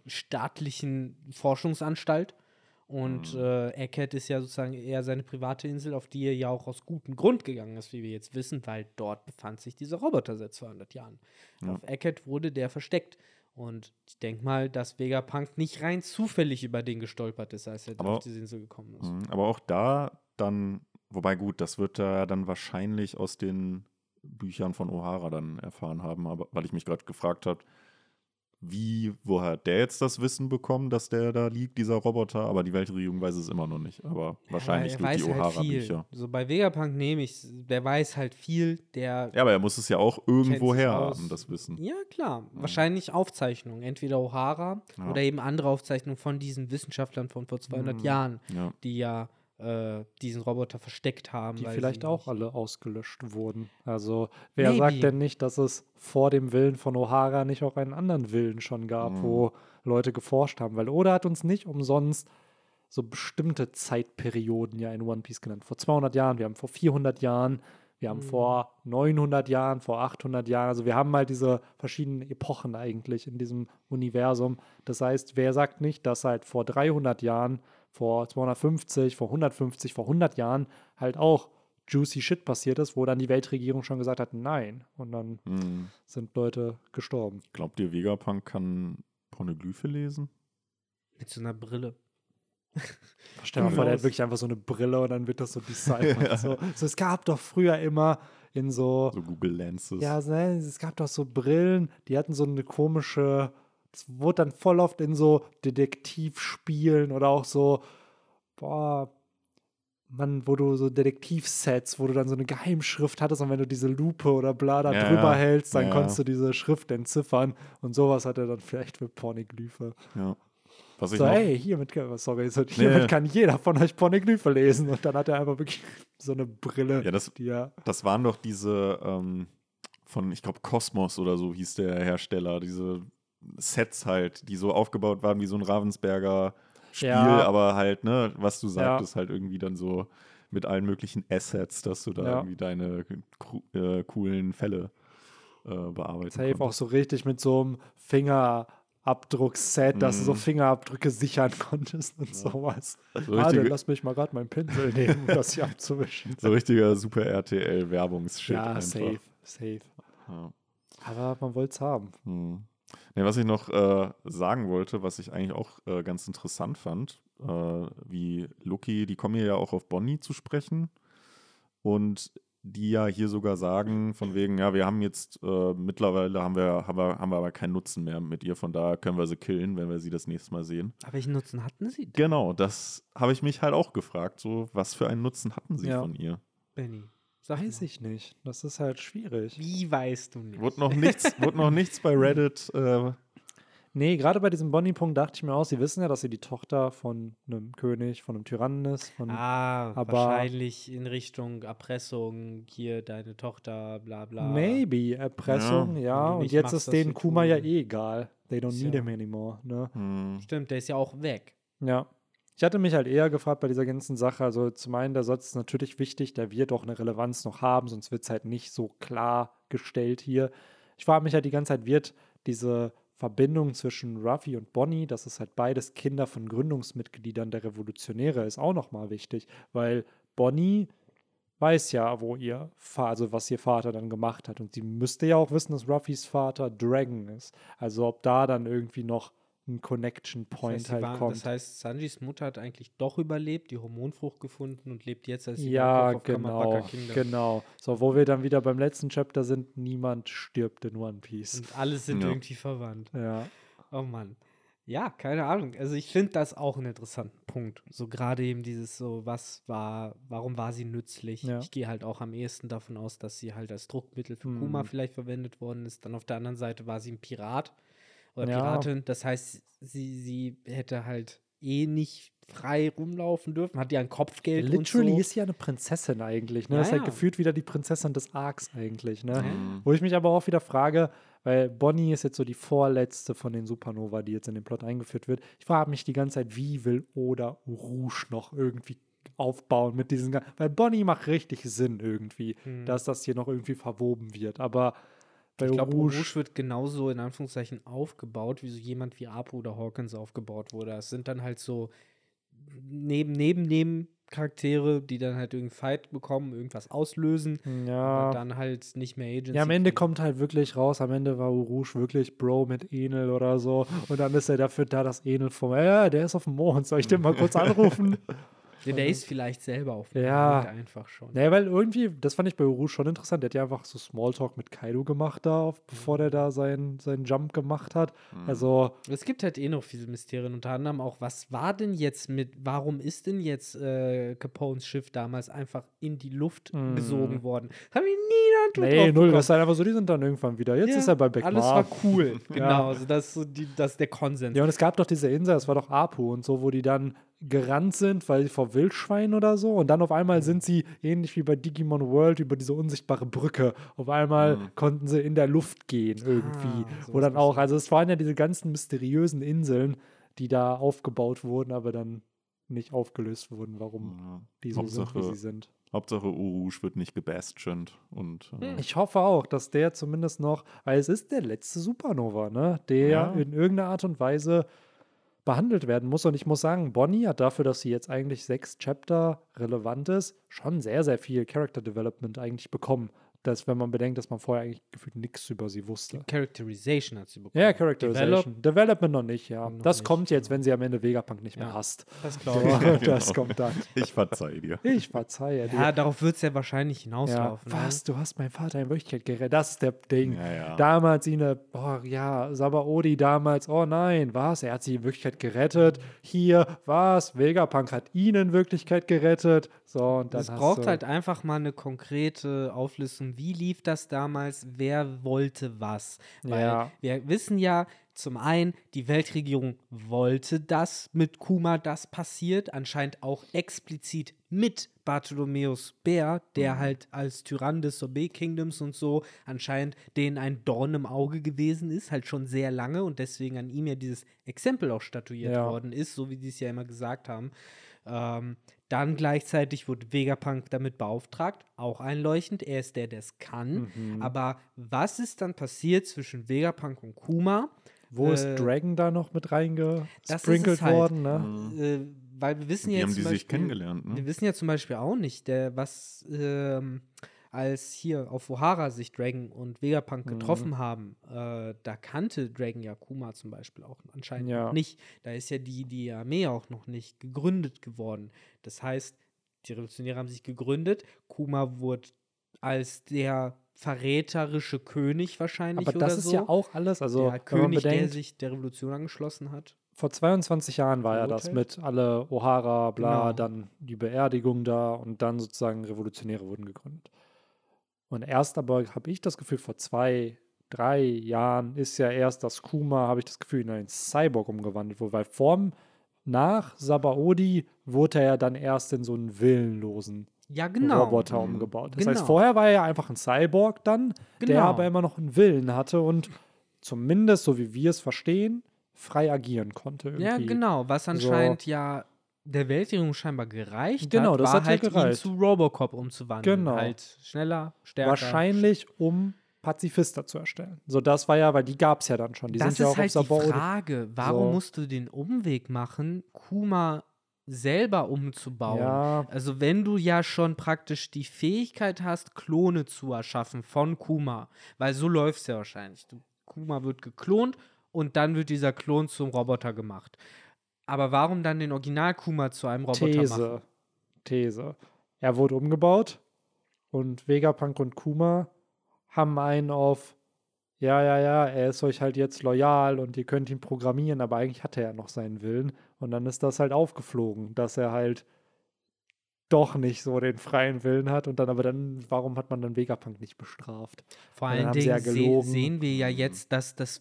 staatlichen Forschungsanstalt und Mhm. äh, Eckhead ist ja sozusagen eher seine private Insel, auf die er ja auch aus gutem Grund gegangen ist, wie wir jetzt wissen, weil dort befand sich dieser Roboter seit 200 Jahren. Ja. Auf Eckhead wurde der versteckt. Und ich denke mal, dass Vegapunk nicht rein zufällig über den gestolpert ist, als er Aber- auf diese Insel gekommen ist. Mhm, Aber auch da dann, wobei gut, das wird er dann wahrscheinlich aus den Büchern von O'Hara dann erfahren haben, aber weil ich mich gerade gefragt habe, wie, woher hat der jetzt das Wissen bekommen, dass der da liegt, dieser Roboter, aber die Weltregierung weiß es immer noch nicht. Aber wahrscheinlich er durch die halt. O'Hara-Bücher. So bei Vegapunk nehme ich, der weiß halt viel, der ja, aber er muss es ja auch irgendwo her haben, das Wissen. Ja, klar. Wahrscheinlich Aufzeichnungen. Entweder O'Hara Ja. oder eben andere Aufzeichnungen von diesen Wissenschaftlern von vor 200 Mhm. Jahren, Ja. die ja äh, diesen Roboter versteckt haben. die weil vielleicht auch alle ausgelöscht wurden. Also, wer Maybe. sagt denn nicht, dass es vor dem Willen von O'Hara nicht auch einen anderen Willen schon gab, Mhm. wo Leute geforscht haben? Weil Oda hat uns nicht umsonst so bestimmte Zeitperioden ja in One Piece genannt. Vor 200 Jahren, wir haben vor 400 Jahren, wir haben Mhm. vor 900 Jahren, vor 800 Jahren. Also wir haben mal diese verschiedenen Epochen eigentlich in diesem Universum. Das heißt, wer sagt nicht, dass halt vor 300 Jahren, vor 250, vor 150, vor 100 Jahren halt auch juicy Shit passiert ist, wo dann die Weltregierung schon gesagt hat, nein. Und dann Mhm. sind Leute gestorben. Glaubt ihr, Vegapunk kann Pornoglyphe lesen? Mit so einer Brille. Stell dir mal vor, der hat wirklich einfach so eine Brille und dann wird das so decided. so. so, es gab doch früher immer in so, So Google Lenses. ja, es gab doch so Brillen, die hatten so eine komische, das wurde dann voll oft in so Detektivspielen oder auch so, boah, Mann, wo du so Detektivsets, wo du dann so eine Geheimschrift hattest und wenn du diese Lupe oder bla da Ja, drüber hältst, dann ja. konntest du diese Schrift entziffern und sowas hat er dann vielleicht für Pornoglyphe. ja. Was ich So, noch, ey, hiermit, kann- sorry, so, hiermit Nee. kann jeder von euch Pornoglyphe lesen. Und dann hat er einfach wirklich so eine Brille, Ja, das- er. Das waren doch diese ähm, von, ich glaube, Cosmos oder so hieß der Hersteller, diese Sets halt, die so aufgebaut waren wie so ein Ravensberger Spiel, Ja. aber halt, ne, was du sagtest, halt irgendwie dann so mit allen möglichen Assets, dass du da Ja. irgendwie deine äh, coolen Fälle äh, bearbeiten Safe auch konntest. so richtig mit so einem Fingerabdruckset, dass du so Mhm. Fingerabdrücke sichern konntest und sowas. So, Warte, richtige, lass mich mal gerade meinen Pinsel nehmen, um das hier abzuwischen. so richtiger Super RTL-Werbungsshit ja, einfach. safe, safe. Ja. Aber man wollte es haben. Hm. Nee, was ich noch äh, sagen wollte, was ich eigentlich auch äh, ganz interessant fand, äh, wie Lucky, die kommen hier ja auch auf Bonnie zu sprechen und die ja hier sogar sagen, von wegen, ja, wir haben jetzt äh, mittlerweile haben wir, haben wir, haben wir aber keinen Nutzen mehr mit ihr, von daher können wir sie killen, wenn wir sie das nächste Mal sehen. Aber welchen Nutzen hatten sie denn, Genau, das habe ich mich halt auch gefragt, so, was für einen Nutzen hatten sie Ja. von ihr? Benny? Weiß mal. ich nicht. Das ist halt schwierig. Wie weißt du nicht? Wurde noch nichts, wurde noch nichts bei Reddit äh, Nee, gerade bei diesem Bonnie-Punkt dachte ich mir auch, sie wissen ja, dass sie die Tochter von einem König, von einem Tyrannen ist. Von, Ah, Aber- wahrscheinlich in Richtung Erpressung, hier deine Tochter, bla bla. Maybe, Erpressung, Ja. ja. Und nicht jetzt machst, ist denen Kuma ja eh egal. They don't Ist need ja- him anymore, ne? hm, Stimmt, der ist ja auch weg. Ja. Ich hatte mich halt eher gefragt bei dieser ganzen Sache, also zum einen, der Satz ist natürlich wichtig, der wird auch eine Relevanz noch haben, sonst wird es halt nicht so klar gestellt hier. Ich frage mich halt die ganze Zeit, wird diese Verbindung zwischen Ruffy und Bonnie, dass es halt beides Kinder von Gründungsmitgliedern der Revolutionäre ist, auch nochmal wichtig, weil Bonnie weiß ja, wo ihr Vater, also was ihr Vater dann gemacht hat. Und sie müsste ja auch wissen, dass Ruffys Vater Dragon ist. Also ob da dann irgendwie noch ein Connection Das Point heißt, sie halt war, kommt. das heißt, Sanjis Mutter hat eigentlich doch überlebt, die Hormonfrucht gefunden und lebt jetzt als ja, genau, genau. So, wo wir dann wieder beim letzten Chapter sind, niemand stirbt in One Piece. Und alle sind Ja. irgendwie verwandt. Ja. Oh Mann. Ja, keine Ahnung. Also ich finde das auch einen interessanten Punkt. So gerade eben dieses so, was war, warum war sie nützlich? Ja. Ich gehe halt auch am ehesten davon aus, dass sie halt als Druckmittel für Mhm. Kuma vielleicht verwendet worden ist. Dann auf der anderen Seite war sie ein Pirat oder Ja. Piratin. Das heißt, sie, sie hätte halt eh nicht frei rumlaufen dürfen. Hat ja ein Kopfgeld Literally und so. ist sie ja eine Prinzessin eigentlich. Ne? Ja, das ist halt gefühlt wieder die Prinzessin des Arcs eigentlich. Ne? Mhm. Wo ich mich aber auch wieder frage, weil Bonnie ist jetzt so die vorletzte von den Supernova, die jetzt in den Plot eingeführt wird. Ich frage mich die ganze Zeit, wie will Oda Rouge noch irgendwie aufbauen mit diesen, weil Bonnie macht richtig Sinn irgendwie, Hm. dass das hier noch irgendwie verwoben wird. Aber bei Ich glaube, Rouge, Rouge wird genauso in Anführungszeichen aufgebaut, wie so jemand wie Apu oder Hawkins aufgebaut wurde. Es sind dann halt so neben, neben, neben Charaktere, die dann halt irgendeinen Fight bekommen, irgendwas auslösen, ja. aber dann halt nicht mehr Agency. Ja, am Ende kriegen. kommt halt wirklich raus, am Ende war Rouge wirklich Bro mit Enel oder so. Und dann ist er dafür da, dass Enel vom, ja, der ist auf dem Mond, soll ich den mal kurz anrufen? Ja, der ist vielleicht selber auf dem Ja. Einfach schon. naja, weil irgendwie, das fand ich bei Rouge schon interessant, der hat ja einfach so Smalltalk mit Kaido gemacht da, auf, bevor der da seinen, seinen Jump gemacht hat. Mhm. Also, Es gibt halt eh noch viele Mysterien, unter anderem auch, was war denn jetzt mit, warum ist denn jetzt äh, Capones Schiff damals einfach in die Luft Mm. gesogen worden? Haben wir nie nee, null, bekommen. das ist halt einfach so, die sind dann irgendwann wieder. Jetzt Ja, ist er bei Beckmar. Alles war cool. Ja. Genau, also das die, das ist der Konsens. Ja, und es gab doch diese Insel, das war doch Apu und so, wo die dann gerannt sind, weil sie vor Wildschwein oder so. Und dann auf einmal sind sie, ähnlich wie bei Digimon World, über diese unsichtbare Brücke. Auf einmal Mhm. konnten sie in der Luft gehen irgendwie. Ah, so wo dann auch, so. also es waren ja diese ganzen mysteriösen Inseln, die da aufgebaut wurden, aber dann nicht aufgelöst wurden, warum Ja. die so sind, wie Hauptsache, sie sind. Hauptsache Rouge wird nicht gebastioned und äh, Hm. Ich hoffe auch, dass der zumindest noch, weil es ist der letzte Supernova, ne? Der Ja. in irgendeiner Art und Weise behandelt werden muss. Und ich muss sagen, Bonnie hat dafür, dass sie jetzt eigentlich sechs Chapter relevant ist, schon sehr, sehr viel Character Development eigentlich bekommen. Das, wenn man bedenkt, dass man vorher eigentlich gefühlt nichts über sie wusste. Characterization hat sie bekommen. Ja, Characterization. Development noch nicht, ja. Noch das nicht, kommt jetzt, genau. wenn sie am Ende Vegapunk nicht mehr Ja. hasst. Das glaube ich. das Genau. kommt dann. ich verzeih dir. Ich verzeihe dir. Ja, darauf wird es ja wahrscheinlich Ja, hinauslaufen. ne? was? Du hast meinen Vater in Wirklichkeit gerettet. Das ist der Ding. Ja, ja. Damals ihn, boah, ja, Sabaody damals, oh nein, was? Er hat sie in Wirklichkeit gerettet. Hier, was? Vegapunk hat ihn in Wirklichkeit gerettet. So, und dann Es braucht halt einfach mal eine konkrete Auflistung. Wie lief das damals? Wer wollte was? Weil Ja. wir wissen ja, zum einen, die Weltregierung wollte das mit Kuma, das passiert. Anscheinend auch explizit mit Bartholomäus Bär, der Mhm. halt als Tyrann des Sorbet Kingdoms und so anscheinend denen ein Dorn im Auge gewesen ist, halt schon sehr lange und deswegen an ihm ja dieses Exempel auch statuiert Ja. worden ist, so wie die es ja immer gesagt haben. Ähm, dann gleichzeitig wurde Vegapunk damit beauftragt, auch einleuchtend. Er ist der, der es kann. Mhm. Aber was ist dann passiert zwischen Vegapunk und Kuma? Wo ist äh, Dragon da noch mit ist reingesprinkelt es halt. worden? Ne? Äh, weil wir wissen Wie ja haben die zum sich Beispiel, kennengelernt, ne? Wir wissen ja zum Beispiel auch nicht, der, was ähm, als hier auf Ohara sich Dragon und Vegapunk Mhm. getroffen haben, äh, da kannte Dragon ja Kuma zum Beispiel auch anscheinend Ja. noch nicht. Da ist ja die, die Armee auch noch nicht gegründet geworden. Das heißt, die Revolutionäre haben sich gegründet, Kuma wurde als der verräterische König wahrscheinlich Aber das ist so. ja auch alles, also der wenn man König, der bedenkt, sich der Revolution angeschlossen hat. vor 22 Jahren war ja das mit alle O'Hara, bla, Genau. dann die Beerdigung da und dann sozusagen Revolutionäre wurden gegründet. Und erst aber habe ich das Gefühl, vor zwei, drei Jahren ist ja erst das Kuma, habe ich das Gefühl, in einen Cyborg umgewandelt wurde, weil vorm, nach Sabaody wurde er ja dann erst in so einen willenlosen Ja, genau. Roboter Mhm. umgebaut. Das Genau. heißt, vorher war er ja einfach ein Cyborg dann, der Genau. aber immer noch einen Willen hatte und zumindest, so wie wir es verstehen, frei agieren konnte. Irgendwie. Ja, genau. Was anscheinend ja der Weltregierung scheinbar gereicht Genau, hat, das war hat halt ihn gereicht. zu Robocop umzuwandeln. Genau. Halt schneller, stärker. Wahrscheinlich, um Pazifister zu erstellen. So, das war ja, weil die gab es ja dann schon. Die das sind ja auch halt auf die Sabaody. Frage. Warum So. musst du den Umweg machen, Kuma selber umzubauen? Ja, Also wenn du ja schon praktisch die Fähigkeit hast, Klone zu erschaffen von Kuma, weil so läuft es ja wahrscheinlich. Du, Kuma wird geklont und dann wird dieser Klon zum Roboter gemacht. Aber warum dann den Original Kuma zu einem Roboter These. machen? These. Er wurde umgebaut und Vegapunk und Kuma haben einen auf, ja, ja, ja, er ist euch halt jetzt loyal und ihr könnt ihn programmieren, aber eigentlich hat er ja noch seinen Willen. Und dann ist das halt aufgeflogen, dass er halt doch nicht so den freien Willen hat und dann aber dann, warum hat man dann Vegapunk nicht bestraft? Vor allen sie ja Dingen se sehen wir ja jetzt, dass das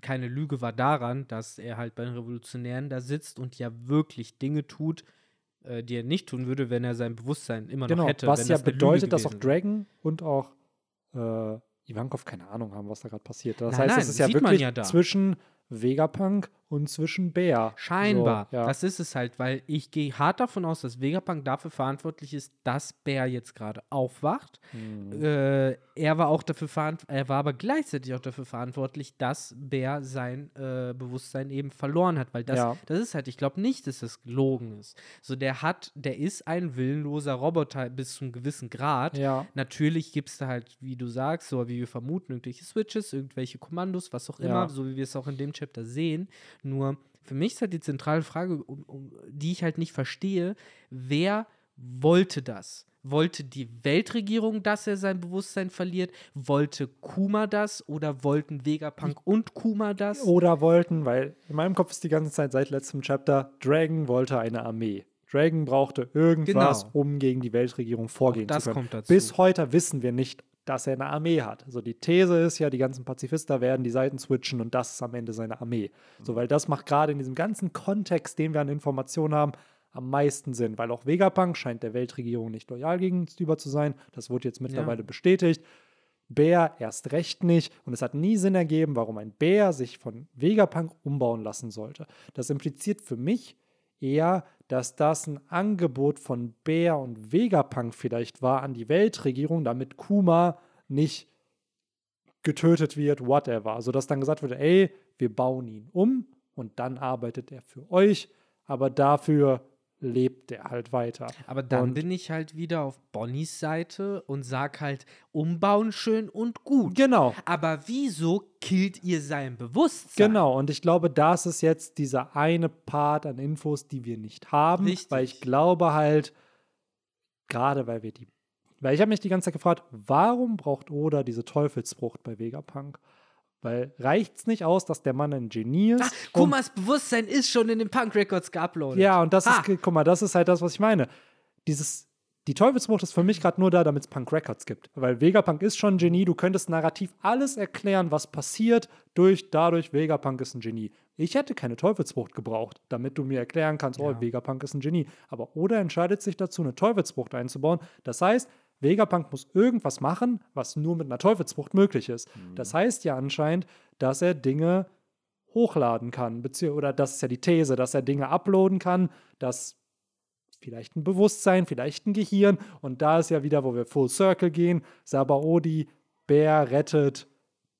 keine Lüge war daran, dass er halt bei den Revolutionären da sitzt und ja wirklich Dinge tut, äh, die er nicht tun würde, wenn er sein Bewusstsein immer noch Genau, hätte. was ja das bedeutet, dass auch. Dragon und auch äh, Ivankov keine Ahnung haben, was da gerade passiert. Das Nein, heißt, nein, es ist ja wirklich ja zwischen Vegapunk und zwischen Bär. Scheinbar. So, ja. Das ist es halt, weil ich gehe hart davon aus, dass Vegapunk dafür verantwortlich ist, dass Bär jetzt gerade aufwacht. Hm. Äh, er war auch dafür verantwortlich, er war aber gleichzeitig auch dafür verantwortlich, dass Bär sein äh, Bewusstsein eben verloren hat, weil das, Ja. das ist halt, ich glaube nicht, dass das gelogen ist. So, der hat, der ist ein willenloser Roboter bis zu einem gewissen Grad. ja. Natürlich gibt es da halt, wie du sagst, so wie wir vermuten, irgendwelche Switches, irgendwelche Kommandos, was auch immer, so wie wir es auch in dem Chapter sehen. Nur für mich ist halt die zentrale Frage, um, um, die ich halt nicht verstehe, wer wollte das? Wollte die Weltregierung, dass er sein Bewusstsein verliert? Wollte Kuma das oder wollten Vegapunk und Kuma das? Oder wollten, weil in meinem Kopf ist die ganze Zeit seit letztem Chapter, Dragon wollte eine Armee. Dragon brauchte irgendwas, Genau. um gegen die Weltregierung vorgehen zu können. kommt dazu. Bis heute wissen wir nicht, dass er eine Armee hat. Also die These ist ja, die ganzen Pazifisten werden die Seiten switchen und das ist am Ende seine Armee. So, weil das macht gerade in diesem ganzen Kontext, den wir an Informationen haben, am meisten Sinn, weil auch Vegapunk scheint der Weltregierung nicht loyal gegenüber zu sein. Das wurde jetzt mittlerweile bestätigt. Bär erst recht nicht. Und es hat nie Sinn ergeben, warum ein Bär sich von Vegapunk umbauen lassen sollte. Das impliziert für mich eher, dass das ein Angebot von Bär und Vegapunk vielleicht war an die Weltregierung, damit Kuma nicht getötet wird, whatever. Also dass dann gesagt wurde, ey, wir bauen ihn um und dann arbeitet er für euch, aber dafür lebt er halt weiter. Aber dann Und- bin ich halt wieder auf Bonnys Seite und sag halt, umbauen schön und gut. Genau. Aber wieso killt ihr sein Bewusstsein? Genau, und ich glaube, das ist jetzt dieser eine Part an Infos, die wir nicht haben, Richtig. weil ich glaube halt, gerade weil wir die, weil ich habe mich die ganze Zeit gefragt, warum braucht Oda diese Teufelsfrucht bei Vegapunk? Weil reicht es nicht aus, dass der Mann ein Genie ist? Um- Kumas Bewusstsein ist schon in den Punk Records geuploadet. Ja, und das Ha. ist, guck mal, das ist halt das, was ich meine. Dieses, die Teufelsfrucht ist für mich gerade nur da, damit es Punk Records gibt. Weil Vegapunk ist schon ein Genie. Du könntest narrativ alles erklären, was passiert, durch, dadurch, Vegapunk ist ein Genie. Ich hätte keine Teufelsfrucht gebraucht, damit du mir erklären kannst, oh, Ja. Vegapunk ist ein Genie. Aber Oda entscheidet sich dazu, eine Teufelsfrucht einzubauen. Das heißt, Vegapunk muss irgendwas machen, was nur mit einer Teufelsfrucht möglich ist. Das heißt ja anscheinend, dass er Dinge hochladen kann, oder das ist ja die These, dass er Dinge uploaden kann, dass vielleicht ein Bewusstsein, vielleicht ein Gehirn. Und da ist ja wieder, wo wir Full Circle gehen, Sabaody, Bär rettet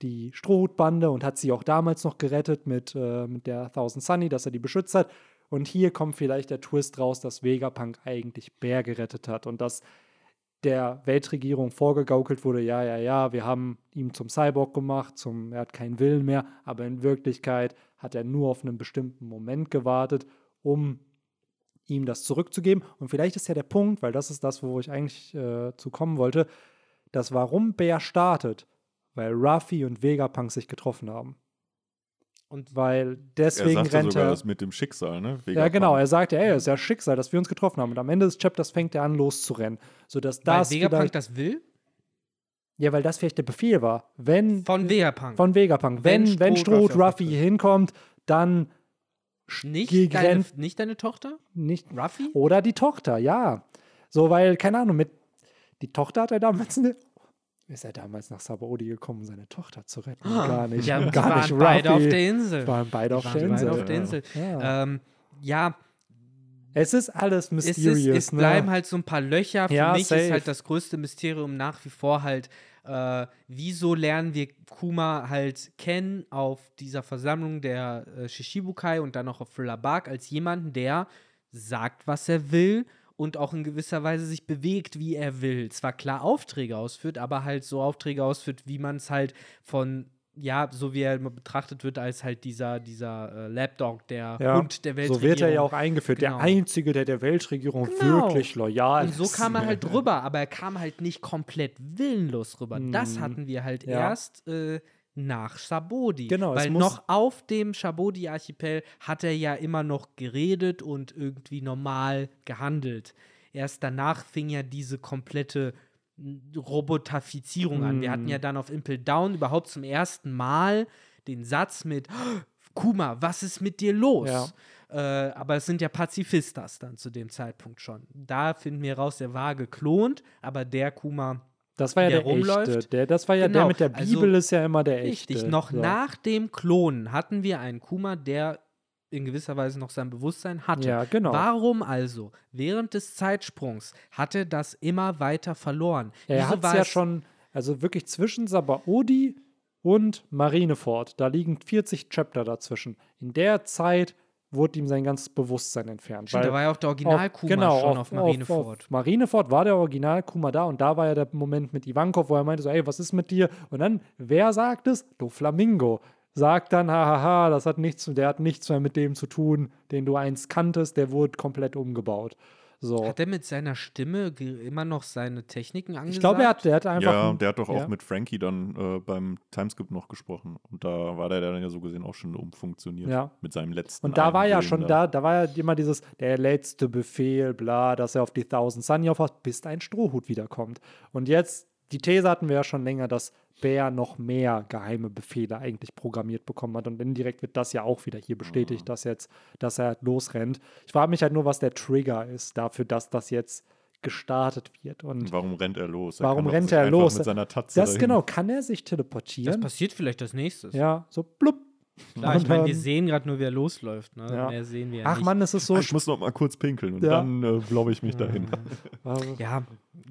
die Strohhutbande und hat sie auch damals noch gerettet mit, äh, mit der Thousand Sunny, dass er die beschützt hat. Und hier kommt vielleicht der Twist raus, dass Vegapunk eigentlich Bär gerettet hat. Und dass der Weltregierung vorgegaukelt wurde, ja, ja, ja, wir haben ihn zum Cyborg gemacht, zum, er hat keinen Willen mehr, aber in Wirklichkeit hat er nur auf einen bestimmten Moment gewartet, um ihm das zurückzugeben. Und vielleicht ist ja der Punkt, weil das ist das, wo ich eigentlich äh, zu kommen wollte, dass warum Bär startet, weil Ruffy und Vegapunk sich getroffen haben. Und Weil Er deswegen sagte rennt sogar er. das mit dem Schicksal, ne? Ja, Vegapunk. genau. Er sagt, ey, es ist ja Schicksal, dass wir uns getroffen haben. Und am Ende des Chapters fängt er an, loszurennen. Sodass weil das Vegapunk vielleicht, das will? Ja, weil das vielleicht der Befehl war. Wenn Von Vegapunk. von Vegapunk, Wenn wenn, wenn Stroh Ruffy hinkommt, dann nicht, deine, nicht deine Tochter? nicht. Ruffy? Oder die Tochter, ja. So, weil, keine Ahnung, mit die Tochter hat er damals eine. Ist er damals nach Sabaody gekommen, um seine Tochter zu retten? Gar nicht. Ja, gar waren nicht beide Ruffy. auf der Insel. waren beide auf Die der waren Insel. beide auf der Insel. Ja. Ähm, ja, Es ist alles es, ist, es ne? bleiben halt so ein paar Löcher. Für Ja, mich safe. ist halt das größte Mysterium nach wie vor halt, äh, wieso lernen wir Kuma halt kennen auf dieser Versammlung der äh, Shishibukai und dann auch auf Thriller Bark als jemanden, der sagt, was er will und auch in gewisser Weise sich bewegt, wie er will. Zwar klar Aufträge ausführt, aber halt so Aufträge ausführt, wie man es halt von ja, so wie er immer betrachtet wird, als halt dieser, dieser äh, Lapdog, der Ja, Hund der Weltregierung. So wird er ja auch eingeführt. Genau. Der Einzige, der der Weltregierung Genau. wirklich loyal Und so ist. kam er halt rüber, aber er kam halt nicht komplett willenlos rüber. Das Mhm. hatten wir halt Ja. erst äh, nach Shabodi. Genau, Weil noch auf dem Shabodi-Archipel hat er ja immer noch geredet und irgendwie normal gehandelt. Erst danach fing ja diese komplette m, Robotafizierung an. Wir hatten ja dann auf Impel Down überhaupt zum ersten Mal den Satz mit Kuma, was ist mit dir los? Ja. Äh, aber es sind ja Pazifistas dann zu dem Zeitpunkt schon. Da finden wir raus, der war geklont, aber der Kuma Das war ja der der, echte. rumläuft. Der, das war ja der Genau, mit der also Bibel, ist ja immer der echte. Richtig, noch so. nach dem Klonen hatten wir einen Kuma, der in gewisser Weise noch sein Bewusstsein hatte. Ja, genau. Warum also während des Zeitsprungs hat er das immer weiter verloren? Er hat es war ja schon, also wirklich zwischen Sabaody und Marineford, da liegen 40 Chapter dazwischen. In der Zeit wurde ihm sein ganzes Bewusstsein entfernt. Stimmt, da war ja auch der Original auf- Kuma genau, schon auf, Marineford. Auf, Marineford war der Original Kuma da und da war ja der Moment mit Ivankov, wo er meinte so, ey, was ist mit dir? Und dann, wer sagt es? Du Flamingo. Sagt dann, hahaha, das hat nichts, der hat nichts mehr mit dem zu tun, den du einst kanntest, der wurde komplett umgebaut. So. Hat er mit seiner Stimme immer noch seine Techniken angesagt? Ich glaube, er hat, der hat einfach. Ja, ein- der hat doch ja. auch mit Frankie dann äh, beim Timeskip noch gesprochen. Und da war der dann ja so gesehen auch schon umfunktioniert. Ja. Mit seinem letzten. Und da war ja schon da, da war ja immer dieses, der letzte Befehl, bla, dass er auf die Thousand Sunny aufpasst, bis ein Strohhut wiederkommt. Und jetzt, die These hatten wir ja schon länger, dass Bär noch mehr geheime Befehle eigentlich programmiert bekommen hat. Und indirekt wird das ja auch wieder hier bestätigt, dass jetzt, dass er halt losrennt. Ich frage mich halt nur, was der Trigger ist dafür, dass das jetzt gestartet wird. Und warum rennt er los? Warum kann doch rennt er los? Mit seiner Tatze das dahin. genau, kann er sich Das teleportieren? passiert vielleicht als nächstes. Ja, so blub. Klar, ich meine, wir sehen gerade nur, wer losläuft. Ne? Ja. Mehr sehen wir ja Ach nicht. Mann, es ist so ich muss noch mal kurz pinkeln und Ja. dann äh, glaube ich mich dahin. Ja,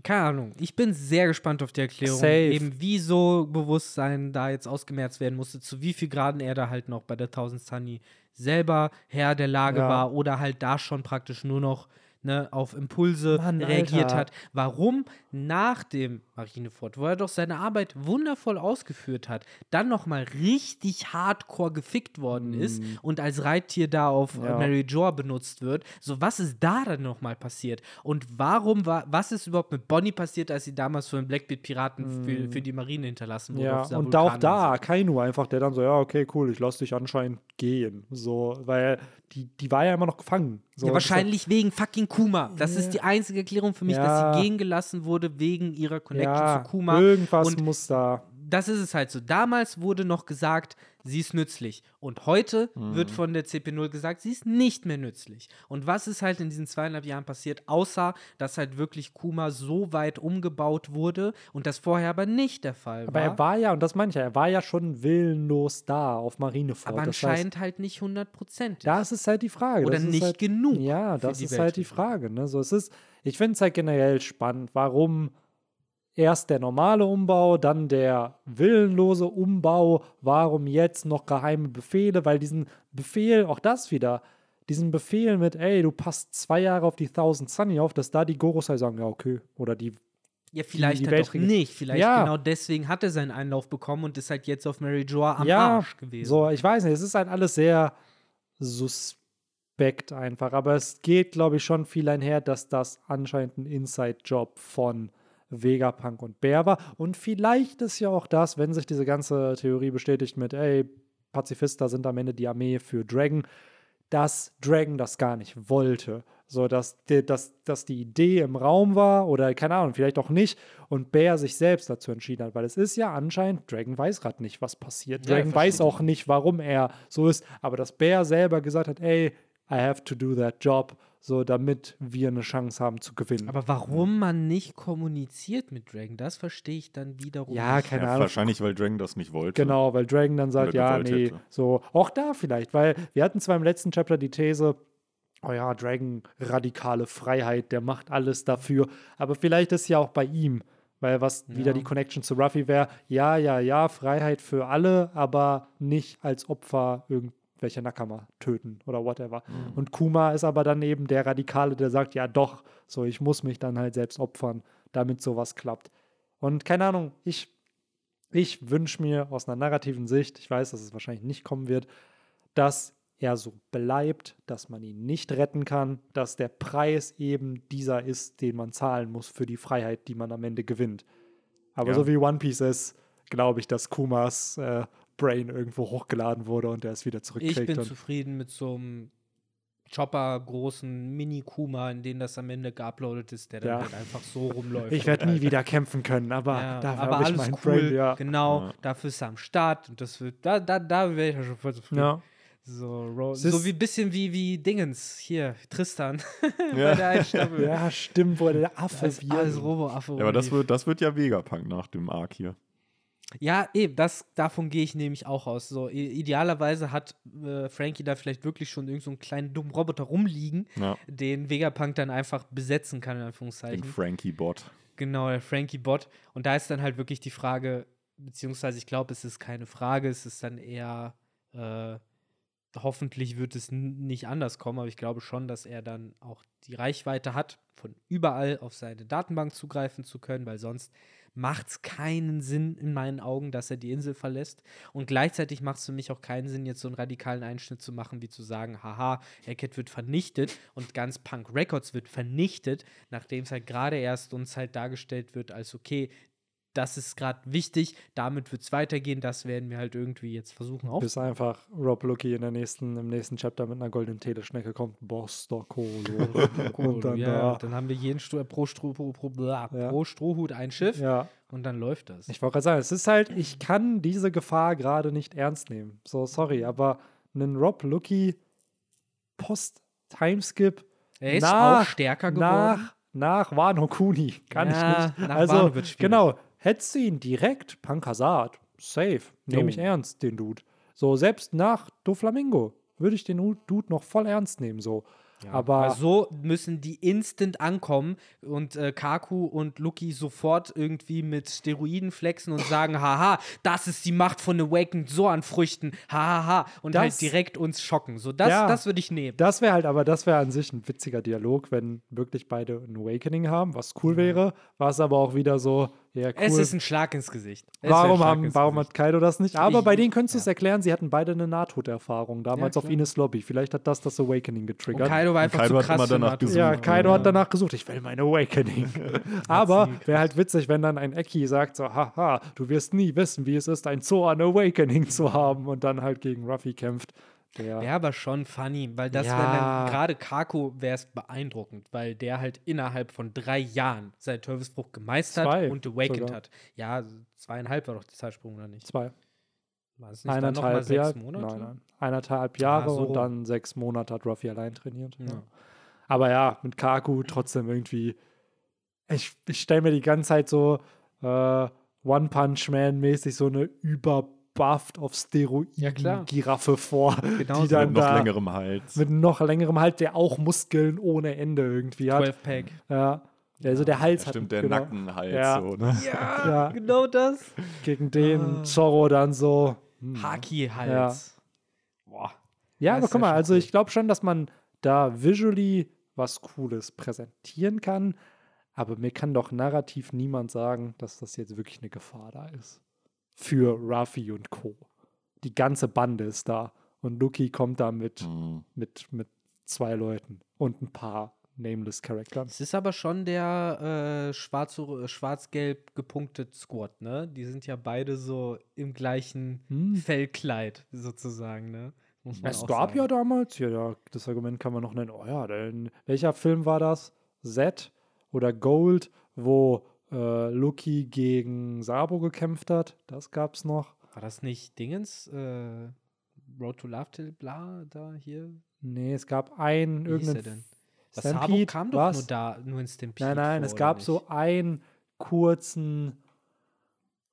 keine Ahnung. Ich bin sehr gespannt auf die Erklärung. Safe. Eben, wieso Bewusstsein da jetzt ausgemerzt werden musste, zu wie viel Graden er da halt noch bei der 1000 Sunny selber Herr der Lage Ja. war oder halt da schon praktisch nur noch ne, auf Impulse Mann, reagiert Alter. hat. Warum nach dem Marineford, wo er doch seine Arbeit wundervoll ausgeführt hat, dann nochmal richtig hardcore gefickt worden ist und als Reittier da auf äh, Mhm. Ja. Mary Jor benutzt wird. So, was ist da dann nochmal passiert? Und warum war, was ist überhaupt mit Bonnie passiert, als sie damals von den Blackbeard-Piraten für, für die Marine hinterlassen wurde? Mhm. Ja, und auch da? Kainu einfach, der dann so, ja, okay, cool, ich lasse dich anscheinend gehen. So, weil die, die war ja immer noch gefangen. So, Ja, wahrscheinlich wegen fucking Kuma. Das ist die einzige Erklärung für mich, dass Ja. sie gehen gelassen wurde wegen ihrer Connection Ja, zu Kuma. irgendwas Und muss da. das ist es halt so. Damals wurde noch gesagt, sie ist nützlich. Und heute Mhm. wird von der CP0 gesagt, sie ist nicht mehr nützlich. Und was ist halt in diesen zweieinhalb Jahren passiert, außer dass halt wirklich Kuma so weit umgebaut wurde und das vorher aber nicht der Fall Aber war. er war ja, und das meine ich ja, er war ja schon willenlos da auf Marineford. aber das heißt, anscheinend halt nicht hundertprozentig. Das ist halt die Frage. Oder das nicht halt, genug Ja, das ist halt die. Frage. Ne? So, es ist, ich finde es halt generell spannend, warum erst der normale Umbau, dann der willenlose Umbau, warum jetzt noch geheime Befehle, weil diesen Befehl, auch das wieder, diesen Befehl mit, ey, du passt zwei Jahre auf die Thousand Sunny auf, dass da die Gorosei sagen, ja, okay, oder die ja, vielleicht die halt doch nicht. Vielleicht Ja. genau deswegen hat er seinen Einlauf bekommen und ist halt jetzt auf Mary Joa am ja, Arsch gewesen. So, ich weiß nicht, es ist halt alles sehr suspekt einfach, aber es geht, glaube ich, schon viel einher, dass das anscheinend ein Inside-Job von Vegapunk und Bär war. Und vielleicht ist ja auch das, wenn sich diese ganze Theorie bestätigt mit, ey, Pazifista sind am Ende die Armee für Dragon, dass Dragon das gar nicht wollte. So, dass, die- dass, dass die Idee im Raum war oder keine Ahnung, vielleicht auch nicht und Bear sich selbst dazu entschieden hat, weil es ist ja anscheinend, Dragon weiß gerade nicht, was passiert. Ja, er Dragon weiß versteht auch nicht, warum er so ist, aber dass Bear selber gesagt hat, ey, I have to do that job, so damit wir eine Chance haben zu gewinnen. Aber warum man nicht kommuniziert mit Dragon, das verstehe ich dann wiederum ja, nicht. keine Ja, Ahnung. wahrscheinlich, weil Dragon das nicht wollte. Genau, weil Dragon dann sagt, ja, nee, hätte. so, auch da vielleicht, weil wir hatten zwar im letzten Chapter die These, oh ja, Dragon, radikale Freiheit, der macht alles dafür, aber vielleicht ist ja auch bei ihm, weil was wieder die Connection zu Ruffy wäre, ja, ja, ja, Freiheit für alle, aber nicht als Opfer irgendwelche Nakama töten oder whatever. Und Kuma ist aber dann eben der Radikale, der sagt, ja doch, so, ich muss mich dann halt selbst opfern, damit sowas klappt. Und keine Ahnung, ich Ich wünsche mir aus einer narrativen Sicht, ich weiß, dass es wahrscheinlich nicht kommen wird, dass er so bleibt, dass man ihn nicht retten kann, dass der Preis eben dieser ist, den man zahlen muss für die Freiheit, die man am Ende gewinnt. Aber Ja. so wie One Piece ist, glaube ich, dass Kumas äh, Brain irgendwo hochgeladen wurde und er es wieder Ich zurückkriegt. bin und zufrieden mit so einem Chopper großen Mini-Kuma, in den das am Ende geuploadet ist, der dann Ja. halt einfach so rumläuft. ich werde nie wieder kämpfen können, aber ja, dafür habe ich alles mein cool, Brain. Ja. genau, Ja. dafür ist er am Start und das wird, da, da, da wäre ich ja schon voll zufrieden. Ja. So, so ist- wie bisschen wie, wie Dingens, hier, Tristan Ja. der ja, stimmt, wo der Affe wird. alles Robo-Affe. Ja, aber das wird, das wird ja Vegapunk nach dem Arc hier. Ja, eben, das, davon gehe ich nämlich auch aus. So, idealerweise hat äh, Frankie da vielleicht wirklich schon irgend so einen kleinen dummen Roboter rumliegen, Ja. den Vegapunk dann einfach besetzen kann, in Den Anführungszeichen. Frankie-Bot. Genau, der Frankie-Bot. Und da ist dann halt wirklich die Frage, beziehungsweise ich glaube, es ist keine Frage, es ist dann eher, äh, hoffentlich wird es nicht anders kommen, aber ich glaube schon, dass er dann auch die Reichweite hat, von überall auf seine Datenbank zugreifen zu können, weil sonst macht es keinen Sinn in meinen Augen, dass er die Insel verlässt. Und gleichzeitig macht es für mich auch keinen Sinn, jetzt so einen radikalen Einschnitt zu machen, wie zu sagen, haha, Hackett wird vernichtet und ganz Punk Records wird vernichtet, nachdem es halt gerade erst uns halt dargestellt wird, als okay, das ist gerade wichtig, damit wird es weitergehen, das werden wir halt irgendwie jetzt versuchen auf. Bis einfach Rob Lucky in der nächsten, im nächsten Chapter mit einer goldenen Teleschnecke kommt. Boster Colo. und dann ja, da. dann haben wir jeden Sto pro, Stroh, pro, pro, bla, Ja. pro Strohhut ein Schiff Ja, und dann läuft das. ich wollte gerade sagen, es ist halt, ich kann diese Gefahr gerade nicht ernst nehmen. So, sorry, aber einen Rob Lucky Post-Timeskip er ist nach- auch stärker geworden. nach, nach Wano Kuni kann Ja, ich nicht. also, genau, hättest du ihn direkt, Punk Hazard, safe, nehme ich ernst, den Dude. So, selbst nach Doflamingo würde ich den Dude noch voll ernst nehmen, so. aber Weil so müssen die instant ankommen und äh, Kaku und Lucky sofort irgendwie mit Steroiden flexen und sagen, haha, das ist die Macht von Awakened, so an Früchten, hahaha, und Das- halt direkt uns schocken. So, das, Ja. das würde ich nehmen. Das wäre halt, aber das wäre an sich ein witziger Dialog, wenn wirklich beide ein Awakening haben, was cool wäre. War es aber auch wieder so, ja, cool. Es ist ein Schlag ins Gesicht. Es warum haben, ins warum Gesicht. hat Kaido das nicht? Aber Ich- bei denen könntest du es ja. erklären, sie hatten beide eine Nahtoderfahrung, damals auf klar. Ines Lobby. Vielleicht hat das das Awakening Und getriggert. Kaido war einfach Kaido zu hat krass immer für danach gesucht. Ja, Kaido ja. hat danach gesucht, ich will mein Awakening. Aber wäre halt witzig, wenn dann ein Eki sagt so, haha, du wirst nie wissen, wie es ist, ein Zoan Awakening zu haben und dann halt gegen Ruffy kämpft. Der, Wäre aber schon funny, weil das Ja. wäre dann, gerade Kako wäre es beeindruckend, weil der halt innerhalb von drei Jahren seinen Teufelsbruch gemeistert Zwei und awakened sogar. hat. Ja, zweieinhalb war doch der Zeitsprung, oder nicht? zwei, War es nicht dann noch mal eineinhalb sechs Jahre, Monate? nein, nein, eineinhalb Jahre so und dann sechs Monate hat Ruffy allein trainiert. Ja. Ja. Aber ja, mit Kaku trotzdem irgendwie, ich, ich stelle mir die ganze Zeit so äh, One Punch Man mäßig so eine überbufft auf Steroiden Ja, vor, Genau die dann Mit noch da längerem Hals. mit noch längerem Hals, der auch Muskeln ohne Ende irgendwie hat. 12-Pack. Ja. Also der Hals Ja, hat stimmt, der genau, Nackenhals Ja. so, ne? Ja, Ja. genau das. gegen den Ah. Zorro dann so. hm. Haki-Hals. Boah. Ja, aber guck ja mal, also ich glaube schon, dass man da visually was Cooles präsentieren kann, aber mir kann doch narrativ niemand sagen, dass das jetzt wirklich eine Gefahr da ist. Für Ruffy und Co. Die ganze Bande ist da und Lucky kommt da mit, Mhm. mit, mit zwei Leuten und ein paar Nameless Charakteren. Es ist aber schon der äh, schwarz, schwarz-gelb gepunktete Squad, ne? Die sind ja beide so im gleichen Hm. Fellkleid, sozusagen, ne? Es gab ja damals, ja, ja, das Argument kann man noch nennen. Oh ja, denn welcher Film war das? Z oder Gold, wo äh, Lucky gegen Sabo gekämpft hat? Das gab's noch. War das nicht Dingens? Äh, Road to Love Till bla da hier? Nee, es gab einen, Wie irgendeinen denn? Das Sabo Stampede, kam doch was? nur da, nur in Stampede. Nein, nein, vor, es gab so einen kurzen,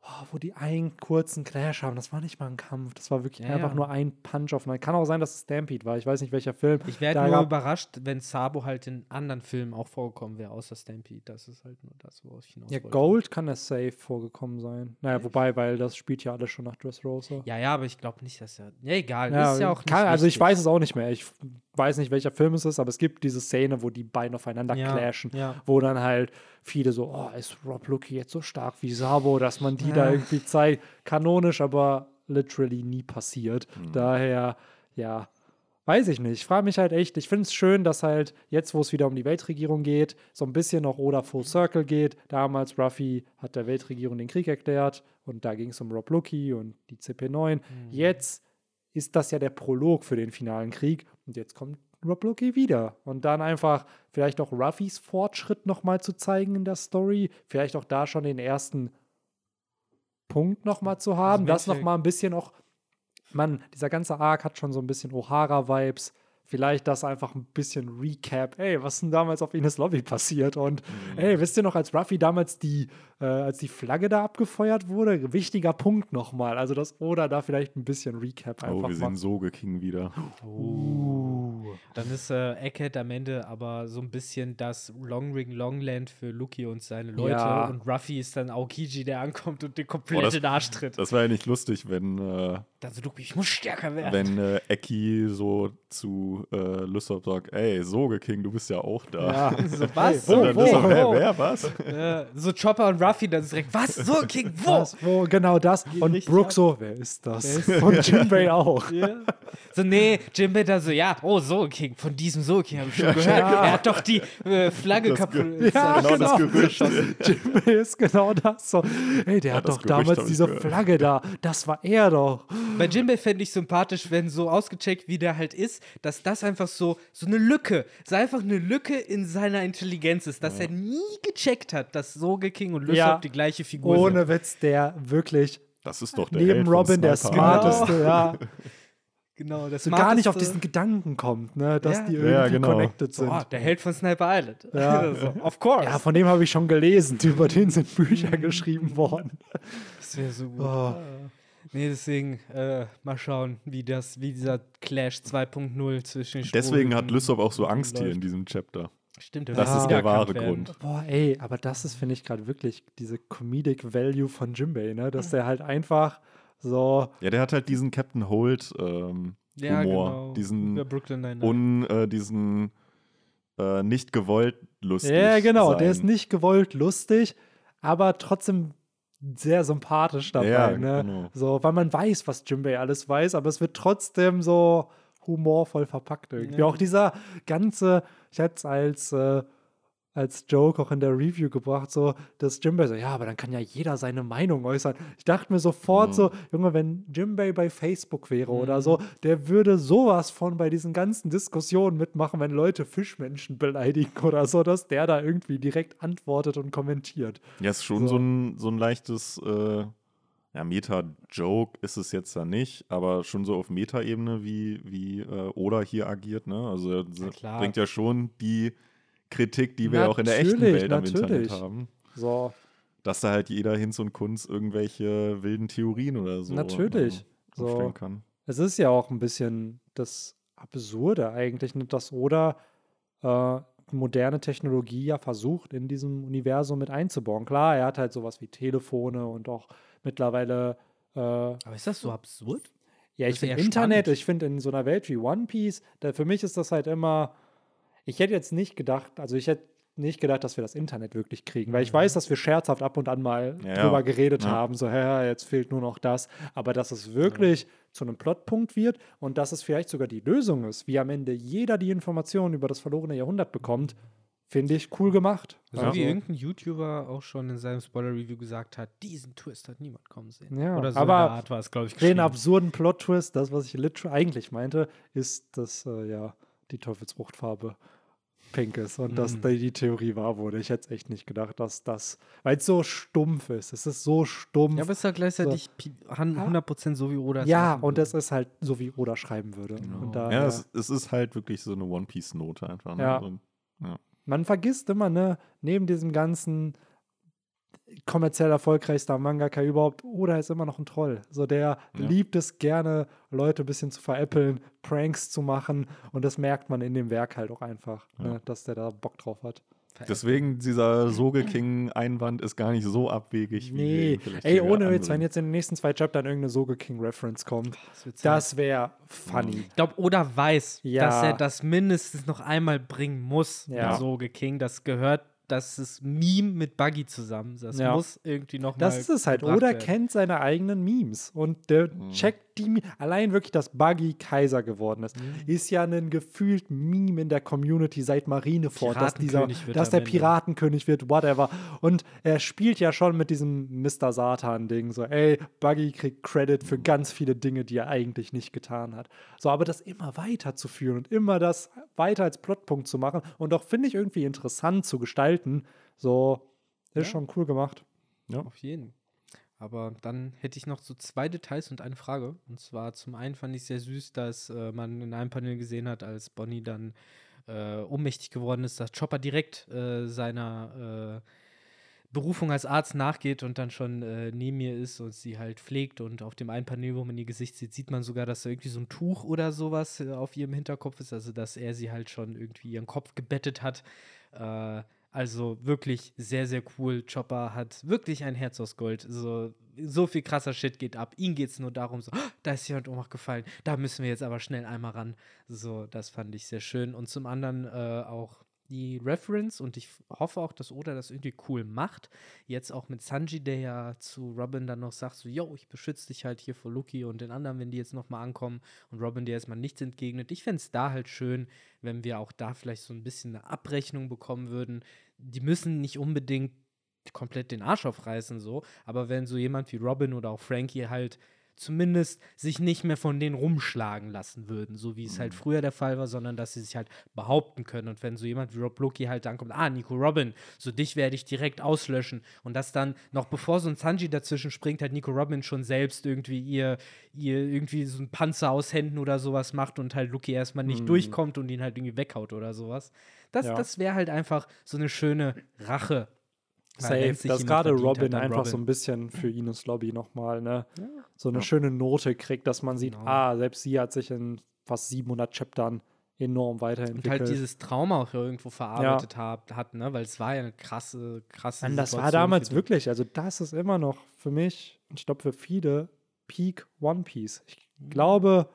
oh, wo die einen kurzen Clash haben. Das war nicht mal ein Kampf, das war wirklich Ja, einfach ja. nur ein Punch auf. Kann auch sein, dass es Stampede war. Ich weiß nicht, welcher Film. Ich wäre nur überrascht, wenn Sabo halt in anderen Filmen auch vorgekommen wäre, außer Stampede. Das ist halt nur das, worauf ich hinaus Ja, wollte. Gold kann es safe vorgekommen sein. Naja, wobei, weil das spielt ja alles schon nach Dressrosa. Ja, ja, aber ich glaube nicht, dass er. Ja, egal. Ja, ist ja auch nicht kann, also ich weiß es auch nicht mehr. Ich weiß nicht, welcher Film es ist, aber es gibt diese Szene, wo die beiden aufeinander clashen, wo dann halt viele so, oh, ist Rob Lucky jetzt so stark wie Sabo, dass man die da irgendwie zeigt. Kanonisch, aber literally nie passiert. Daher, ja, weiß ich nicht. Ich frage mich halt echt, ich finde es schön, dass halt jetzt, wo es wieder um die Weltregierung geht, so ein bisschen noch Oda Full Circle geht. Damals, Ruffy hat der Weltregierung den Krieg erklärt und da ging es um Rob Lucky und die CP9. Jetzt ist das ja der Prolog für den finalen Krieg und jetzt kommt Rob Lucky wieder und dann einfach vielleicht auch Ruffys Fortschritt nochmal zu zeigen in der Story, vielleicht auch da schon den ersten Punkt nochmal zu haben, das Endeffekt- nochmal ein bisschen auch, Mann, dieser ganze Arc hat schon so ein bisschen O'Hara-Vibes. Vielleicht das einfach ein bisschen Recap. Ey, was ist denn damals auf Ines Lobby passiert? Und ey, wisst ihr noch, als Ruffy damals die, äh, als die Flagge da abgefeuert wurde? Wichtiger Punkt nochmal. Also, dass Oda da vielleicht ein bisschen Recap Oh, einfach wir sehen macht. Soge King wieder. Dann ist äh, Egghead am Ende aber so ein bisschen das Long Ring Longland für Lucky und seine Leute. Ja. Und Ruffy ist dann Aokiji, der ankommt und den komplett Oh, das- in den Arsch tritt. Das war ja nicht lustig, wenn, äh, Dann so, Lucky, ich muss stärker werden. wenn äh, Eki so zu äh, Lysop sagt, ey, Soge King, du bist ja auch da. Ja. so, was? Hey, Und dann wo, Lysop, wo? wer, was? Ja, so Chopper und Ruffy dann direkt, was? So, King, wo? Was, wo, genau das. Und Brooke so, wer ist das? Wer ist Und Jinbei auch. Ja. So, nee, Jimbe da so, ja, oh, so King, von diesem so King habe ich schon gehört. Er hat doch die äh, Flagge kaputt. Ja, genau das genau. Gerücht. Jinbei ist genau das. So, ey, der Ja, hat doch Gerücht damals diese gehört. Flagge da. Das war er doch. Bei Jinbei fände ich sympathisch, wenn so ausgecheckt, wie der halt ist, dass das einfach so, so eine Lücke, so einfach eine Lücke in seiner Intelligenz ist, dass er nie gecheckt hat, dass Soge King und Lysop Ja. die gleiche Figur sind. Ohne Witz, der wirklich Das ist doch der Held neben von Robin der smarteste, ja. Genau, das So gar nicht auf diesen Gedanken kommt, ne, dass Ja. die Ja, irgendwie genau. connected sind. Oh, der Held von Sniper Island. Ja. so, of course. Ja, von dem habe ich schon gelesen. Über den sind Bücher geschrieben worden. das wäre so gut. Oh. Nee, deswegen äh, mal schauen, wie das, wie dieser Clash 2.0 zwischen Deswegen hat Lysop auch so Angst hier läuft. in diesem Chapter. Stimmt, der Das will ist der wahre. Grund. Boah, ey, aber das ist, finde ich, gerade wirklich diese Comedic Value von Jimbei, ne? Dass der halt einfach so. Ja, der hat halt diesen Captain Holt ähm, Ja, Humor. genau. Diesen Über Brooklyn Nine-Nine. und äh, diesen äh, nicht gewollt lustig. Ja, genau, sein. der ist nicht gewollt lustig, aber trotzdem sehr sympathisch dabei, Ja, ne? genau. So, weil man weiß, was Jimbei alles weiß, aber es wird trotzdem so humorvoll verpackt irgendwie. Ja. Auch dieser ganze, ich hätte es als, äh, als Joke auch in der Review gebracht, so, dass Jimbei so, ja, aber dann kann ja jeder seine Meinung äußern. Ich dachte mir sofort Mhm. so, Junge, wenn Jimbei bei Facebook wäre oder so, der würde sowas von bei diesen ganzen Diskussionen mitmachen, wenn Leute Fischmenschen beleidigen oder so, dass der da irgendwie direkt antwortet und kommentiert. Ja, ist schon So. so, ein, so ein leichtes äh, ja, Meta-Joke ist es jetzt da nicht, aber schon so auf Meta-Ebene, wie, wie äh, Oda hier agiert. Ne? Also er klar. bringt ja schon die Kritik, die wir auch in der echten Natürlich, Welt am Internet natürlich. haben. So, Dass da halt jeder Hinz und Kunz irgendwelche wilden Theorien oder so Natürlich. äh, So. aufstellen kann. es ist ja auch ein bisschen das Absurde eigentlich, ne, dass Oda äh, moderne Technologie ja versucht, in diesem Universum mit einzubauen. Klar, er hat halt sowas wie Telefone und auch mittlerweile äh, Aber ist das so absurd? Ja, ich finde Internet, spannend. ich finde in so einer Welt wie One Piece, da, für mich ist das halt immer, ich hätte jetzt nicht gedacht, also ich hätte nicht gedacht, dass wir das Internet wirklich kriegen, weil ich weiß, dass wir scherzhaft ab und an mal Ja, ja. drüber geredet Ja. haben, so, hä, jetzt fehlt nur noch das, aber dass es wirklich zu einem Plotpunkt wird und dass es vielleicht sogar die Lösung ist, wie am Ende jeder die Informationen über das verlorene Jahrhundert bekommt, finde ich cool gemacht. So Also- wie irgendein YouTuber auch schon in seinem Spoiler-Review gesagt hat, diesen Twist hat niemand kommen sehen. Ja, Oder so aber Art war es, glaube ich, Den absurden Plot-Twist, das, was ich literal eigentlich meinte, ist, dass äh, ja die Teufelsfruchtfarbe pink ist und dass Mhm. die, die Theorie wahr wurde. Ich hätte es echt nicht gedacht, dass das, weil es so stumpf ist. Es ist so stumpf. Ja, aber es ist ja gleichzeitig han- 100% so wie Oda Ja, und würde. es ist halt so, wie Oda schreiben würde. Und da, Ja, es, es ist halt wirklich so eine One-Piece-Note einfach. Ne? Ja. So, man vergisst immer, ne, neben diesem ganzen kommerziell erfolgreichster Mangaka überhaupt, Oda ist immer noch ein Troll. So der Ja. liebt es gerne, Leute ein bisschen zu veräppeln, Pranks zu machen und das merkt man in dem Werk halt auch einfach, Ja. ne, dass der da Bock drauf hat. Deswegen dieser Soge King-Einwand ist gar nicht so abwegig, wie Nee, ey, ohne Witz, wenn jetzt in den nächsten zwei Chaptern irgendeine Soge King Reference kommt, Das das wäre funny. Ich glaube, Oda weiß, Ja. dass er das mindestens noch einmal bringen muss. Ja. Soge King, das gehört, das ist Meme mit Buggy zusammen. Das Ja. muss irgendwie noch Das mal ist es halt. Oda werden. kennt seine eigenen Memes und der checkt die. Allein wirklich, dass Buggy Kaiser geworden ist, Mhm. ist ja ein gefühlt Meme in der Community seit Marineford, dass, dieser, Piratenkönig wird dass der. Piratenkönig wird, whatever. Und er spielt ja schon mit diesem Mr. Satan-Ding. So, ey, Buggy kriegt Credit für ganz viele Dinge, die er eigentlich nicht getan hat. So, aber das immer weiterzuführen und immer das weiter als Plotpunkt zu machen und auch, finde ich, irgendwie interessant zu gestalten, so, ist Ja. schon cool gemacht. Auf jeden. Aber dann hätte ich noch so zwei Details und eine Frage. Und zwar zum einen fand ich sehr süß, dass äh, man in einem Panel gesehen hat, als Bonnie dann äh, ohnmächtig geworden ist, dass Chopper direkt äh, seiner äh, Berufung als Arzt nachgeht und dann schon äh, neben ihr ist und sie halt pflegt. Und auf dem einen Panel, wo man ihr Gesicht sieht, sieht man sogar, dass da irgendwie so ein Tuch oder sowas äh, auf ihrem Hinterkopf ist. Also, dass er sie halt schon irgendwie ihren Kopf gebettet hat. Äh, also wirklich sehr, sehr cool. Chopper hat wirklich ein Herz aus Gold. So, so viel krasser Shit geht ab. Ihm geht es nur darum, so, "Ah, da ist jemand Ohnmacht gefallen. Da müssen wir jetzt aber schnell einmal ran. So, das fand ich sehr schön. Und zum anderen äh, auch die Reference und ich hoffe auch, dass Oda das irgendwie cool macht. Jetzt auch mit Sanji, der ja zu Robin dann noch sagt, so, yo, ich beschütze dich halt hier vor Lucky und den anderen, wenn die jetzt nochmal ankommen und Robin dir erstmal nichts entgegnet. Ich fände es da halt schön, wenn wir auch da vielleicht so ein bisschen eine Abrechnung bekommen würden. Die müssen nicht unbedingt komplett den Arsch aufreißen, so, aber wenn so jemand wie Robin oder auch Frankie halt zumindest sich nicht mehr von denen rumschlagen lassen würden, so wie es halt früher der Fall war, sondern dass sie sich halt behaupten können. Und wenn so jemand wie Rob Loki halt dann kommt, ah, Nico Robin, so dich werde ich direkt auslöschen. Und das dann, noch bevor so ein Sanji dazwischen springt, hat Nico Robin schon selbst irgendwie ihr, ihr irgendwie so ein Panzer aus Händen oder sowas macht und halt Lucky erstmal nicht durchkommt und ihn halt irgendwie weghaut oder sowas. Das, Ja. das wäre halt einfach so eine schöne Rache. Safe, dass gerade Robin einfach Robin. so ein bisschen für Ines Lobby nochmal, ne? So eine Ja. schöne Note kriegt, dass man sieht, Genau. ah, selbst sie hat sich in fast 700 Chaptern enorm und weiterentwickelt. halt dieses Trauma auch irgendwo verarbeitet hab, hat, ne? Weil es war ja eine krasse, krasse Mann, das war Situation damals für die. wirklich, also das ist immer noch für mich, und ich glaube für viele, Peak One Piece. Ich Mhm. glaube,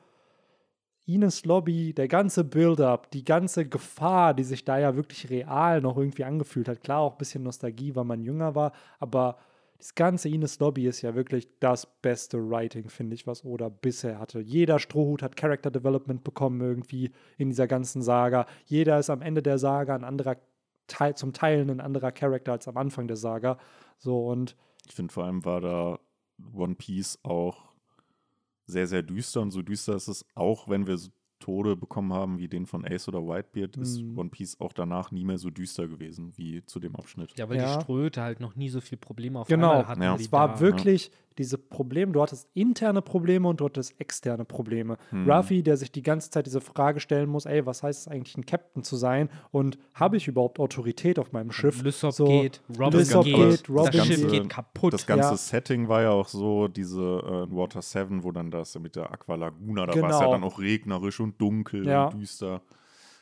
Ines Lobby, der ganze Build-up, die ganze Gefahr, die sich da ja wirklich real noch irgendwie angefühlt hat. Klar, auch ein bisschen Nostalgie, weil man jünger war, aber das ganze Ines Lobby ist ja wirklich das beste Writing, finde ich, was Oda bisher hatte. Jeder Strohhut hat Character Development bekommen irgendwie in dieser ganzen Saga. Jeder ist am Ende der Saga ein anderer Teil, zum Teil ein anderer Charakter als am Anfang der Saga. So und Ich finde vor allem war da One Piece auch sehr, sehr düster und so düster ist es auch, wenn wir Tode bekommen haben wie den von Ace oder Whitebeard, ist Mhm. One Piece auch danach nie mehr so düster gewesen wie zu dem Abschnitt. Ja, weil Ja. die Ströte halt noch nie so viel Probleme auf Genau. einmal hatten. Ja. es war da. wirklich diese Probleme, du hattest interne Probleme und du hattest externe Probleme. Hm. Ruffy, der sich die ganze Zeit diese Frage stellen muss, ey, was heißt es eigentlich, ein Captain zu sein und habe ich überhaupt Autorität auf meinem Schiff? Lysop So, geht, Robin Lysop geht, geht, das Robin Schiff geht. kaputt. Das ganze Ja. Setting war ja auch so, diese äh, Water 7, wo dann das mit der Aqua Laguna, da war es ja Genau. dann auch regnerisch und dunkel Ja. und düster.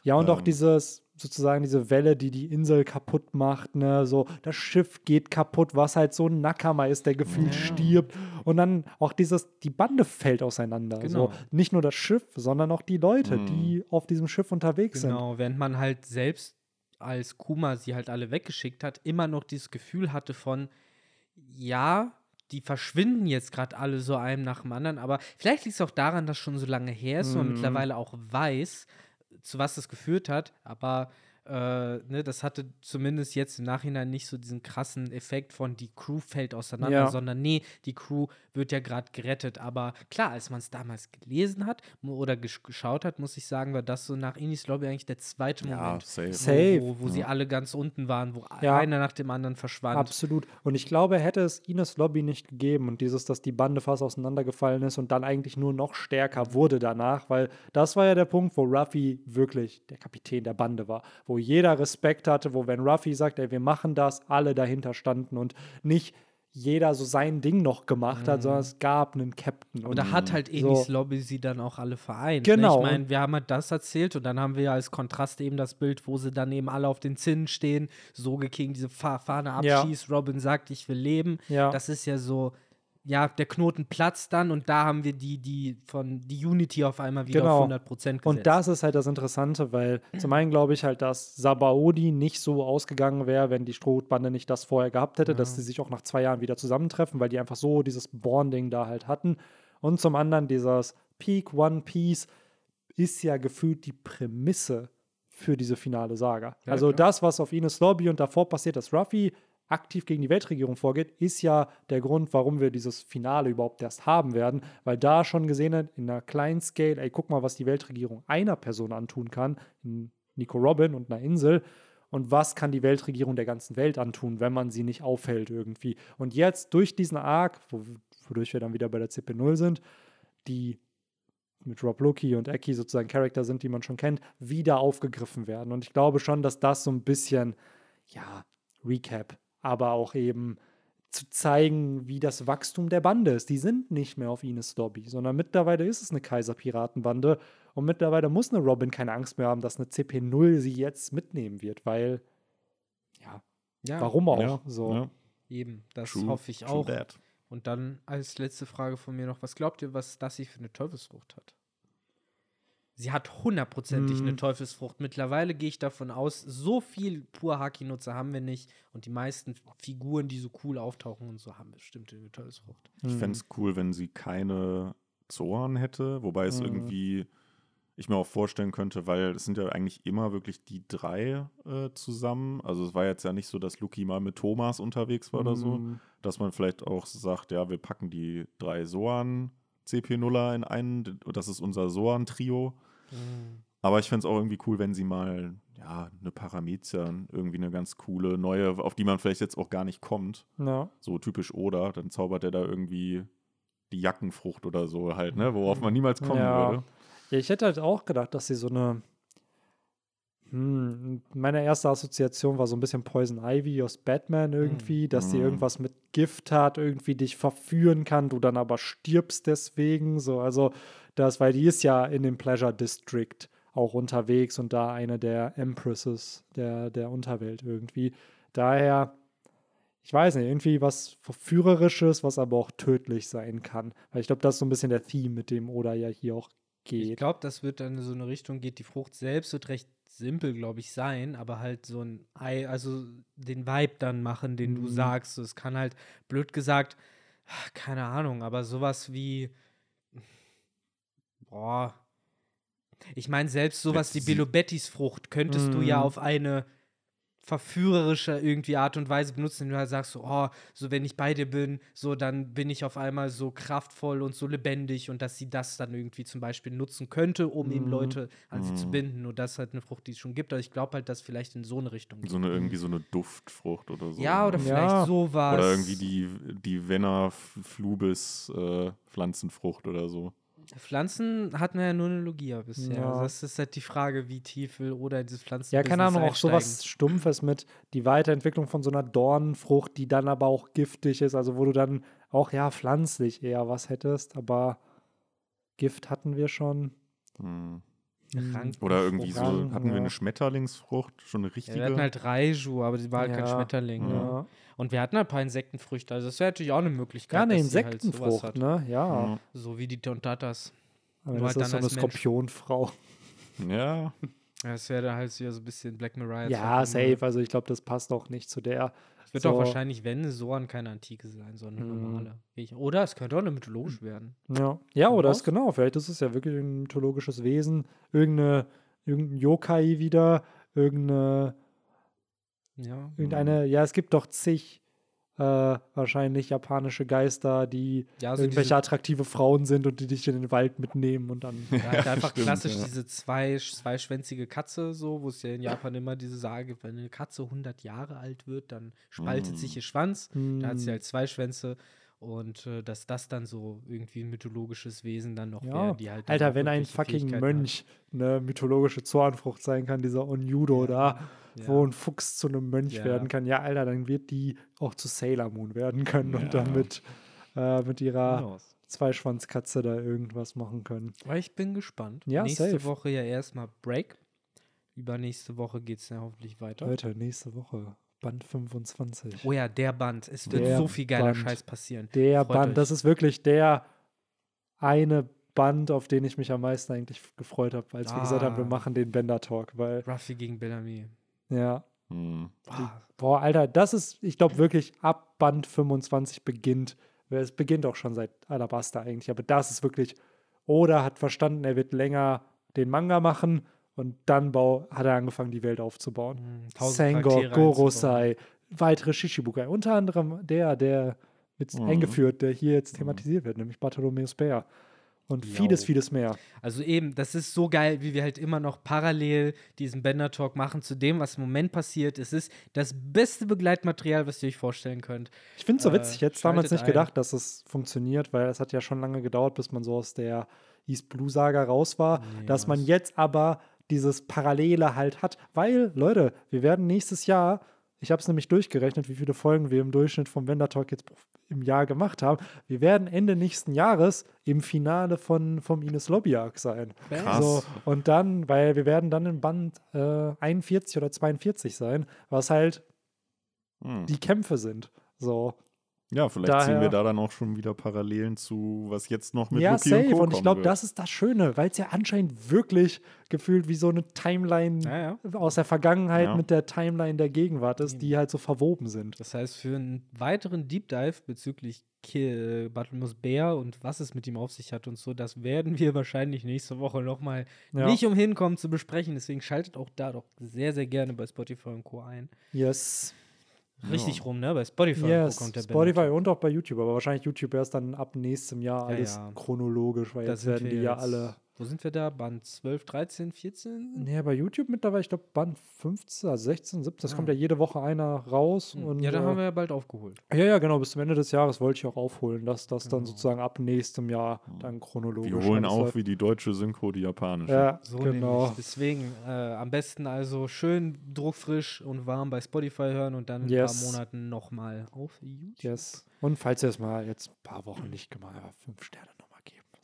Ja, und auch Ähm. dieses, sozusagen diese Welle, die die Insel kaputt macht, ne, so, das Schiff geht kaputt, was halt so ein Nakama ist, der gefühlt stirbt. Und dann auch dieses, die Bande fällt auseinander. Genau. So, nicht nur das Schiff, sondern auch die Leute, Mhm. die auf diesem Schiff unterwegs sind. Genau, während man halt selbst als Kuma sie halt alle weggeschickt hat, immer noch dieses Gefühl hatte von, ja, die verschwinden jetzt gerade alle so einem nach dem anderen, aber vielleicht liegt es auch daran, dass schon so lange her ist und man Mhm. mittlerweile auch weiß, zu was das geführt hat, aber äh, ne, das hatte zumindest jetzt im Nachhinein nicht so diesen krassen Effekt von die Crew fällt auseinander, Ja. sondern nee, die Crew wird ja gerade gerettet. Aber klar, als man es damals gelesen hat oder gesch geschaut hat, muss ich sagen, war das so nach Inis Lobby eigentlich der zweite Ja, Moment. safe. Safe. Wo, wo, wo sie alle ganz unten waren, wo Ja. einer nach dem anderen verschwand. Absolut. Und ich glaube, hätte es Ines Lobby nicht gegeben und dieses, dass die Bande fast auseinandergefallen ist und dann eigentlich nur noch stärker wurde danach, weil das war ja der Punkt, wo Ruffy wirklich der Kapitän der Bande war, wo jeder Respekt hatte, wo wenn Ruffy sagt, ey, wir machen das, alle dahinter standen und nicht jeder so sein Ding noch gemacht hat, Mhm. sondern es gab einen Captain. Und da hat halt Enis so. Lobby sie dann auch alle vereint. Genau. Ne? Ich meine, wir haben halt das erzählt und dann haben wir als Kontrast eben das Bild, wo sie dann eben alle auf den Zinnen stehen, Soge King diese Fa Fahne Ja. abschießt, Robin sagt, ich will leben. Ja. Das ist ja so, ja, der Knoten platzt dann und da haben wir die, die von die Unity auf einmal wieder Genau. auf 100 Prozent gesetzt. Und das ist halt das Interessante, weil zum einen glaube ich halt, dass Sabaody nicht so ausgegangen wäre, wenn die Strohbande nicht das vorher gehabt hätte, dass sie sich auch nach zwei Jahren wieder zusammentreffen, weil die einfach so dieses Bonding da halt hatten. Und zum anderen dieses Peak One Piece ist ja gefühlt die Prämisse für diese finale Saga. Ja, also klar. das, was auf Ines Lobby und davor passiert, dass Ruffy aktiv gegen die Weltregierung vorgeht, ist ja der Grund, warum wir dieses Finale überhaupt erst haben werden, weil da schon gesehen hat, in einer kleinen Scale, ey, guck mal, was die Weltregierung einer Person antun kann, Nico Robin und einer Insel, und was kann die Weltregierung der ganzen Welt antun, wenn man sie nicht aufhält irgendwie. Und jetzt durch diesen Arc, wo, wodurch wir dann wieder bei der CP0 sind, die mit Rob Loki und Eki sozusagen Charakter sind, die man schon kennt, wieder aufgegriffen werden. Und ich glaube schon, dass das so ein bisschen, ja, Recap, aber auch eben zu zeigen, wie das Wachstum der Bande ist. Die sind nicht mehr auf Ines Lobby, sondern mittlerweile ist es eine Kaiserpiratenbande und mittlerweile muss eine Robin keine Angst mehr haben, dass eine CP0 sie jetzt mitnehmen wird, weil, ja, ja, warum auch? Ja, so. ja. Eben, das True- hoffe ich auch. that. Und dann als letzte Frage von mir noch, was glaubt ihr, was Dassi für eine Teufelsfrucht hat? Sie hat hundertprozentig eine Hm. Teufelsfrucht. Mittlerweile gehe ich davon aus, so viel pur Haki-Nutzer haben wir nicht. Und die meisten Figuren, die so cool auftauchen und so, haben bestimmt eine Teufelsfrucht. Ich fände es cool, wenn sie keine Zoan hätte, wobei es Mhm. irgendwie, ich mir auch vorstellen könnte, weil es sind ja eigentlich immer wirklich die drei äh, zusammen. Also es war jetzt ja nicht so, dass Luki mal mit Thomas unterwegs war oder so, Hm. dass man vielleicht auch sagt, ja, wir packen die drei Soan CP0er in einen, das ist unser Soan-Trio. Aber ich fände es auch irgendwie cool, wenn sie mal, ja, eine Paramezian, irgendwie eine ganz coole, neue, auf die man vielleicht jetzt auch gar nicht kommt Ja. so typisch Oda, dann zaubert er da irgendwie die Jackenfrucht oder so halt, ne, worauf man niemals kommen Ja. würde. Ja, ich hätte halt auch gedacht, dass sie so eine. Hm, meine erste Assoziation war so ein bisschen Poison Ivy aus Batman irgendwie, dass sie Mhm. irgendwas mit Gift hat, irgendwie dich verführen kann, du dann aber stirbst deswegen. So, also das, weil die ist ja in dem Pleasure District auch unterwegs und da eine der Empresses der, der Unterwelt irgendwie. Daher, ich weiß nicht, irgendwie was Verführerisches, was aber auch tödlich sein kann. Weil ich glaube, das ist so ein bisschen der Theme, mit dem Oda ja hier auch Ich geht. glaube, das wird dann in so eine Richtung geht. Die Frucht selbst wird recht simpel, glaube ich, sein, aber halt so ein Ei, also den Vibe dann machen, den du Mhm. sagst. Es kann halt, blöd gesagt, ach, keine Ahnung, aber sowas wie, boah, ich meine, selbst sowas wie Bilobettis Frucht könntest du ja Mhm. auf eine verführerische irgendwie Art und Weise benutzen, wenn du halt sagst, so, oh, so wenn ich bei dir bin, so dann bin ich auf einmal so kraftvoll und so lebendig und dass sie das dann irgendwie zum Beispiel nutzen könnte, um eben Mhm. Leute an sie zu Mhm. binden und das ist halt eine Frucht, die es schon gibt. Aber ich glaube halt, dass vielleicht in so eine Richtung geht. So eine irgendwie so eine Duftfrucht oder so. Ja, oder ne? vielleicht Ja. sowas. Oder irgendwie die, die Venna Flubis äh, Pflanzenfrucht oder so. Pflanzen hatten wir ja nur eine Logia bisher. Ja. Also das ist halt die Frage, wie tief will oder in dieses Pflanzen Ja, keine Ahnung, auch sowas Stumpfes mit die Weiterentwicklung von so einer Dornenfrucht, die dann aber auch giftig ist, also wo du dann auch ja pflanzlich eher was hättest, aber Gift hatten wir schon. Hm. Ranken- Oder irgendwie so, Ranken, hatten wir ja. eine Schmetterlingsfrucht, schon eine Ja, richtige. wir hatten halt Raiju, aber die war halt kein Ja. Schmetterling. Ne? Ja, Und wir hatten halt ein paar Insektenfrüchte. Also das wäre natürlich auch eine Möglichkeit. ja eine halt sowas Insektenfrucht, hat. ne? Ja. Ja. So wie die Tontatas. Aber Nur das halt ist dann so eine. Skorpionfrau. ja, Ja, das wäre dann halt so ein bisschen Black Mariah. Ja, ne? safe. Also ich glaube, das passt auch nicht zu der. Es wird so- auch wahrscheinlich, wenn Soan keine Antike sein, sondern eine Mhm. normale. Ich- Oder es könnte auch eine mythologisch werden. Ja, ja oder ist genau, vielleicht ist es ja wirklich ein mythologisches Wesen, irgendeine, irgendein Yokai wieder, irgendeine, Ja. irgendeine, ja, es gibt doch zig äh, wahrscheinlich japanische Geister, die Ja, also irgendwelche diese, attraktive Frauen sind und die dich in den Wald mitnehmen und dann. ja, halt einfach stimmt, klassisch ja. diese zwei, zweischwänzige Katze, so, wo es ja in Japan immer diese Sage gibt, wenn eine Katze 100 Jahre alt wird, dann spaltet Mm. sich ihr Schwanz. Da hat sie Hm, halt zwei Schwänze. Und äh, dass das dann so irgendwie ein mythologisches Wesen dann noch Ja. wäre, die halt. Alter, wenn ein fucking Fähigkeiten hat. Mönch eine mythologische Zornfrucht sein kann, dieser Onyudo Ja. da, wo Ja. ein Fuchs zu einem Mönch werden kann. Ja, Alter, dann wird die auch zu Sailor Moon werden können und Ja. dann mit, äh, mit ihrer. Zweischwanzkatze da irgendwas machen können. Aber ich bin gespannt. Ja, Nächste safe. Woche ja erstmal Break. Übernächste Woche geht es ja hoffentlich weiter. Leute, nächste Woche, Band 25. Oh ja, der Band. Es wird Der so viel geiler Band. Scheiß passieren. Der Freut Band, das euch. ist wirklich der eine Band, auf den ich mich am meisten eigentlich gefreut habe, als wir gesagt haben, wir Ah. machen den Bender Talk, weil, Ruffy gegen Bellamy. ja, Hm. Ah, boah, Alter, das ist, ich glaube wirklich, ab Band 25 beginnt, es beginnt auch schon seit Alabasta eigentlich, aber das ist wirklich, Oda hat verstanden, er wird länger den Manga machen und dann bau, hat er angefangen, die Welt aufzubauen. mh, tausend Sengor, Charaktere einzubauen. Gorosei, weitere Shishibukai, unter anderem der, der mit Mhm. eingeführt, der hier jetzt thematisiert wird, nämlich Bartholomeus Bär. Und Jo. vieles, vieles mehr. Also eben, das ist so geil, wie wir halt immer noch parallel diesen Bender Talk machen zu dem, was im Moment passiert. Es ist das beste Begleitmaterial, was ihr euch vorstellen könnt. Ich finde es so Äh, witzig, jetzt damals nicht ein. gedacht, dass es funktioniert, weil es hat ja schon lange gedauert, bis man so aus der East Blue Saga raus war, Nee, dass man jetzt aber dieses Parallele halt hat, weil, Leute, wir werden nächstes Jahr, ich habe es nämlich durchgerechnet, wie viele Folgen wir im Durchschnitt vom Wender Talk jetzt im Jahr gemacht haben. Wir werden Ende nächsten Jahres im Finale von, vom Ines Lobby Arc sein. Krass. So, und dann, weil wir werden dann in Band äh, 41 oder 42 sein, was halt Hm. die Kämpfe sind. So. Ja, vielleicht ziehen daher- wir da dann auch schon wieder Parallelen zu, was jetzt noch mit ja, Lucky safe. und Co. Und ich glaube, das ist das Schöne, weil es ja anscheinend wirklich gefühlt wie so eine Timeline Ja, ja. aus der Vergangenheit Ja. mit der Timeline der Gegenwart ist, die halt so verwoben sind. Das heißt, für einen weiteren Deep Dive bezüglich Ki- Bartlemus Bär und was es mit ihm auf sich hat und so, das werden wir wahrscheinlich nächste Woche nochmal Ja. nicht umhin kommen zu besprechen. Deswegen schaltet auch da doch sehr, sehr gerne bei Spotify und Co. ein. Yes. Richtig rum, ne? Bei Spotify Yes. kommt der Spotify Bender. und auch bei YouTube, aber wahrscheinlich YouTube erst dann ab nächstem Jahr Ja, alles ja. chronologisch, weil Da jetzt werden die ja alle. Wo sind wir da? Band 12, 13, 14? Nee, bei YouTube mittlerweile, ich glaube, Band 15, also 16, 17, das Ah. kommt ja jede Woche einer raus. Und, ja, da äh, haben wir ja bald aufgeholt. Ja, ja, genau, bis zum Ende des Jahres wollte ich auch aufholen, dass das dann Genau. sozusagen ab nächstem Jahr dann chronologisch wir holen auf wie die deutsche Synchro die japanische. Ja, So genau. nämlich. Deswegen äh, am besten also schön druckfrisch und warm bei Spotify hören und dann in ein Yes. paar Monaten nochmal auf YouTube. Yes. Und falls ihr es mal jetzt ein paar Wochen nicht gemacht habt, fünf Sterne nochmal.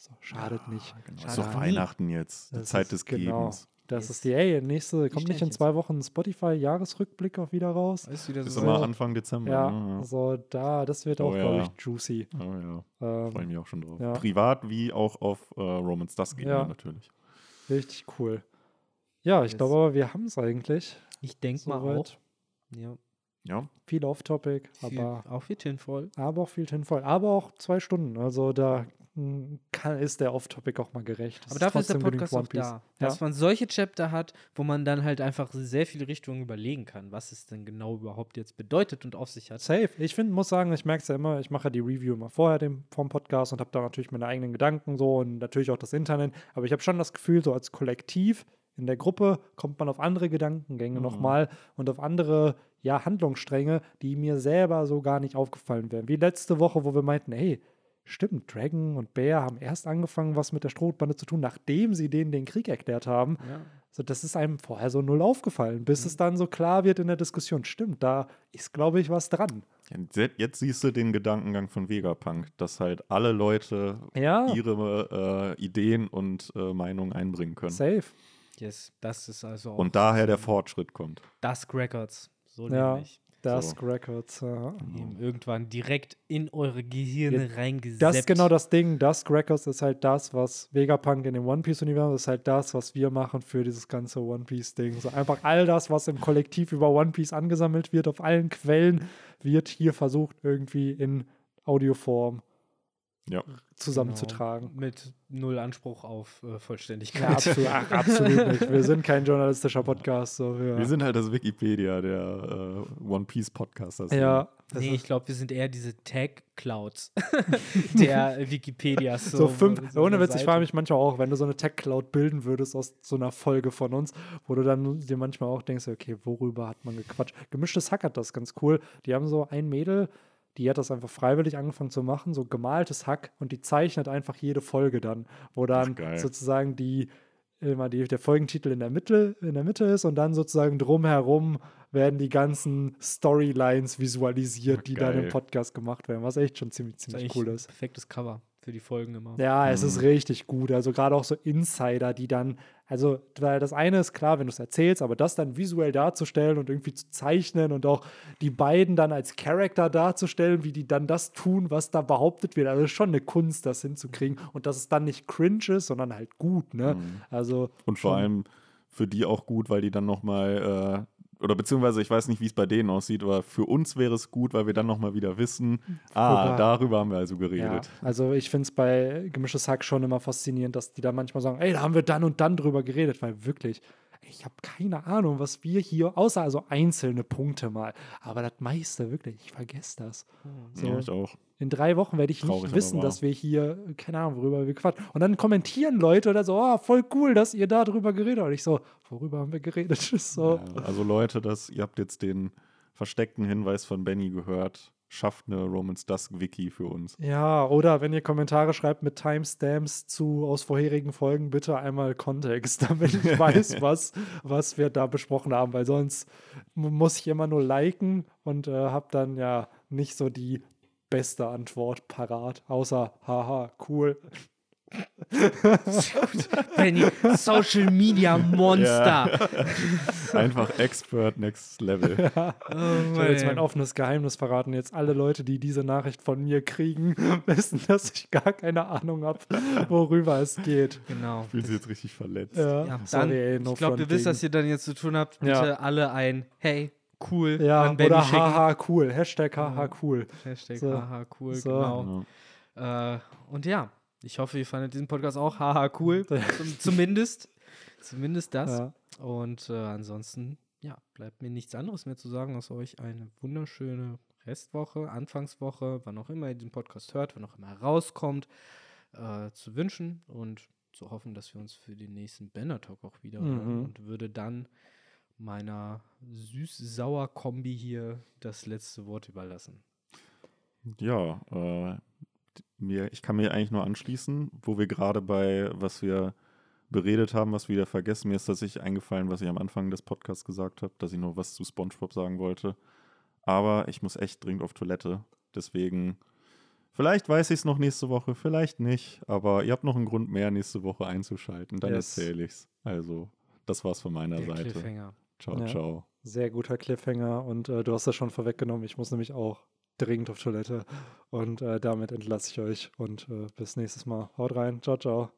So, schadet nicht. Genau. Schade. Ist doch Weihnachten jetzt, die Das Zeit ist- des genau. Gebens. Das Yes. ist die, ey, nächste, kommt nicht in zwei Wochen Spotify-Jahresrückblick auch wieder raus. Ist wieder Ist so. immer Anfang Dezember. Ja, ne? so da, das wird Oh auch, ja. glaube ich, juicy. ja. Oh, ja. Ähm, Freue ich mich auch schon drauf. ja. Privat wie auch auf äh, Romans Dusk Ja. natürlich. richtig cool. Ja, ich Yes. glaube aber, wir haben es eigentlich. Ich denke mal Soweit. auch. Ja, Ja, Viel Off-Topic, viel, aber, auch viel Tinfoil. aber auch viel tinvoll. Aber auch zwei Stunden. Also da kann, ist der Off-Topic auch mal gerecht. Es Aber dafür ist der trotzdem genügend Podcast auch da. Dass man solche Chapter hat, wo man dann halt einfach sehr viele Richtungen überlegen kann, was es denn genau überhaupt jetzt bedeutet und auf sich hat. Safe. Ich finde, muss sagen, ich merke es ja immer, ich mache ja die Review immer vorher dem, vom Podcast und habe da natürlich meine eigenen Gedanken so und natürlich auch das Internet. Aber ich habe schon das Gefühl, so als Kollektiv in der Gruppe kommt man auf andere Gedankengänge Mhm. nochmal und auf andere ja, Handlungsstränge, die mir selber so gar nicht aufgefallen wären. Wie letzte Woche, wo wir meinten, hey, stimmt, Dragon und Bear haben erst angefangen, was mit der Strohbande zu tun, nachdem sie denen den Krieg erklärt haben. Ja. So, das ist einem vorher so null aufgefallen, bis es dann so klar wird in der Diskussion. Stimmt, da ist, glaube ich, was dran. Jetzt, siehst du den Gedankengang von Vegapunk, dass halt alle Leute Ja, ihre äh, Ideen und äh, Meinungen einbringen können. safe. Yes, das ist also auch Und daher der Fortschritt kommt. Dusk Records. So Ja. nämlich. Dusk Records. Ja. Irgendwann direkt in eure Gehirne reingesetzt. Das ist genau das Ding. Dusk Records ist halt das, was Vegapunk in dem One Piece-Universum ist halt das, was wir machen für dieses ganze One Piece-Ding. So einfach all das, was im Kollektiv über One Piece angesammelt wird, auf allen Quellen, wird hier versucht, irgendwie in Audioform Ja. zusammenzutragen. Genau. Mit null Anspruch auf äh, Vollständigkeit. Ja, absolut, ach, absolut nicht. Wir sind kein journalistischer Podcast. So, wir, Wir sind halt das Wikipedia der äh, One Piece Podcasters. ja, das Nee, ich glaube, wir sind eher diese Tag-Clouds der Wikipedias. so, fünf. so ohne Witz, ich frage mich manchmal auch, wenn du so eine Tech-Cloud bilden würdest aus so einer Folge von uns, wo du dann dir manchmal auch denkst, okay, worüber hat man gequatscht? Gemischtes Hack hat das ganz cool. Die haben so ein Mädel, die hat das einfach freiwillig angefangen zu machen, so gemaltes Hack und die zeichnet einfach jede Folge dann, wo dann sozusagen die immer die, der Folgentitel in der Mitte, in der Mitte ist und dann sozusagen drumherum werden die ganzen Storylines visualisiert, Ja, die dann im. Podcast gemacht werden, was echt schon ziemlich, Das ist ziemlich eigentlich cool ein ist. perfektes Cover für die Folgen immer. Ja, es ist Mhm. richtig gut. Also gerade auch so Insider, die dann, also, weil das eine ist klar, wenn du es erzählst, aber das dann visuell darzustellen und irgendwie zu zeichnen und auch die beiden dann als Charakter darzustellen, wie die dann das tun, was da behauptet wird. Also ist schon eine Kunst, das hinzukriegen und dass es dann nicht cringe ist, sondern halt gut, ne? Mhm. Also Und vor allem für die auch gut, weil die dann nochmal, äh, oder beziehungsweise ich weiß nicht, wie es bei denen aussieht, aber für uns wäre es gut, weil wir dann nochmal wieder wissen, ah, Worüber- darüber haben wir also Ja, geredet. also ich finde es bei Gemischtes Hack schon immer faszinierend, dass die dann manchmal sagen, ey, da haben wir dann und dann drüber geredet, weil wirklich, ich habe keine Ahnung, was wir hier, außer also einzelne Punkte mal, aber das meiste wirklich, ich vergesse das. So, Ja, ich auch. in drei Wochen werde ich Traurig, nicht wissen, dass wir hier, keine Ahnung, worüber wir quatschen. Und dann kommentieren Leute oder so, oh, voll cool, dass ihr da drüber geredet habt. Und ich so, worüber haben wir geredet? So. Ja, also Leute, das, ihr habt jetzt den versteckten Hinweis von Benny gehört. Schafft eine Romans Dusk Wiki für uns. Ja, oder wenn ihr Kommentare schreibt mit Timestamps zu aus vorherigen Folgen, bitte einmal Kontext, damit ich weiß, was, was wir da besprochen haben, weil sonst mu- muss ich immer nur liken und äh, habe dann ja nicht so die beste Antwort parat, außer haha, cool. Benny, Social Media Monster. Einfach Expert Next Level. Oh, Ich will jetzt mein offenes Geheimnis verraten. Jetzt alle Leute, die diese Nachricht von mir kriegen, wissen, dass ich gar keine Ahnung habe, worüber es geht. Genau. Fühlt sich jetzt richtig verletzt. Ja, Ja, dann, sorry, ey, no ich glaube, ihr wisst, was ihr dann jetzt zu tun habt. Bitte Ja. alle ein Hey, cool Ja, an Benny oder schicken. haha cool. Hashtag haha cool. Hashtag So. haha cool, So. genau. Ja. Äh, und ja, ich hoffe, ihr fandet diesen Podcast auch haha cool. Zum, zumindest. Zumindest das. Ja. Und äh, ansonsten, ja, bleibt mir nichts anderes mehr zu sagen, als euch eine wunderschöne Restwoche, Anfangswoche, wann auch immer ihr den Podcast hört, wann auch immer er rauskommt, äh, zu wünschen und zu hoffen, dass wir uns für den nächsten Banner Talk auch wieder hören Mhm. und würde dann meiner süß-sauer-Kombi hier das letzte Wort überlassen. Ja, äh, mir, ich kann mir eigentlich nur anschließen, wo wir gerade bei, was wir beredet haben, was wir wieder vergessen. Mir ist tatsächlich eingefallen, was ich am Anfang des Podcasts gesagt habe, dass ich noch was zu SpongeBob sagen wollte. Aber ich muss echt dringend auf Toilette. Deswegen, vielleicht weiß ich es noch nächste Woche, vielleicht nicht. Aber ihr habt noch einen Grund mehr, nächste Woche einzuschalten. Dann Yes. erzähle ich's. Also, das war's von meiner Der Seite. Cliffhanger. Ciao, Ja. ciao. Sehr guter Cliffhanger und äh, du hast das schon vorweggenommen. Ich muss nämlich auch dringend auf Toilette und äh, damit entlasse ich euch und äh, bis nächstes Mal. Haut rein. Ciao, ciao.